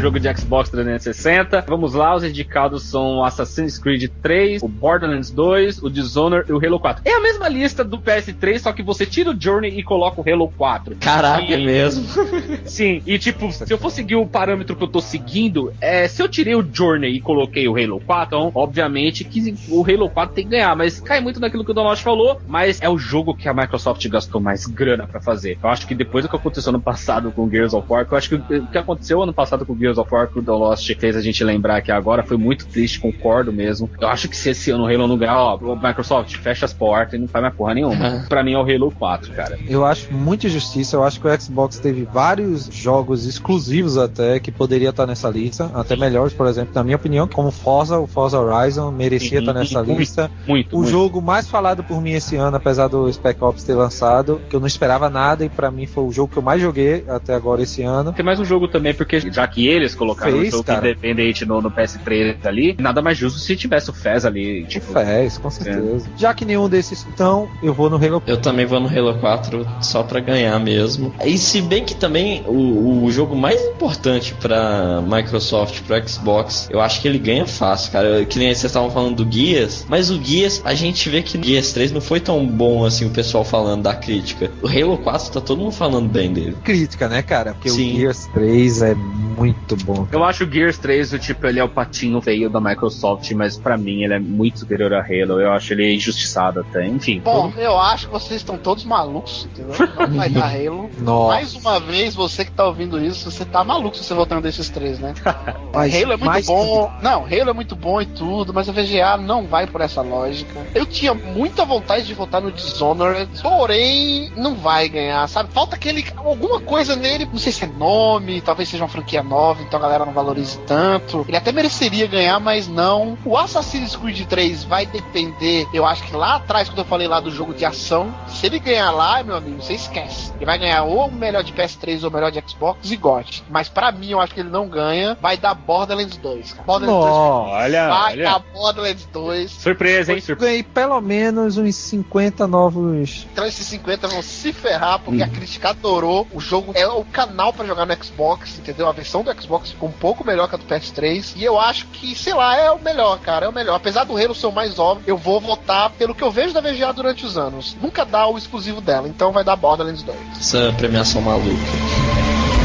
Jogo de Xbox 360. Vamos lá, os indicados são Assassin's Creed 3, o Borderlands 2, o Dishonored e o Halo 4. É a mesma lista do PS3, só que você tira o Journey e coloca o Halo 4. Caraca, é mesmo? Sim, e tipo, se eu for seguir o parâmetro que eu tô seguindo, é, se eu tirei o Journey e coloquei o Halo 4, então, obviamente que o Halo 4 tem que ganhar, mas cai muito naquilo que o Donald falou, mas é o jogo que a Microsoft gastou mais grana pra fazer. Eu acho que depois do que aconteceu ano passado com Gears of War, eu acho que o que aconteceu ano passado com Gears of War Cruel Lost fez a gente lembrar que agora foi muito triste, concordo mesmo. Eu acho que se esse ano o Halo não ganhar, ó, Microsoft fecha as portas e não faz mais porra nenhuma. pra mim é o Halo 4, cara. Eu acho muita injustiça. Eu acho que o Xbox teve vários jogos exclusivos até que poderia estar nessa lista, até melhores, por exemplo, na minha opinião, como Forza, o Forza Horizon merecia estar nessa muito, lista. Muito, O muito. jogo mais falado por mim esse ano, apesar do Spec Ops ter lançado, que eu não esperava nada e pra mim foi o jogo que eu mais joguei até agora esse ano. Tem mais um jogo também, porque já que eles colocaram Fez, um jogo cara. independente no, no PS3 ali, nada mais justo se tivesse o Fez ali. Tipo, Fez, com certeza. Já que nenhum desses estão, eu vou no Halo Eu também vou no Halo 4 só pra ganhar mesmo. E se bem que também o, o jogo mais importante pra Microsoft, pro Xbox, eu acho que ele ganha fácil, cara. Que nem vocês estavam falando do Guias, mas o Guias, a gente vê que o Guias 3 não foi tão bom assim, o pessoal falando da crítica. O Halo 4 tá todo mundo falando bem dele. crítica, né, cara? Porque Sim. o Gears 3 é muito bom. Eu acho o Gears 3, o tipo, ele é o patinho feio da Microsoft, mas pra mim ele é muito superior a Halo. Eu acho ele injustiçado até. Enfim. Bom, eu acho que vocês estão todos malucos, entendeu? Não vai dar Halo. Nossa. Mais uma vez, você que tá ouvindo isso, você tá maluco se você voltando desses três, né? Mas Halo é muito bom. Não, Halo é muito bom e tudo, mas a VGA não vai por essa lógica. Eu tinha muita vontade de votar no Dishonored, porém não vai ganhar, sabe? Falta aquele alguma coisa nele, não sei se é nome, talvez seja uma franquia nova, então a galera não valorize tanto. Ele até mereceria ganhar, mas não. O Assassin's Creed 3 vai depender, eu acho que lá atrás quando eu falei lá do jogo de ação, se ele ganhar lá, meu amigo, você esquece. Ele vai ganhar ou o melhor de PS3 ou o melhor de Xbox e GOT. Mas pra mim, eu acho que ele não ganha, vai dar Borderlands 2. cara. Borderlands 2 Nossa. Olha, vai olha. dar Borderlands 2. Surpresa, hein? Eu Surpresa. ganhei pelo menos uns 50 novos. Então esses 50 vão se ferrar porque a crítica adorou. O jogo é o canal pra jogar no Xbox, entendeu? A versão do Xbox ficou um pouco melhor que a do PS3. E eu acho que, sei lá, é o melhor, cara. É o melhor. Apesar do Halo ser o mais óbvio, eu vou votar pelo que eu vejo da VGA durante os anos. Nunca dá o exclusivo dela, então vai dar Borderlands 2. Essa premiação maluca.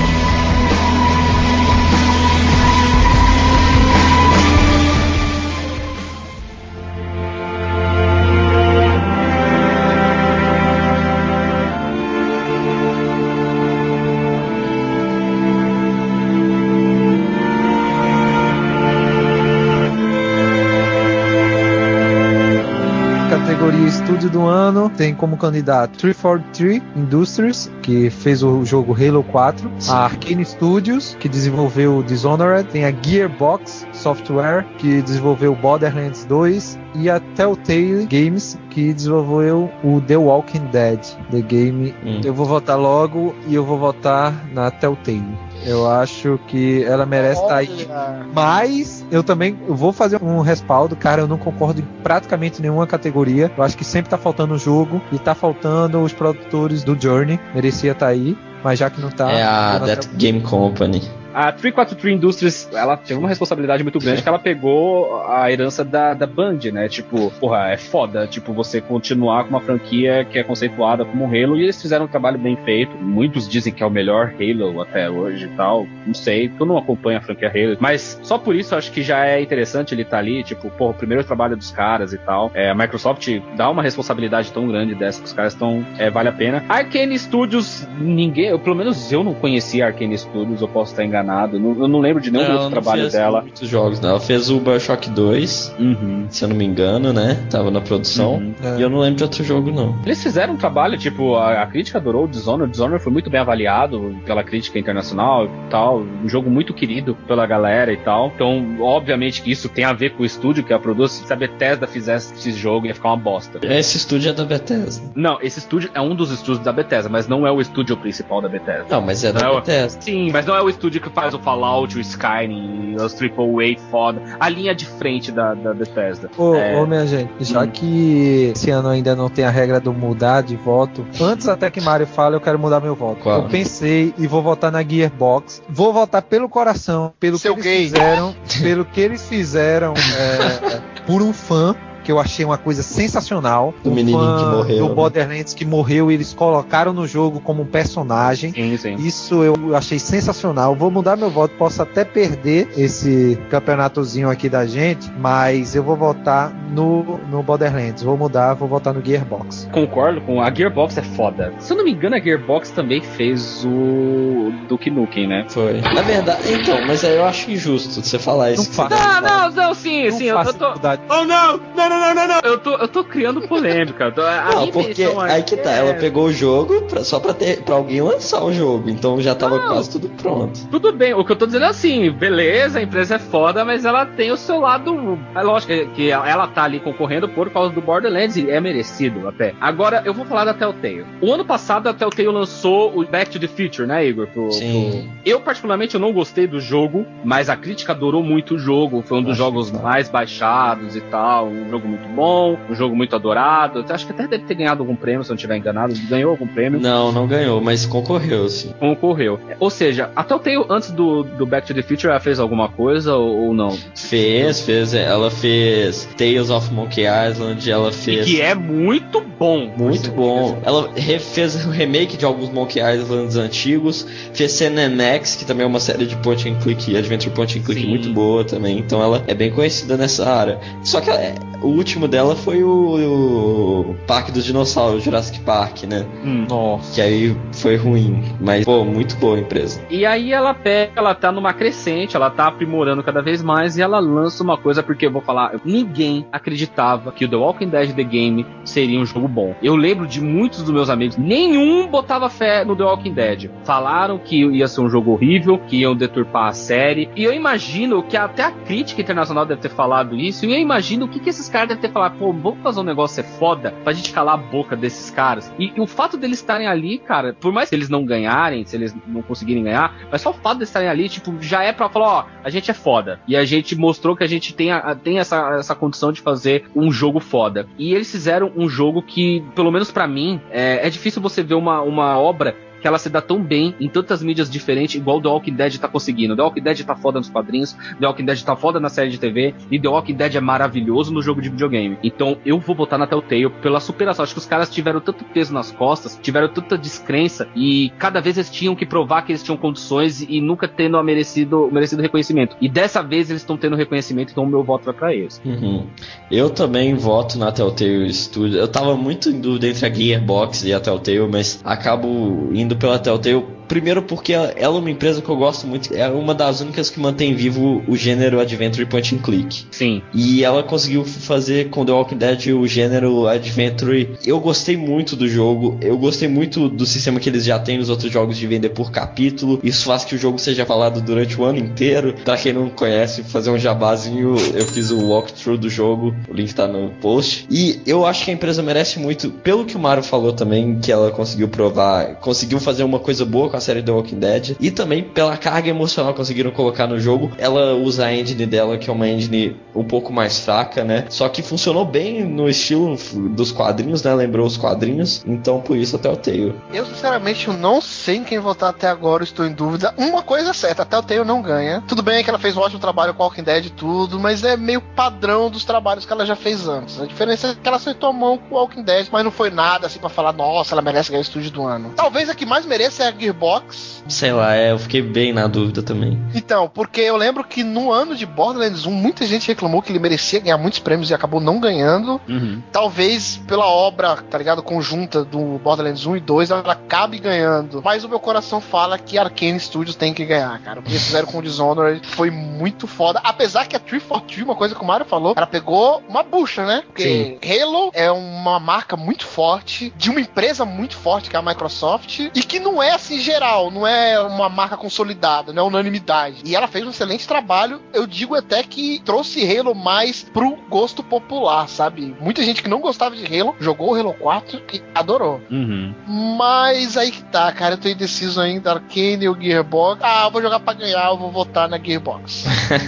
Do Ano tem como candidato 343 Industries, que fez o jogo Halo 4, a Arkane Studios, que desenvolveu o Dishonored, tem a Gearbox Software, que desenvolveu Borderlands 2, e a Telltale Games, que desenvolveu o The Walking Dead, The Game. Hum. Eu vou votar logo e eu vou votar na Telltale. Eu acho que ela merece estar aí. Olha, Mas eu também vou fazer um respaldo, cara. Eu não concordo em praticamente nenhuma categoria. Eu acho que sempre tá faltando o jogo e tá faltando os produtores do Journey. Merecia estar aí, mas já que não tá. é a That Game Company. A 343 Industries, ela teve uma responsabilidade muito grande que ela pegou a herança da, da Band, né? Tipo, porra, é foda, tipo, você continuar com uma franquia que é conceituada como Halo e eles fizeram um trabalho bem feito. Muitos dizem que é o melhor Halo até hoje e tal. Não sei, eu não acompanho a franquia Halo. Mas só por isso acho que já é interessante ele estar ali, tipo, porra, o primeiro trabalho dos caras e tal. É, a Microsoft dá uma responsabilidade tão grande dessa que os caras estão. É, vale a pena. Arcane Studios, ninguém, eu, pelo menos eu não conhecia Arcane Studios, eu posso estar enganado. Eu não, eu não lembro de nenhum Não, outro trabalho fez dela. muitos jogos, não. Ela fez o Bioshock 2, Uhum. se eu não me engano, né? Tava na produção. Uhum. É. E eu não lembro de outro jogo, não. Eles fizeram um trabalho, tipo, a, a crítica adorou o Dishonored. O Dishonored foi muito bem avaliado pela crítica internacional e tal. Um jogo muito querido pela galera e tal. Então, obviamente que isso tem a ver com o estúdio que a produz. Se a Bethesda fizesse esse jogo, ia ficar uma bosta. Esse estúdio é da Bethesda. Não, esse estúdio é um dos estúdios da Bethesda, mas não é o estúdio principal da Bethesda. Não, mas é da Não, Bethesda. Sim, mas não é o estúdio que faz o Fallout, o Skyrim, os AAA foda. A linha de frente da, da Bethesda. Ô, É. ô, minha gente, já Hum. que esse ano ainda não tem a regra do mudar de voto, antes até que Mario fale, eu quero mudar meu voto. Qual? Eu pensei e vou votar na Gearbox. Vou votar pelo coração, pelo Seu que gay. eles fizeram, pelo que eles fizeram é, por um fã. Que eu achei uma coisa sensacional. Do Um menininho que morreu, Do né? Borderlands que morreu, eles colocaram no jogo como um personagem. Sim, sim. Isso eu achei sensacional. Vou mudar meu voto. Posso até perder esse campeonatozinho aqui da gente, mas eu vou votar no, no Borderlands. Vou mudar, vou votar no Gearbox. Concordo com a Gearbox é foda. Se eu não me engano, a Gearbox também fez o Duke Nukem, né? Foi. Na verdade, então, mas aí eu acho injusto você falar isso. Não tá Não, não, não, sim, Não sim, eu, tô. Oh não! Não, não, não, não, não! Eu tô, eu tô criando polêmica. Não, porque aí que tá, é- ela pegou o jogo pra- só pra, ter, pra alguém lançar o jogo, então já tava Não. quase tudo pronto. Tudo bem, o que eu tô dizendo é assim, beleza, a empresa é foda, mas ela tem o seu lado. É lógico que- que ela tá ali concorrendo por causa do Borderlands e é merecido até. Agora, eu vou falar da Telltale. O ano passado a Telltale lançou o Back to the Future, né, Igor? Pro- Sim. pro- Eu, particularmente, eu não gostei do jogo, mas a crítica adorou muito o jogo. Foi um dos Acho jogos tá. mais baixados e tal. Um jogo muito bom, um jogo muito adorado. Eu acho que até deve ter ganhado algum prêmio, se eu não estiver enganado. Ganhou algum prêmio Não, não ganhou, mas concorreu, sim. concorreu. Ou seja, a Telltale, antes do, do Back to the Future, ela fez alguma coisa ou, ou não? Fez, fez, ela fez Tales of Monkey Island, ela E fez. que é muito bom. Muito bom. Ela fez o remake de alguns Monkey Islands antigos. Fez CNMX, que também é uma série de point and click, adventure point and click Sim. muito boa também. Então ela é bem conhecida nessa área. Só que ela- o último dela foi o, o Parque dos Dinossauros, Jurassic Park, né? Hum. Nossa. Que aí foi ruim. Mas, pô, muito boa a empresa. E aí ela pega, ela tá numa crescente, ela tá aprimorando cada vez mais e ela lança uma coisa, porque eu vou falar, ninguém acreditava que o The Walking Dead The Game seria um jogo bom. Eu lembro de muitos dos meus amigos, nenhum botava fé no The Walking Dead. Falaram que ia ser um jogo horrível, que iam deturpar a série. E eu imagino que até a crítica internacional deve ter falado isso. E eu imagino o que, que esses caras devem ter falado. Pô, vamos fazer um negócio ser foda pra gente calar a boca desses caras. E, e o fato deles estarem ali, cara, por mais que eles não ganharem, se eles não conseguirem ganhar, mas só o fato de estarem ali, tipo, já é pra falar, ó, a gente é foda. E a gente mostrou que a gente tem, a- tem essa, essa condição de fazer um jogo foda. E eles fizeram um jogo que, pelo menos pra mim, é, é difícil você ver uma, uma obra que ela se dá tão bem em tantas mídias diferentes, igual The Walking Dead tá conseguindo. The Walking Dead tá foda nos quadrinhos, The Walking Dead tá foda na série de TV, e The Walking Dead é maravilhoso no jogo de videogame. Então eu vou botar na Telltale pela superação. Acho que os caras tiveram tanto peso nas costas, tiveram tanta descrença, e cada vez eles tinham que provar que eles tinham condições e nunca tendo a merecido, merecido reconhecimento. E dessa vez eles estão tendo reconhecimento, então o meu voto vai pra eles. Uhum. Eu também voto na Telltale Studios. Eu tava muito em dúvida entre a Gearbox e a Telltale, mas acabo indo pela Telltale. Primeiro porque ela ela é uma empresa que eu gosto muito, é uma das únicas que mantém vivo o gênero Adventure Point and Click. Sim. E ela conseguiu fazer com The Walking Dead o gênero Adventure. Eu gostei muito do jogo, eu gostei muito do sistema que eles já têm nos outros jogos de vender por capítulo. Isso faz que o jogo seja falado durante o ano inteiro. Pra quem não conhece, fazer um jabazinho, eu fiz o walkthrough do jogo, o link tá no post. E eu acho que a empresa merece muito, pelo que o Mario falou também, que ela conseguiu provar, conseguiu fazer uma coisa boa com a série The Walking Dead. E também pela carga emocional que conseguiram colocar no jogo. Ela usa a engine dela, que é uma engine um pouco mais fraca, né? Só que funcionou bem no estilo dos quadrinhos, né? Lembrou os quadrinhos. Então por isso até o Telltale. Eu, sinceramente, não sei em quem votar até agora, estou em dúvida. Uma coisa é certa, até o Telltale não ganha. Tudo bem que ela fez um ótimo trabalho com Walking Dead e tudo, mas é meio padrão dos trabalhos que ela já fez antes. A diferença é que ela acertou a mão com o Walking Dead, mas não foi nada assim pra falar, nossa, ela merece ganhar o estúdio do ano. Talvez a que mais mereça é a Gearbox. Sei lá, é, eu fiquei bem na dúvida também. Então, porque eu lembro que no ano de Borderlands 1, muita gente reclamou que ele merecia ganhar muitos prêmios e acabou não ganhando. Uhum. Talvez pela obra, tá ligado, conjunta do Borderlands 1 e 2, ela acabe ganhando. Mas o meu coração fala que Arkane Studios tem que ganhar, cara. O que fizeram com o Dishonored foi muito foda. Apesar que a 343, uma coisa que o Mario falou, ela pegou uma bucha, né? Porque Halo é uma marca muito forte, de uma empresa muito forte, que é a Microsoft, e que não é assim geral, não é uma marca consolidada, não é unanimidade. E ela fez um excelente trabalho. Eu digo até que trouxe Halo mais pro gosto popular, sabe? Muita gente que não gostava de Halo jogou o Halo 4 e adorou. Uhum. Mas aí que tá, cara. Eu tô indeciso ainda. Arcane ou Gearbox. Ah, eu vou jogar pra ganhar, eu vou votar na Gearbox.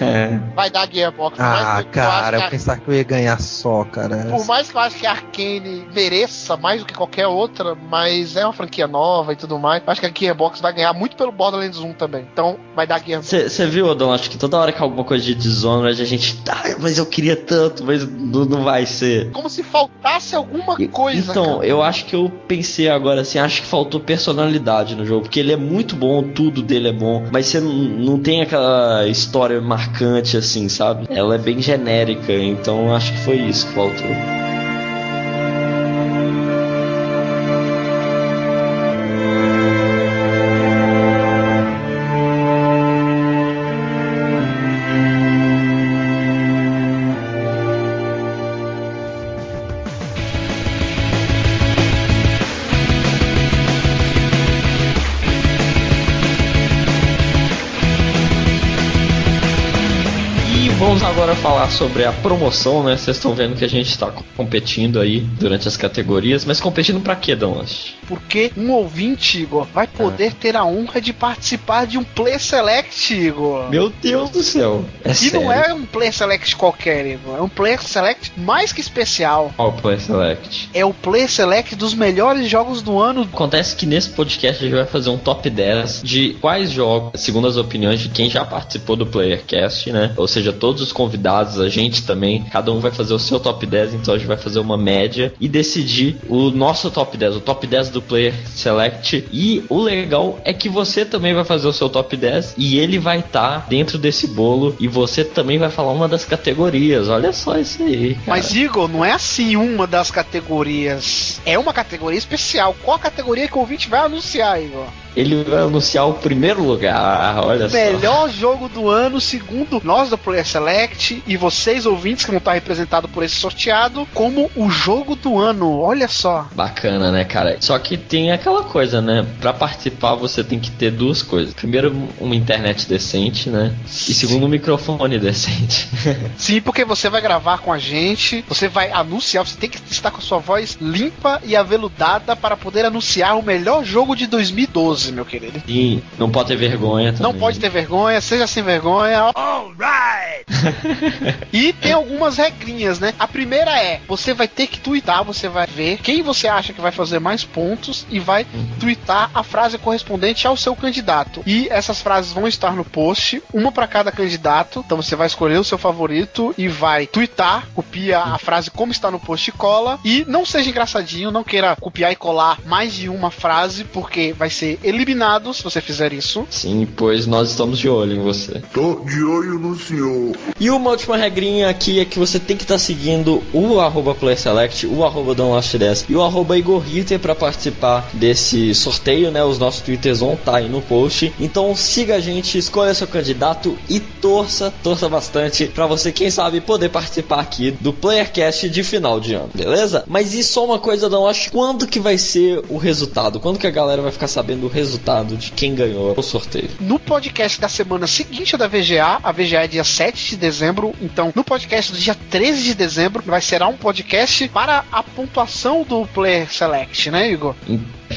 Vai dar Gearbox. Ah, Mas eu cara, eu que pensava que eu ia ganhar só, cara. Por mais que eu acho que a Arcane mereça mais do que qualquer outra, mas é uma franquia nova tudo mais. Acho que a Gearbox vai ganhar muito pelo Borderlands 1 também. Então vai dar Gearbox. Você viu, Odon? Acho que toda hora que alguma coisa de Dishonored a gente. Ah, mas eu queria tanto, mas não, não vai ser. Como se faltasse alguma coisa. Então, cara. eu acho que eu pensei agora assim, acho que faltou personalidade no jogo, porque ele é muito bom, tudo dele é bom, mas você não, não tem aquela história marcante assim, sabe? Ela é bem genérica, então acho que foi isso que faltou. Falar sobre a promoção, né? Vocês estão vendo que a gente está competindo aí durante as categorias, mas competindo pra quê, Douglas? Porque um ouvinte, Igor, vai poder ter a honra de participar de um Play Select, Igor. Meu Deus do céu! É e sério. não é um Play Select qualquer, Igor. É um Play Select mais que especial. Qual o Play Select? É o Play Select dos melhores jogos do ano. Acontece que nesse podcast a gente vai fazer um top 10 de quais jogos, segundo as opiniões de quem já participou do Playercast, né? Ou seja, todos os convidados, a gente também, cada um vai fazer o seu top 10, então a gente vai fazer uma média e decidir o nosso top 10, o top 10 do Player Select. E o legal é que você também vai fazer o seu top 10 e ele vai estar dentro desse bolo e você também vai falar uma das categorias. Olha só isso aí. Cara. Mas, Igor, não é assim uma das categorias. É uma categoria especial. Qual a categoria que o ouvinte vai anunciar, Igor? Ele vai anunciar o primeiro lugar. Olha só. Melhor jogo do ano, segundo nós da Player Select e vocês ouvintes que vão estar representados por esse sorteado, como o jogo do ano. Olha só. Bacana, né, cara? Só que tem aquela coisa, né? Pra participar você tem que ter duas coisas. Primeiro, uma internet decente, né? E segundo, um microfone decente. Sim, porque você vai gravar com a gente, você vai anunciar, você tem que estar com a sua voz limpa e aveludada para poder anunciar o melhor jogo de 2012, meu querido. E não pode ter vergonha também. Não pode ter vergonha, seja sem vergonha. Alright! e tem algumas regrinhas, né? A primeira é: você vai ter que twittar, você vai ver quem você acha que vai fazer mais pontos e vai Uhum. twittar a frase correspondente ao seu candidato. E essas frases vão estar no post, uma para cada candidato. Então você vai escolher o seu favorito e vai twittar, copia a frase como está no post e cola. E não seja engraçadinho, não queira copiar e colar mais de uma frase, porque vai ser eliminado se você fizer isso. Sim, pois nós estamos de olho em você. Tô de olho no senhor. E uma última regrinha aqui é que você tem que estar seguindo o arroba PlaySelect, o arroba DonLast10 e o arroba Igor Ritter para participar desse sorteio, né? Os nossos twitters vão estar aí no post. Então siga a gente, escolha seu candidato e torça, torça bastante para você, quem sabe, poder participar aqui do Playercast de final de ano, beleza? Mas e só uma coisa, Donlast, quando que vai ser o resultado? Quando que a galera vai ficar sabendo o resultado de quem ganhou o sorteio? No podcast da semana seguinte da VGA, a VGA é dia 7 de dezembro, então no podcast do dia 13 de dezembro vai ser um podcast para a pontuação do Player Select, né, Igor?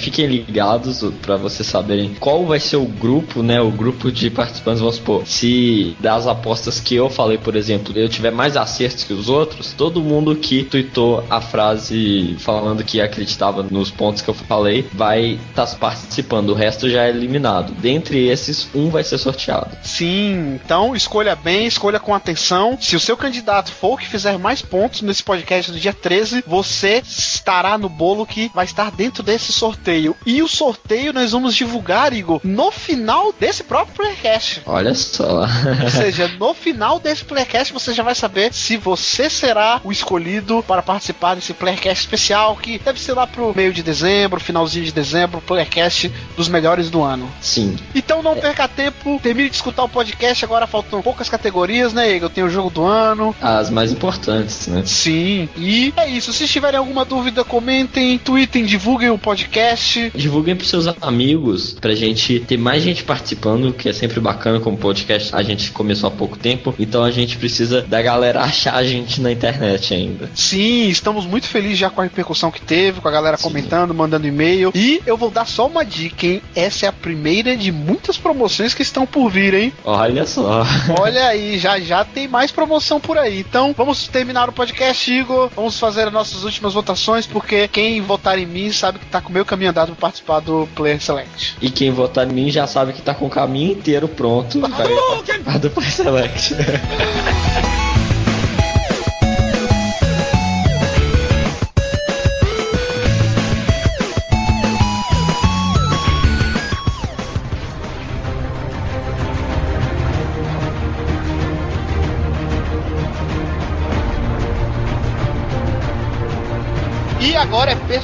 Fiquem ligados para vocês saberem qual vai ser o grupo, né? O grupo de participantes, vamos supor. Se das apostas que eu falei, por exemplo, eu tiver mais acertos que os outros, todo mundo que tweetou a frase falando que acreditava nos pontos que eu falei vai estar participando. O resto já é eliminado. Dentre esses, um vai ser sorteado. Sim, então escolha bem, escolha com atenção. Se o seu candidato for o que fizer mais pontos nesse podcast do dia 13, você estará no bolo que vai estar dentro desse sorteio. E o sorteio nós vamos divulgar, Igor, no final desse próprio Playcast. Olha só. Ou seja, no final desse Playcast você já vai saber se você será o escolhido para participar desse Playcast especial que deve ser lá pro meio de dezembro, finalzinho de dezembro, Playcast dos melhores do ano. Sim. Então não perca tempo, termine de escutar o podcast. Agora faltam poucas categorias, né, Igor? Tem o jogo do ano. As mais importantes, né? Sim. E é isso. Se tiverem alguma dúvida, comentem, tweetem, divulguem o podcast. Divulguem pros seus amigos, pra gente ter mais gente participando, que é sempre bacana como podcast. A gente começou há pouco tempo, então a gente precisa da galera achar a gente na internet ainda. Sim, estamos muito felizes já com a repercussão que teve, com a galera comentando, mandando e-mail. E eu vou dar só uma dica, hein? Essa é a primeira de muitas promoções que estão por vir, hein? Olha só. Olha aí, já já tem mais promoção por aí. Então, vamos terminar o podcast, Igor. Vamos fazer as nossas últimas votações votações, porque quem votar em mim sabe que tá com o meu caminho andado pra participar do Player Select. E quem votar em mim já sabe que tá com o caminho inteiro pronto. Vai participar do Play Select.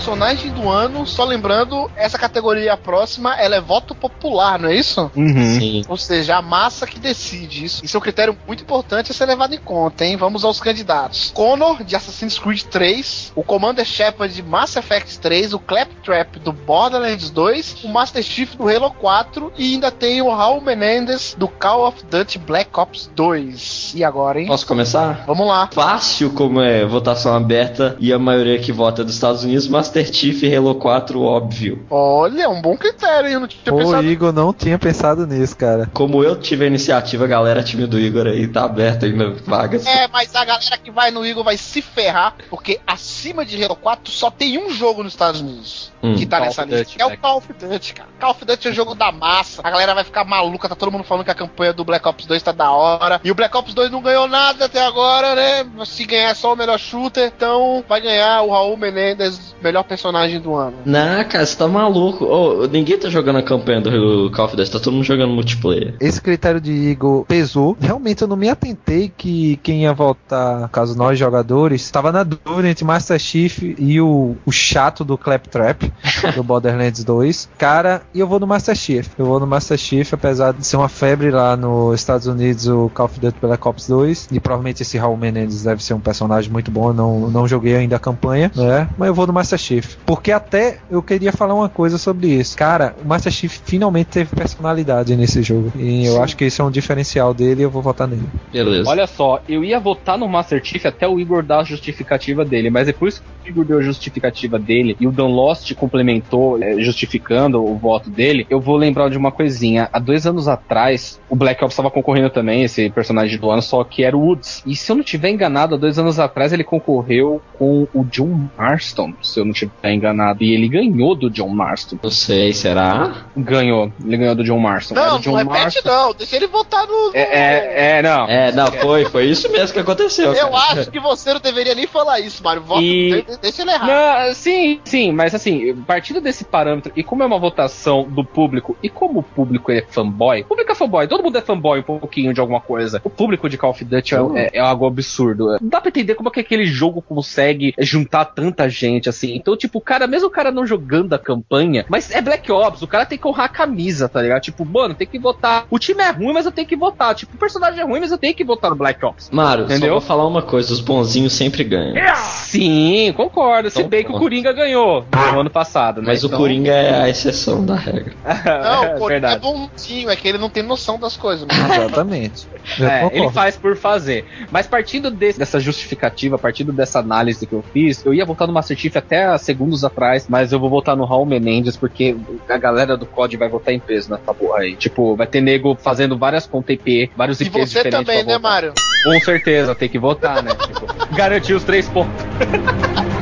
personagem do ano, só lembrando, essa categoria próxima, ela é voto popular, não é isso? Sim. Ou seja, a massa que decide isso. Isso é um critério muito importante a ser levado em conta, hein? Vamos aos candidatos. Connor, de Assassin's Creed 3, o Commander Shepard de Mass Effect 3, o Claptrap do Borderlands 2, o Master Chief do Halo 4 e ainda tem o Raul Menendez do Call of Duty Black Ops 2. E agora, hein? Posso começar? Vamos lá. Fácil como é votação aberta e a maioria que vota é dos Estados Unidos, Master Chief e Halo 4, óbvio. Olha, um bom critério, hein? Eu não tinha Pô, pensado. Igor não tinha pensado nisso, cara. Como eu tive a iniciativa, a galera, time do Igor aí, tá aberto ainda vagas. É, mas a galera que vai no Eagle vai se ferrar, porque acima de Halo 4 só tem um jogo nos Estados Unidos Hum. que tá Call nessa lista. Duty, é o Black. Call of Duty, cara. Call of Duty é o jogo da massa. A galera vai ficar maluca, tá todo mundo falando que a campanha do Black Ops 2 tá da hora. E o Black Ops 2 não ganhou nada até agora, né? Se ganhar é só o melhor shooter, então vai ganhar o Raul Menendez, melhor personagem do ano. Não, cara, você tá maluco. Ô, ninguém tá jogando a campanha do Call of Duty, tá todo mundo jogando multiplayer. Esse critério de Igor pesou. Realmente eu não me atentei que quem ia votar, no caso nós jogadores, estava na dúvida entre Master Chief e o, o chato do Claptrap, do Borderlands 2. Cara, e eu vou no Master Chief. Eu vou no Master Chief, apesar de ser uma febre lá nos Estados Unidos, o Call of Duty Black Ops 2. E provavelmente esse Raul Menendez deve ser um personagem muito bom. Eu não, não joguei ainda a campanha, né? Mas eu vou no Master Chief. Porque até eu queria falar uma coisa sobre isso. Cara, o Master Chief finalmente teve personalidade nesse jogo. E eu acho que isso é um diferencial dele e eu vou votar nele. Beleza. Olha só, eu ia votar no Master Chief até o Igor dar a justificativa dele, mas depois que o Igor deu a justificativa dele e o Dan Lost complementou, é, justificando o voto dele, eu vou lembrar de uma coisinha. Há dois anos atrás, o Black Ops estava concorrendo também, esse personagem do ano, só que era o Woods. E se eu não tiver enganado, há dois anos atrás ele concorreu com o John Marston, se eu não tiver enganado. E ele ganhou do John Marston. Não sei, será? Ganhou, ele ganhou do John Marston. Era Não, John não repete Marston. não, deixa ele votar no... É, é, é, não. É, não, foi, foi isso mesmo que aconteceu. Eu cara. acho que você não deveria nem falar isso, Mário. Vota, E- de- deixa ele errar. Não, sim, sim, mas assim, partindo desse parâmetro, e como é uma votação do público, e como o público é fanboy, o público é fanboy, todo mundo é fanboy um pouquinho de alguma coisa. O público de Call of Duty é, é- é algo absurdo. Não dá pra entender como é que aquele jogo consegue juntar tanta gente, assim. Então, tipo, o cara, mesmo o cara não jogando a campanha, mas é Black Ops, o cara tem que honrar a camisa, tá ligado? Tipo, mano, tem que votar. O time é ruim, mas eu tenho que votar. Tipo, o personagem é ruim, mas eu tenho que votar no Black Ops. Mário, Entendeu? só vou falar uma coisa, os bonzinhos sempre ganham. Sim, concordo. Se Então, bem que o. Coringa ganhou no ano passado, né? Mas o Então- Coringa é a exceção da regra. Não, é o Coringa é bonzinho, é que ele não tem noção das coisas. mano. Exatamente. É, ele faz por fazer. Mas partindo desse- dessa justificativa, partindo dessa análise que eu fiz, eu ia votar no Master Chief até há segundos atrás, mas eu vou votar no Raul Menendez, porque a galera do COD vai votar em peso nessa porra aí. Tipo, vai ter nego fazendo várias conta IP, vários E IPs você diferentes. também, pra né, votar. Mário? Com certeza, tem que votar, né? Tipo, garantir os três pontos.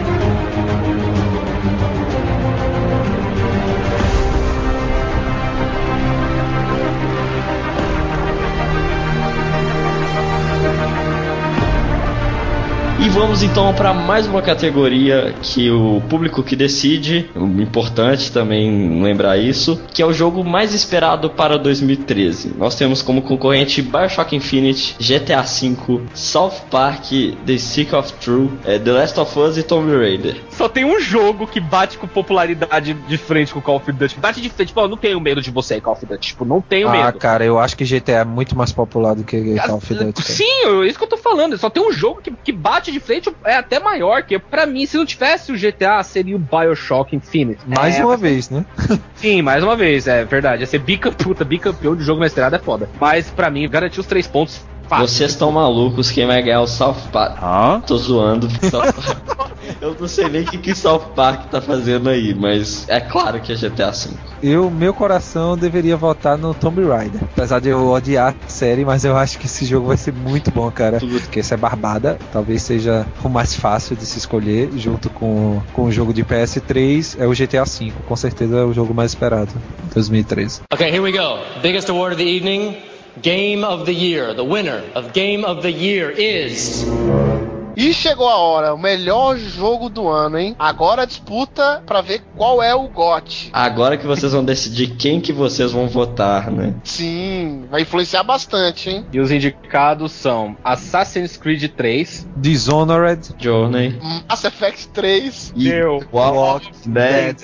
vamos então para mais uma categoria que o público que decide, importante também lembrar isso, que é o jogo mais esperado para 2013. Nós temos como concorrente BioShock Infinite, GTA V, South Park, The Stick of True, eh, The Last of Us e Tomb Raider. Só tem um jogo que bate com popularidade de frente com o Call of Duty. Bate de frente, tipo, ó, não tenho medo de você, Call of Duty. Tipo, não tenho Ah, medo. cara, eu acho que GTA é muito mais popular do que Call of Duty. cara. Sim, eu- isso que eu tô falando. Só tem um jogo que, que bate de frente, é até maior. Que pra mim, se não tivesse o GTA, seria o Bioshock Infinite. Mais É, uma vez, né? Sim, mais uma vez, é verdade. Ia ser bicampeão, puta, bicampeão de jogo mestrado é foda. Mas pra mim, garantir os três pontos Vocês estão malucos, quem vai ganhar é o South Park. Hã? Tô zoando. South Park. Eu não sei nem o que, que South Park tá fazendo aí, mas é claro que é GTA V. Eu, meu coração deveria votar no Tomb Raider. Apesar de eu odiar a série, mas eu acho que esse jogo vai ser muito bom, cara. Porque esse é Barbada, talvez seja o mais fácil de se escolher, junto com, com o jogo de PS3, é o GTA V. Com certeza é o jogo mais esperado, 2013. Okay, here we go. Biggest award of the evening Game of the Year. The winner of Game of the Year is. E chegou a hora, o melhor jogo do ano, hein? Agora a disputa pra ver qual é o GOT. Agora que vocês vão decidir quem que vocês vão votar, né? Sim, vai influenciar bastante, hein? E os indicados são Assassin's Creed 3, Dishonored, Journey, Mass Effect 3. e Meu. Walk Dead.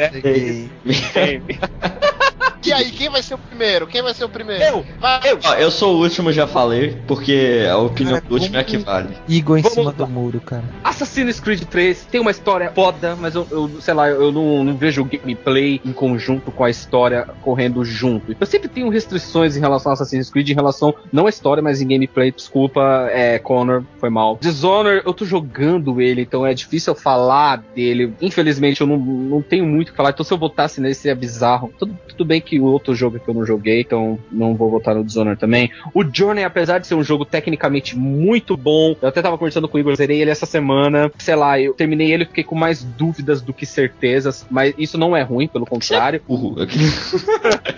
E aí, quem vai ser o primeiro? Quem vai ser o primeiro? Eu! Vai, Eu! Ó, eu sou o último, já falei, porque a opinião Cara, do último é que vale. Igor em Vamos cima lá. do muro, cara. Assassin's Creed 3 tem uma história foda, mas eu, eu sei lá, eu não, não vejo o gameplay em conjunto com a história correndo junto. Eu sempre tenho restrições em relação a Assassin's Creed, em relação, não à história, mas em gameplay. Desculpa, é, Connor, foi mal. Dishonored, eu tô jogando ele, então é difícil eu falar dele. Infelizmente, eu não, não tenho muito o que falar, então se eu votasse nesse é bizarro. Tudo, tudo bem que o outro jogo que eu não joguei, então não vou votar no Dishonored também. O Journey, apesar de ser um jogo tecnicamente muito bom, eu até tava conversando com o Igor, zerei ele essa semana. Sei lá, eu terminei ele e fiquei com mais dúvidas do que certezas, mas isso não é ruim, pelo contrário. Burro.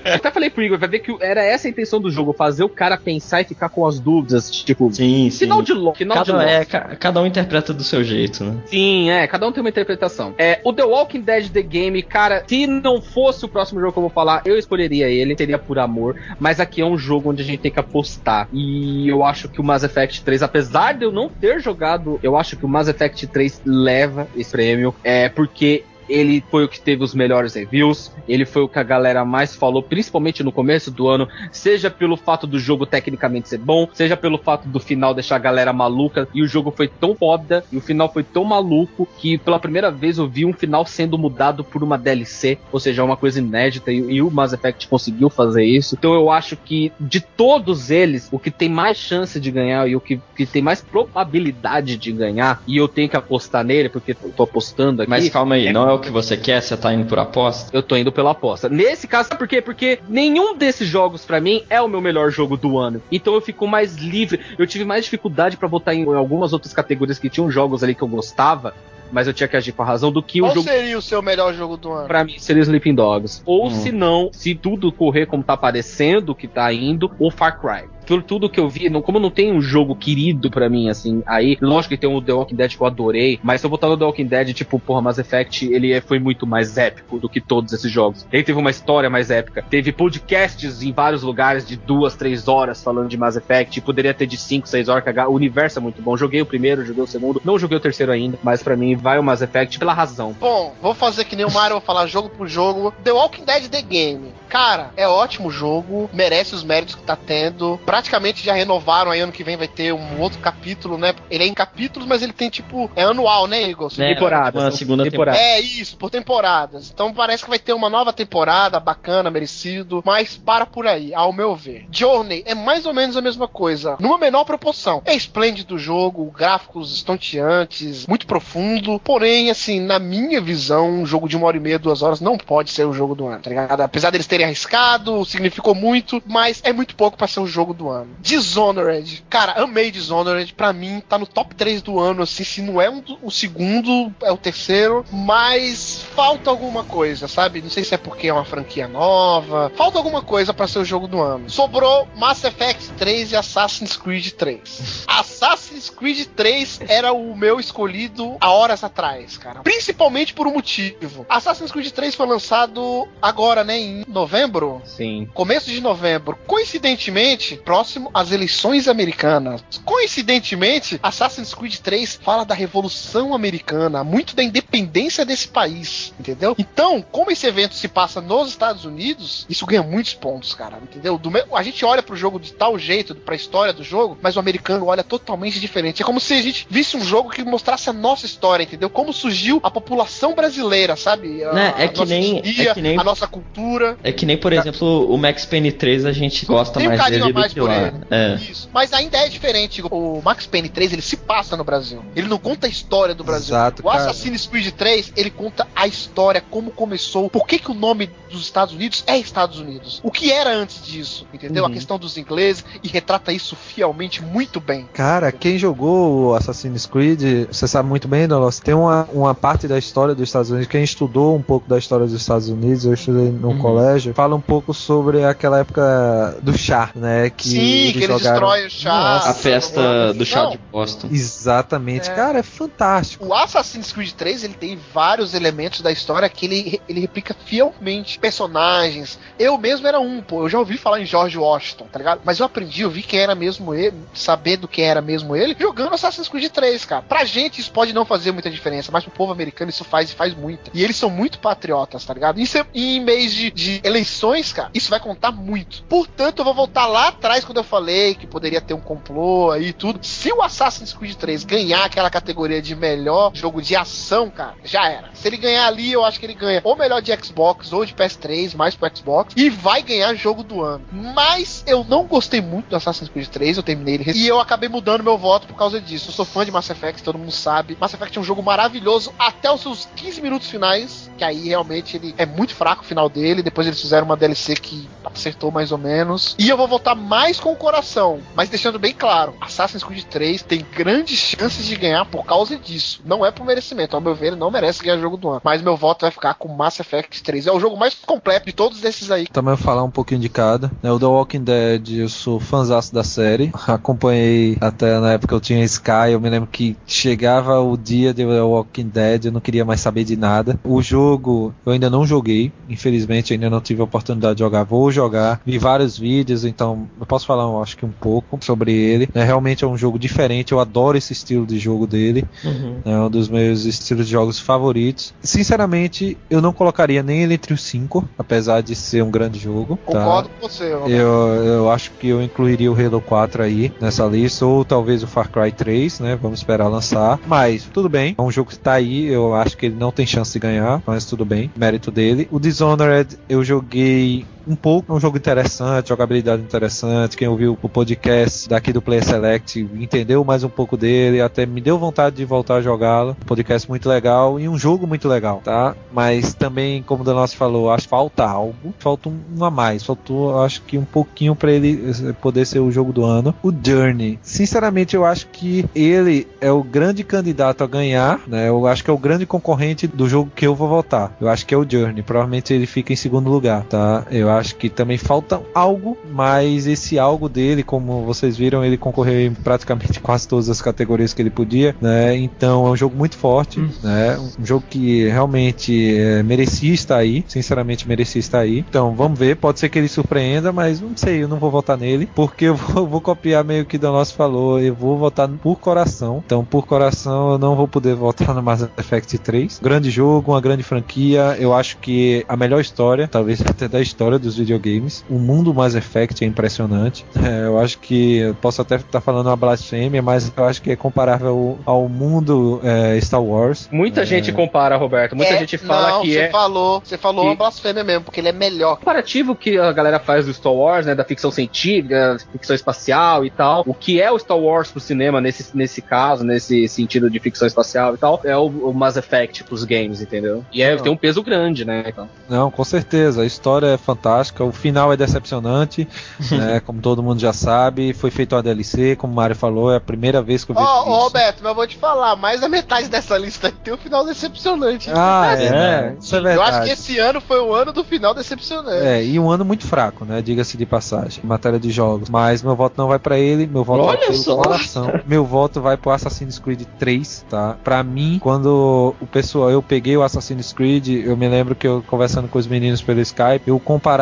Eu até falei pro Igor, vai ver que era essa a intenção do jogo, fazer o cara pensar e ficar com as dúvidas, tipo, Sim, sim. final de final de Cada, lo- é, ca- cada um interpreta do seu jeito, né? Sim, é, cada um tem uma interpretação. É, o The Walking Dead The Game, cara, se não fosse o próximo jogo que eu vou falar, eu escolheria ele, seria por amor, mas aqui é um jogo onde a gente tem que apostar. E eu acho que o Mass Effect 3, apesar de eu não ter jogado, eu acho que o Mass Effect 3 leva esse prêmio, é porque ele foi o que teve os melhores reviews, ele foi o que a galera mais falou, principalmente no começo do ano, seja pelo fato do jogo tecnicamente ser bom, seja pelo fato do final deixar a galera maluca, e o jogo foi tão foda, e o final foi tão maluco, que pela primeira vez eu vi um final sendo mudado por uma DLC, ou seja, uma coisa inédita, e, e o Mass Effect conseguiu fazer isso. Então eu acho que de todos eles, o que tem mais chance de ganhar e o que, que tem mais probabilidade de ganhar, e eu tenho que apostar nele, porque eu tô apostando aqui. Mas calma aí, não é o que você quer? Você tá indo por aposta? Eu tô indo pela aposta. Nesse caso, sabe por quê? Porque nenhum desses jogos, pra mim, é o meu melhor jogo do ano. Então eu fico mais livre. Eu tive mais dificuldade pra votar em algumas outras categorias que tinham jogos ali que eu gostava, mas eu tinha que agir com a razão do que o Qual jogo. seria o seu melhor jogo do ano? Pra mim seria Sleeping Dogs. Ou Hum. se não, se tudo correr como tá parecendo que tá indo, o Far Cry. Por tudo que eu vi, não, como não tem um jogo querido pra mim, assim, aí, lógico que tem o The Walking Dead que eu adorei, mas se eu botar no The Walking Dead, tipo, porra, Mass Effect, ele é- foi muito mais épico do que todos esses jogos. Ele teve uma história mais épica. Teve podcasts em vários lugares de duas, três horas falando de Mass Effect, poderia ter de cinco, seis horas, a- o universo é muito bom. Joguei o primeiro, joguei o segundo, não joguei o terceiro ainda, mas pra mim vai o Mass Effect pela razão. Bom, vou fazer que nem o Mario, vou falar jogo por jogo. The Walking Dead The Game. Cara, é ótimo jogo, merece os méritos que tá tendo. Praticamente já renovaram aí, ano que vem vai ter um outro capítulo, né? Ele é em capítulos, mas ele tem tipo. É anual, né, Igor? É, Temporadas, Uma são segunda temporada. É isso, por temporadas. Então parece que vai ter uma nova temporada, bacana, merecido, mas para por aí, ao meu ver. Journey é mais ou menos a mesma coisa, numa menor proporção. É esplêndido o jogo, gráficos estonteantes, muito profundo, porém, assim, na minha visão, um jogo de uma hora e meia, duas horas não pode ser o jogo do ano, tá ligado? Apesar deles terem arriscado, significou muito, mas é muito pouco pra ser o jogo do ano. Dishonored, cara, amei Dishonored, pra mim tá no top 3 do ano, assim, se não é um, o segundo, é o terceiro, mas falta alguma coisa, sabe? Não sei se é porque é uma franquia nova, falta alguma coisa pra ser o jogo do ano. Sobrou Mass Effect 3 e Assassin's Creed 3. Assassin's Creed 3 era o meu escolhido há horas atrás, cara. Principalmente por um motivo. Assassin's Creed 3 foi lançado agora, né, em novembro? Sim. começo de novembro, coincidentemente, próximo às eleições americanas. Coincidentemente, Assassin's Creed 3 fala da Revolução Americana, muito da independência desse país, entendeu? Então, como esse evento se passa nos Estados Unidos, isso ganha muitos pontos, cara, entendeu? Do A gente olha pro jogo de tal jeito, pra história do jogo, mas o americano olha totalmente diferente. É como se a gente visse um jogo que mostrasse a nossa história, entendeu? Como surgiu a população brasileira, sabe? A, Né, é que nem- etnia, é que nem- a nossa cultura. É que nem, por exemplo, o Max Payne 3 a gente gosta mais dele mais do que por lá. ele. É. Isso. Mas ainda é diferente. O Max Payne 3, ele se passa no Brasil. Ele não conta a história do Brasil. Exato, o cara. Assassin's Creed 3, ele conta a história, como começou, por que, que o nome dos Estados Unidos é Estados Unidos. O que era antes disso, entendeu? Uhum. A questão dos ingleses e retrata isso fielmente muito bem. Cara, quem jogou o Assassin's Creed, você sabe muito bem, Dolos, tem uma, uma parte da história dos Estados Unidos, quem estudou um pouco da história dos Estados Unidos, eu estudei no Uhum. colégio, fala um pouco sobre aquela época do chá, né? Que Sim, eles que ele jogaram... destrói o chá. Nossa, A festa do chá Não, de Boston. Exatamente, É. cara, é fantástico. O Assassin's Creed 3 ele tem vários elementos da história que ele, ele replica fielmente. Personagens. Eu mesmo era um, pô. Eu já ouvi falar em George Washington, tá ligado? Mas eu aprendi, eu vi quem era mesmo ele, sabendo quem era mesmo ele, jogando Assassin's Creed 3, cara. Pra gente isso pode não fazer muita diferença, mas pro povo americano isso faz e faz muita. E eles são muito patriotas, tá ligado? Isso é- e em mês de, de eleições, cara, isso vai contar muito. Portanto, eu vou voltar lá atrás quando eu falei que poderia ter um complô aí e tudo. Se o Assassin's Creed 3 ganhar aquela categoria de melhor jogo de ação, cara, já era. Se ele ganhar ali, eu acho que ele ganha ou melhor de Xbox ou de PS3, mais pro Xbox, e vai ganhar jogo do ano. Mas eu não gostei muito do Assassin's Creed 3, eu terminei ele e eu acabei mudando meu voto por causa disso. Eu sou fã de Mass Effect, todo mundo sabe. Mass Effect é um jogo maravilhoso até os seus 15 minutos finais, que aí realmente ele é muito fraco o final dele. Depois eles fizeram uma DLC que acertou mais ou menos. E eu vou votar mais com o coração, mas deixando bem claro: Assassin's Creed 3 tem grandes chances de ganhar por causa disso. Não é por merecimento, ao meu ver, ele não merece ganhar jogo do ano. Mas meu voto vai ficar com Mass Effect 3. É o jogo mais completo de todos esses aí. Também vou falar um pouquinho de cada. né? O The Walking Dead, eu sou fãzaço da série. Acompanhei até na época eu tinha Sky. Eu me lembro que chegava o dia de The Walking Dead, eu não queria mais saber de nada. O jogo eu ainda não joguei, infelizmente ainda não tive a oportunidade de jogar. Vou jogar. Vi vários vídeos, então eu posso falar, eu acho que um pouco sobre ele. né? Realmente é um jogo diferente. Eu adoro esse estilo de jogo dele. Uhum. É um dos meus estilos de jogos favoritos. Sinceramente, eu não colocaria nem ele entre os cinco, apesar de ser um grande jogo. tá? Concordo com você, Roberto. Eu, eu acho que eu incluiria o Halo 4 aí nessa lista, ou talvez o Far Cry 3, né? Vamos esperar lançar. Mas tudo bem, é um jogo que tá aí, eu acho que ele não tem chance de ganhar, mas tudo bem, mérito dele. O Dishonored eu joguei um pouco, é um jogo interessante, jogabilidade interessante. Quem ouviu o podcast daqui do Player Select entendeu mais um pouco dele, até me deu vontade de voltar a jogá-lo. Podcast muito legal e um jogo muito legal, tá? Mas também, como o Danosso falou, acho que falta algo, falta um, um a mais, faltou acho que um pouquinho para ele eh, poder ser o jogo do ano. O Journey, sinceramente, eu acho que ele é o grande candidato a ganhar, né? Eu acho que é o grande concorrente do jogo que eu vou votar. Eu acho que é o Journey, provavelmente ele fica em segundo lugar, tá? Eu acho que também falta algo, mas esse algo dele, como vocês viram, ele concorreu em praticamente quase todas as categorias que ele podia, né? Então é um jogo muito forte, né? Um jogo que realmente é, merecia estar aí, sinceramente merecia estar aí. Então vamos ver, pode ser que ele surpreenda, mas não sei, eu não vou votar nele, porque eu vou, vou copiar meio que o nosso falou, eu vou votar por coração. Então por coração eu não vou poder votar no Mass Effect 3. Grande jogo, uma grande franquia, eu acho que a melhor história, talvez até da história dos videogames. O mundo Mass Effect é impressionante. É, eu acho que eu posso até estar falando uma blasfêmia, mas eu acho que é comparável ao, ao mundo é, Star Wars. Muita É. gente compara, Roberto. Muita É, gente fala não, que você é. falou, você falou que- uma blasfêmia mesmo, porque ele é melhor. comparativo que a galera faz do Star Wars, né, da ficção científica, ficção espacial e tal. O que é o Star Wars pro cinema nesse, nesse caso, nesse sentido de ficção espacial e tal, é o, o Mass Effect pros games, entendeu? E é, tem um peso grande, né? Então. Não, com certeza. A história é fantástica. O final é decepcionante, né, como todo mundo já sabe. Foi feito a DLC, como o Mario falou, é a primeira vez que eu Ó, vejo ô, isso. Roberto, mas eu vou te falar, mais da metade dessa lista tem um final decepcionante. Ah, é, É, né? Isso é Eu verdade. acho que esse ano foi o ano do final decepcionante. É, e um ano muito fraco, né? Diga-se de passagem, em matéria de jogos. Mas meu voto não vai pra ele, meu voto Olha vai só. coração. Meu voto vai pro Assassin's Creed 3, tá? Pra mim, quando o pessoal, eu peguei o Assassin's Creed, eu me lembro que eu conversando com os meninos pelo Skype, eu comparava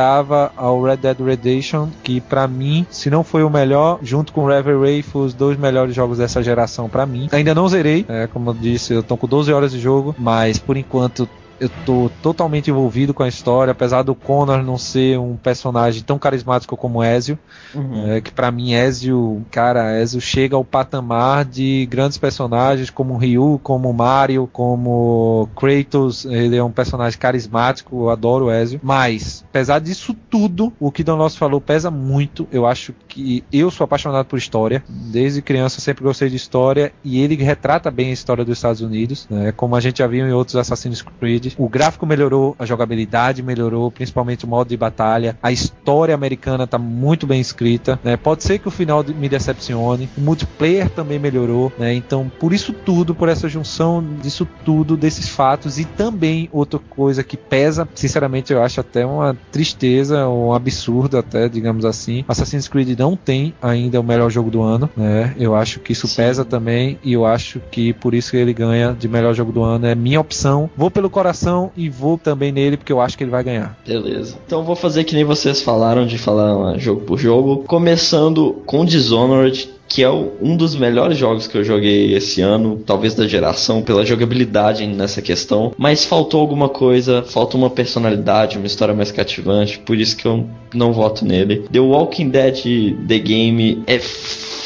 ao Red Dead Redemption, que pra mim, se não foi o melhor, junto com Reverie, foi os dois melhores jogos dessa geração pra mim. Ainda não zerei, é, como eu disse, eu tô com 12 horas de jogo, mas por enquanto eu tô totalmente envolvido com a história, apesar do Connor não ser um personagem tão carismático como Ezio, Uhum. é, que pra mim Ezio, cara, Ezio chega ao patamar de grandes personagens como Ryu, como Mario, como Kratos, ele é um personagem carismático, eu adoro Ezio, mas apesar disso tudo, o que Don Loss falou pesa muito, eu acho que eu sou apaixonado por história, desde criança sempre gostei de história e ele retrata bem a história dos Estados Unidos, né, como a gente já viu em outros Assassin's Creed. O gráfico melhorou, a jogabilidade melhorou, principalmente o modo de batalha, a história americana tá muito bem escrita, né, pode ser que o final me decepcione, o multiplayer também melhorou, né, então por isso tudo, por essa junção disso tudo, desses fatos. E também outra coisa que pesa, sinceramente eu acho até uma tristeza, um absurdo até, digamos assim, Assassin's Creed não tem ainda o melhor jogo do ano, né? Eu acho que isso Sim. pesa também e eu acho que por isso que ele ganha de melhor jogo do ano. É minha opção. Vou pelo coração e vou também nele porque eu acho que ele vai ganhar. Beleza. Então vou fazer que nem vocês falaram de falar jogo por jogo. Começando com Dishonored, que é um dos melhores jogos que eu joguei esse ano, talvez da geração, pela jogabilidade nessa questão. Mas faltou alguma coisa, falta uma personalidade, uma história mais cativante, por isso que eu não voto nele. The Walking Dead The Game é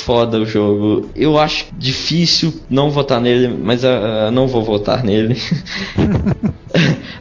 foda o jogo. Eu acho difícil não votar nele, mas ah, não vou votar nele.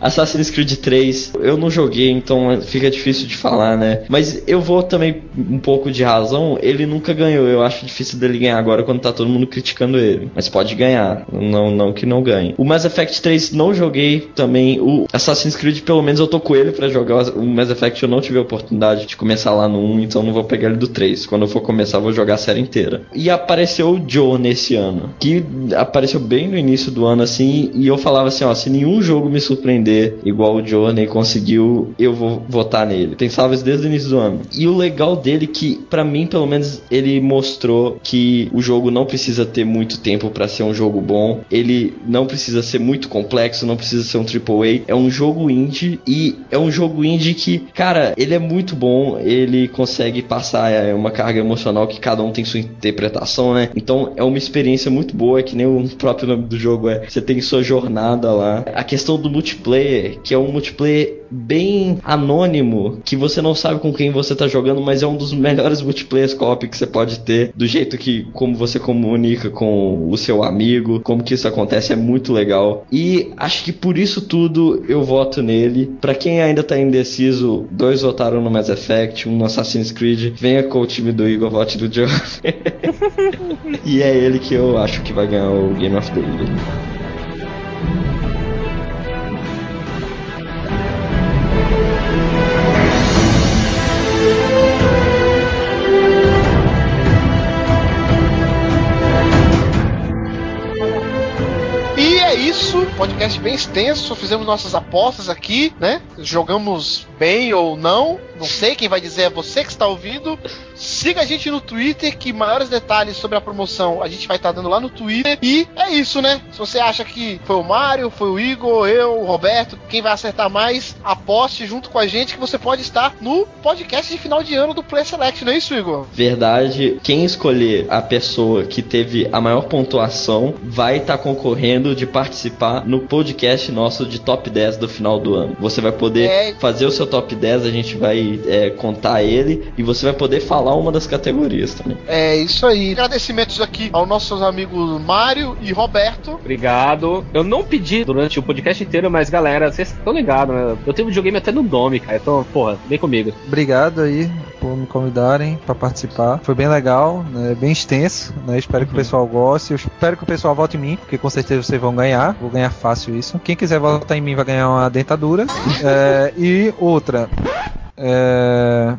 Assassin's Creed 3, eu não joguei, então fica difícil de falar, né? Mas eu vou também um pouco de razão, ele nunca ganhou. Eu acho difícil dele ganhar agora quando tá todo mundo criticando ele. Mas pode ganhar, não, não que não ganhe. O Mass Effect 3 não joguei também. O Assassin's Creed, pelo menos eu tô com ele pra jogar. O Mass Effect eu não tive a oportunidade de começar lá no 1, então não vou pegar ele do 3. Quando eu for começar, eu vou jogar a série inteira. E apareceu o Joe nesse ano, que apareceu bem no início do ano assim, e eu falava assim, ó, se nenhum jogo me surpreender igual o Johnny conseguiu, eu vou votar nele. Pensava isso desde o início do ano. E o legal dele é que, pra mim, pelo menos, ele mostrou que o jogo não precisa ter muito tempo pra ser um jogo bom. Ele não precisa ser muito complexo, não precisa ser um AAA. É um jogo indie e é um jogo indie que, cara, ele é muito bom. Ele consegue passar é, uma carga emocional que cada um tem sua interpretação, né? Então é uma experiência muito boa, é que nem o próprio nome do jogo é. Você tem sua jornada lá. A questão do multiplayer, que é um multiplayer bem anônimo, que você não sabe com quem você tá jogando, mas é um dos melhores multiplayers co-op que você pode ter, do jeito que como você comunica com o seu amigo, como que isso acontece é muito legal. E acho que por isso tudo eu voto nele. Pra quem ainda tá indeciso, dois votaram no Mass Effect, um no Assassin's Creed. Venha com o time do Igor, vote do Joe. e é ele que eu acho que vai ganhar o Game of the Year. Podcast bem extenso, fizemos nossas apostas aqui, né? Jogamos bem ou não, não sei, quem vai dizer é você que está ouvindo. Siga a gente no Twitter, que maiores detalhes sobre a promoção a gente vai estar dando lá no Twitter. E é isso, né? Se você acha que foi o Mário, foi o Igor, eu, o Roberto, quem vai acertar mais, aposte junto com a gente que você pode estar no podcast de final de ano do Play Select, não é isso, Igor? Verdade, quem escolher a pessoa que teve a maior pontuação vai estar concorrendo de participar no podcast nosso de top 10 do final do ano. Você vai poder É. fazer o seu top 10, a gente vai é, contar ele e você vai poder falar uma das categorias também. É isso aí. Agradecimentos aqui aos nossos amigos Mário e Roberto. Obrigado. Eu não pedi durante o podcast inteiro, mas galera, vocês estão ligados, né? Eu tenho videogame até no nome, cara. Então, porra, vem comigo. Obrigado aí por me convidarem para participar. Foi bem legal, né, bem extenso. Né, espero que o pessoal goste. Eu espero que o pessoal vote em mim, porque com certeza vocês vão ganhar. Vou ganhar fácil isso. Quem quiser votar em mim vai ganhar uma dentadura. É, e outra. É,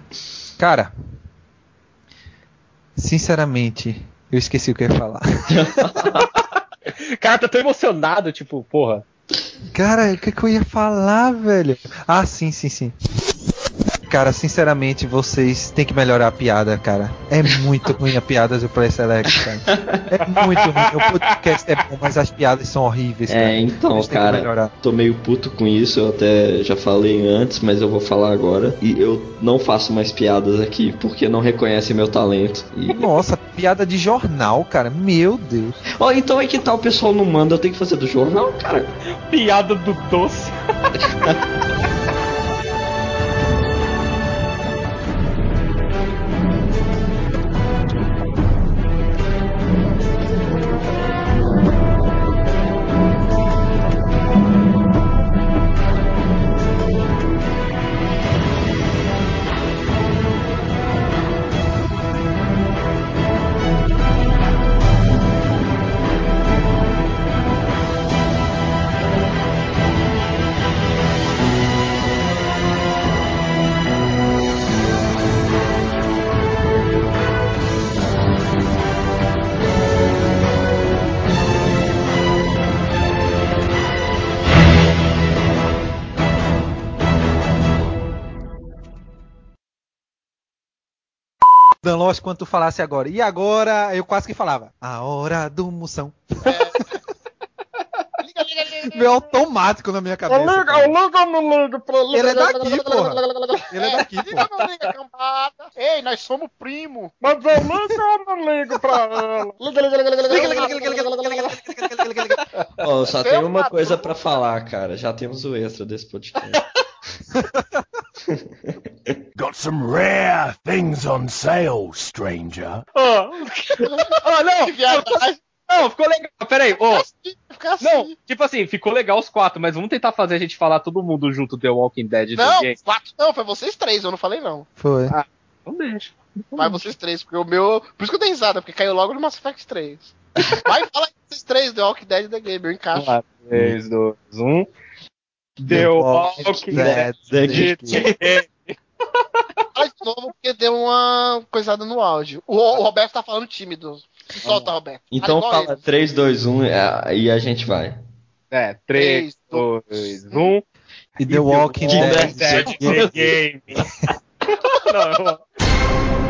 cara, sinceramente, eu esqueci o que eu ia falar. Cara, tá tão emocionado, tipo, porra. Cara, o que, que eu ia falar, velho? Ah, sim, sim, sim. Cara, sinceramente, vocês têm que melhorar a piada, cara. É muito ruim a piada do Play Select, cara. É muito ruim. O podcast é bom, mas as piadas são horríveis, cara. É, então, têm que cara, tô meio puto com isso, eu até já falei antes, mas eu vou falar agora. E eu não faço mais piadas aqui, porque não reconhecem meu talento. E... Nossa, piada de jornal, cara. Meu Deus. Ó, então é que tal o pessoal não manda, eu tenho que fazer do jornal, cara. Piada do doce. Lost, quando tu falasse agora. E agora, eu quase que falava. A hora do moção. Meu automático na minha cabeça. cara. liga, me liga pra Ele é daqui, porra. Ele é daqui, Liga, não liga, cambada. Ei, nós somos primo. Mas eu ligo ou não ligo pra ela? Liga, liga, liga, liga, liga, liga, liga, liga, liga, liga, liga. Ó, só Seu tem uma coisa pra falar, cara. Já temos o extra desse podcast. Got some rare things on sale, stranger. Ah, não, Que viadagem. não, ficou legal. Peraí, ô. Fica assim. Não, tipo assim, ficou legal os quatro, mas vamos tentar fazer a gente falar todo mundo junto The Walking Dead Não, do game. quatro. Não, foi vocês três, eu não falei não. Foi. Então deixa. Vai vocês três, porque o meu. Por isso que eu dei risada, porque caiu logo no Mass Effect 3. Vai, fala aí vocês três, The Walking Dead The Game, eu encaixo. Vamos lá, 3, 2, 1. The Walking Dead. Fala de novo, porque deu uma coisada no áudio. O, o Roberto tá falando tímido. Se solta, Roberto. Então fala ele. 3, 2, 1 é, e a gente vai. É, 3, 2, 1. E The Walking Dead. Dead. The Game. Não, eu-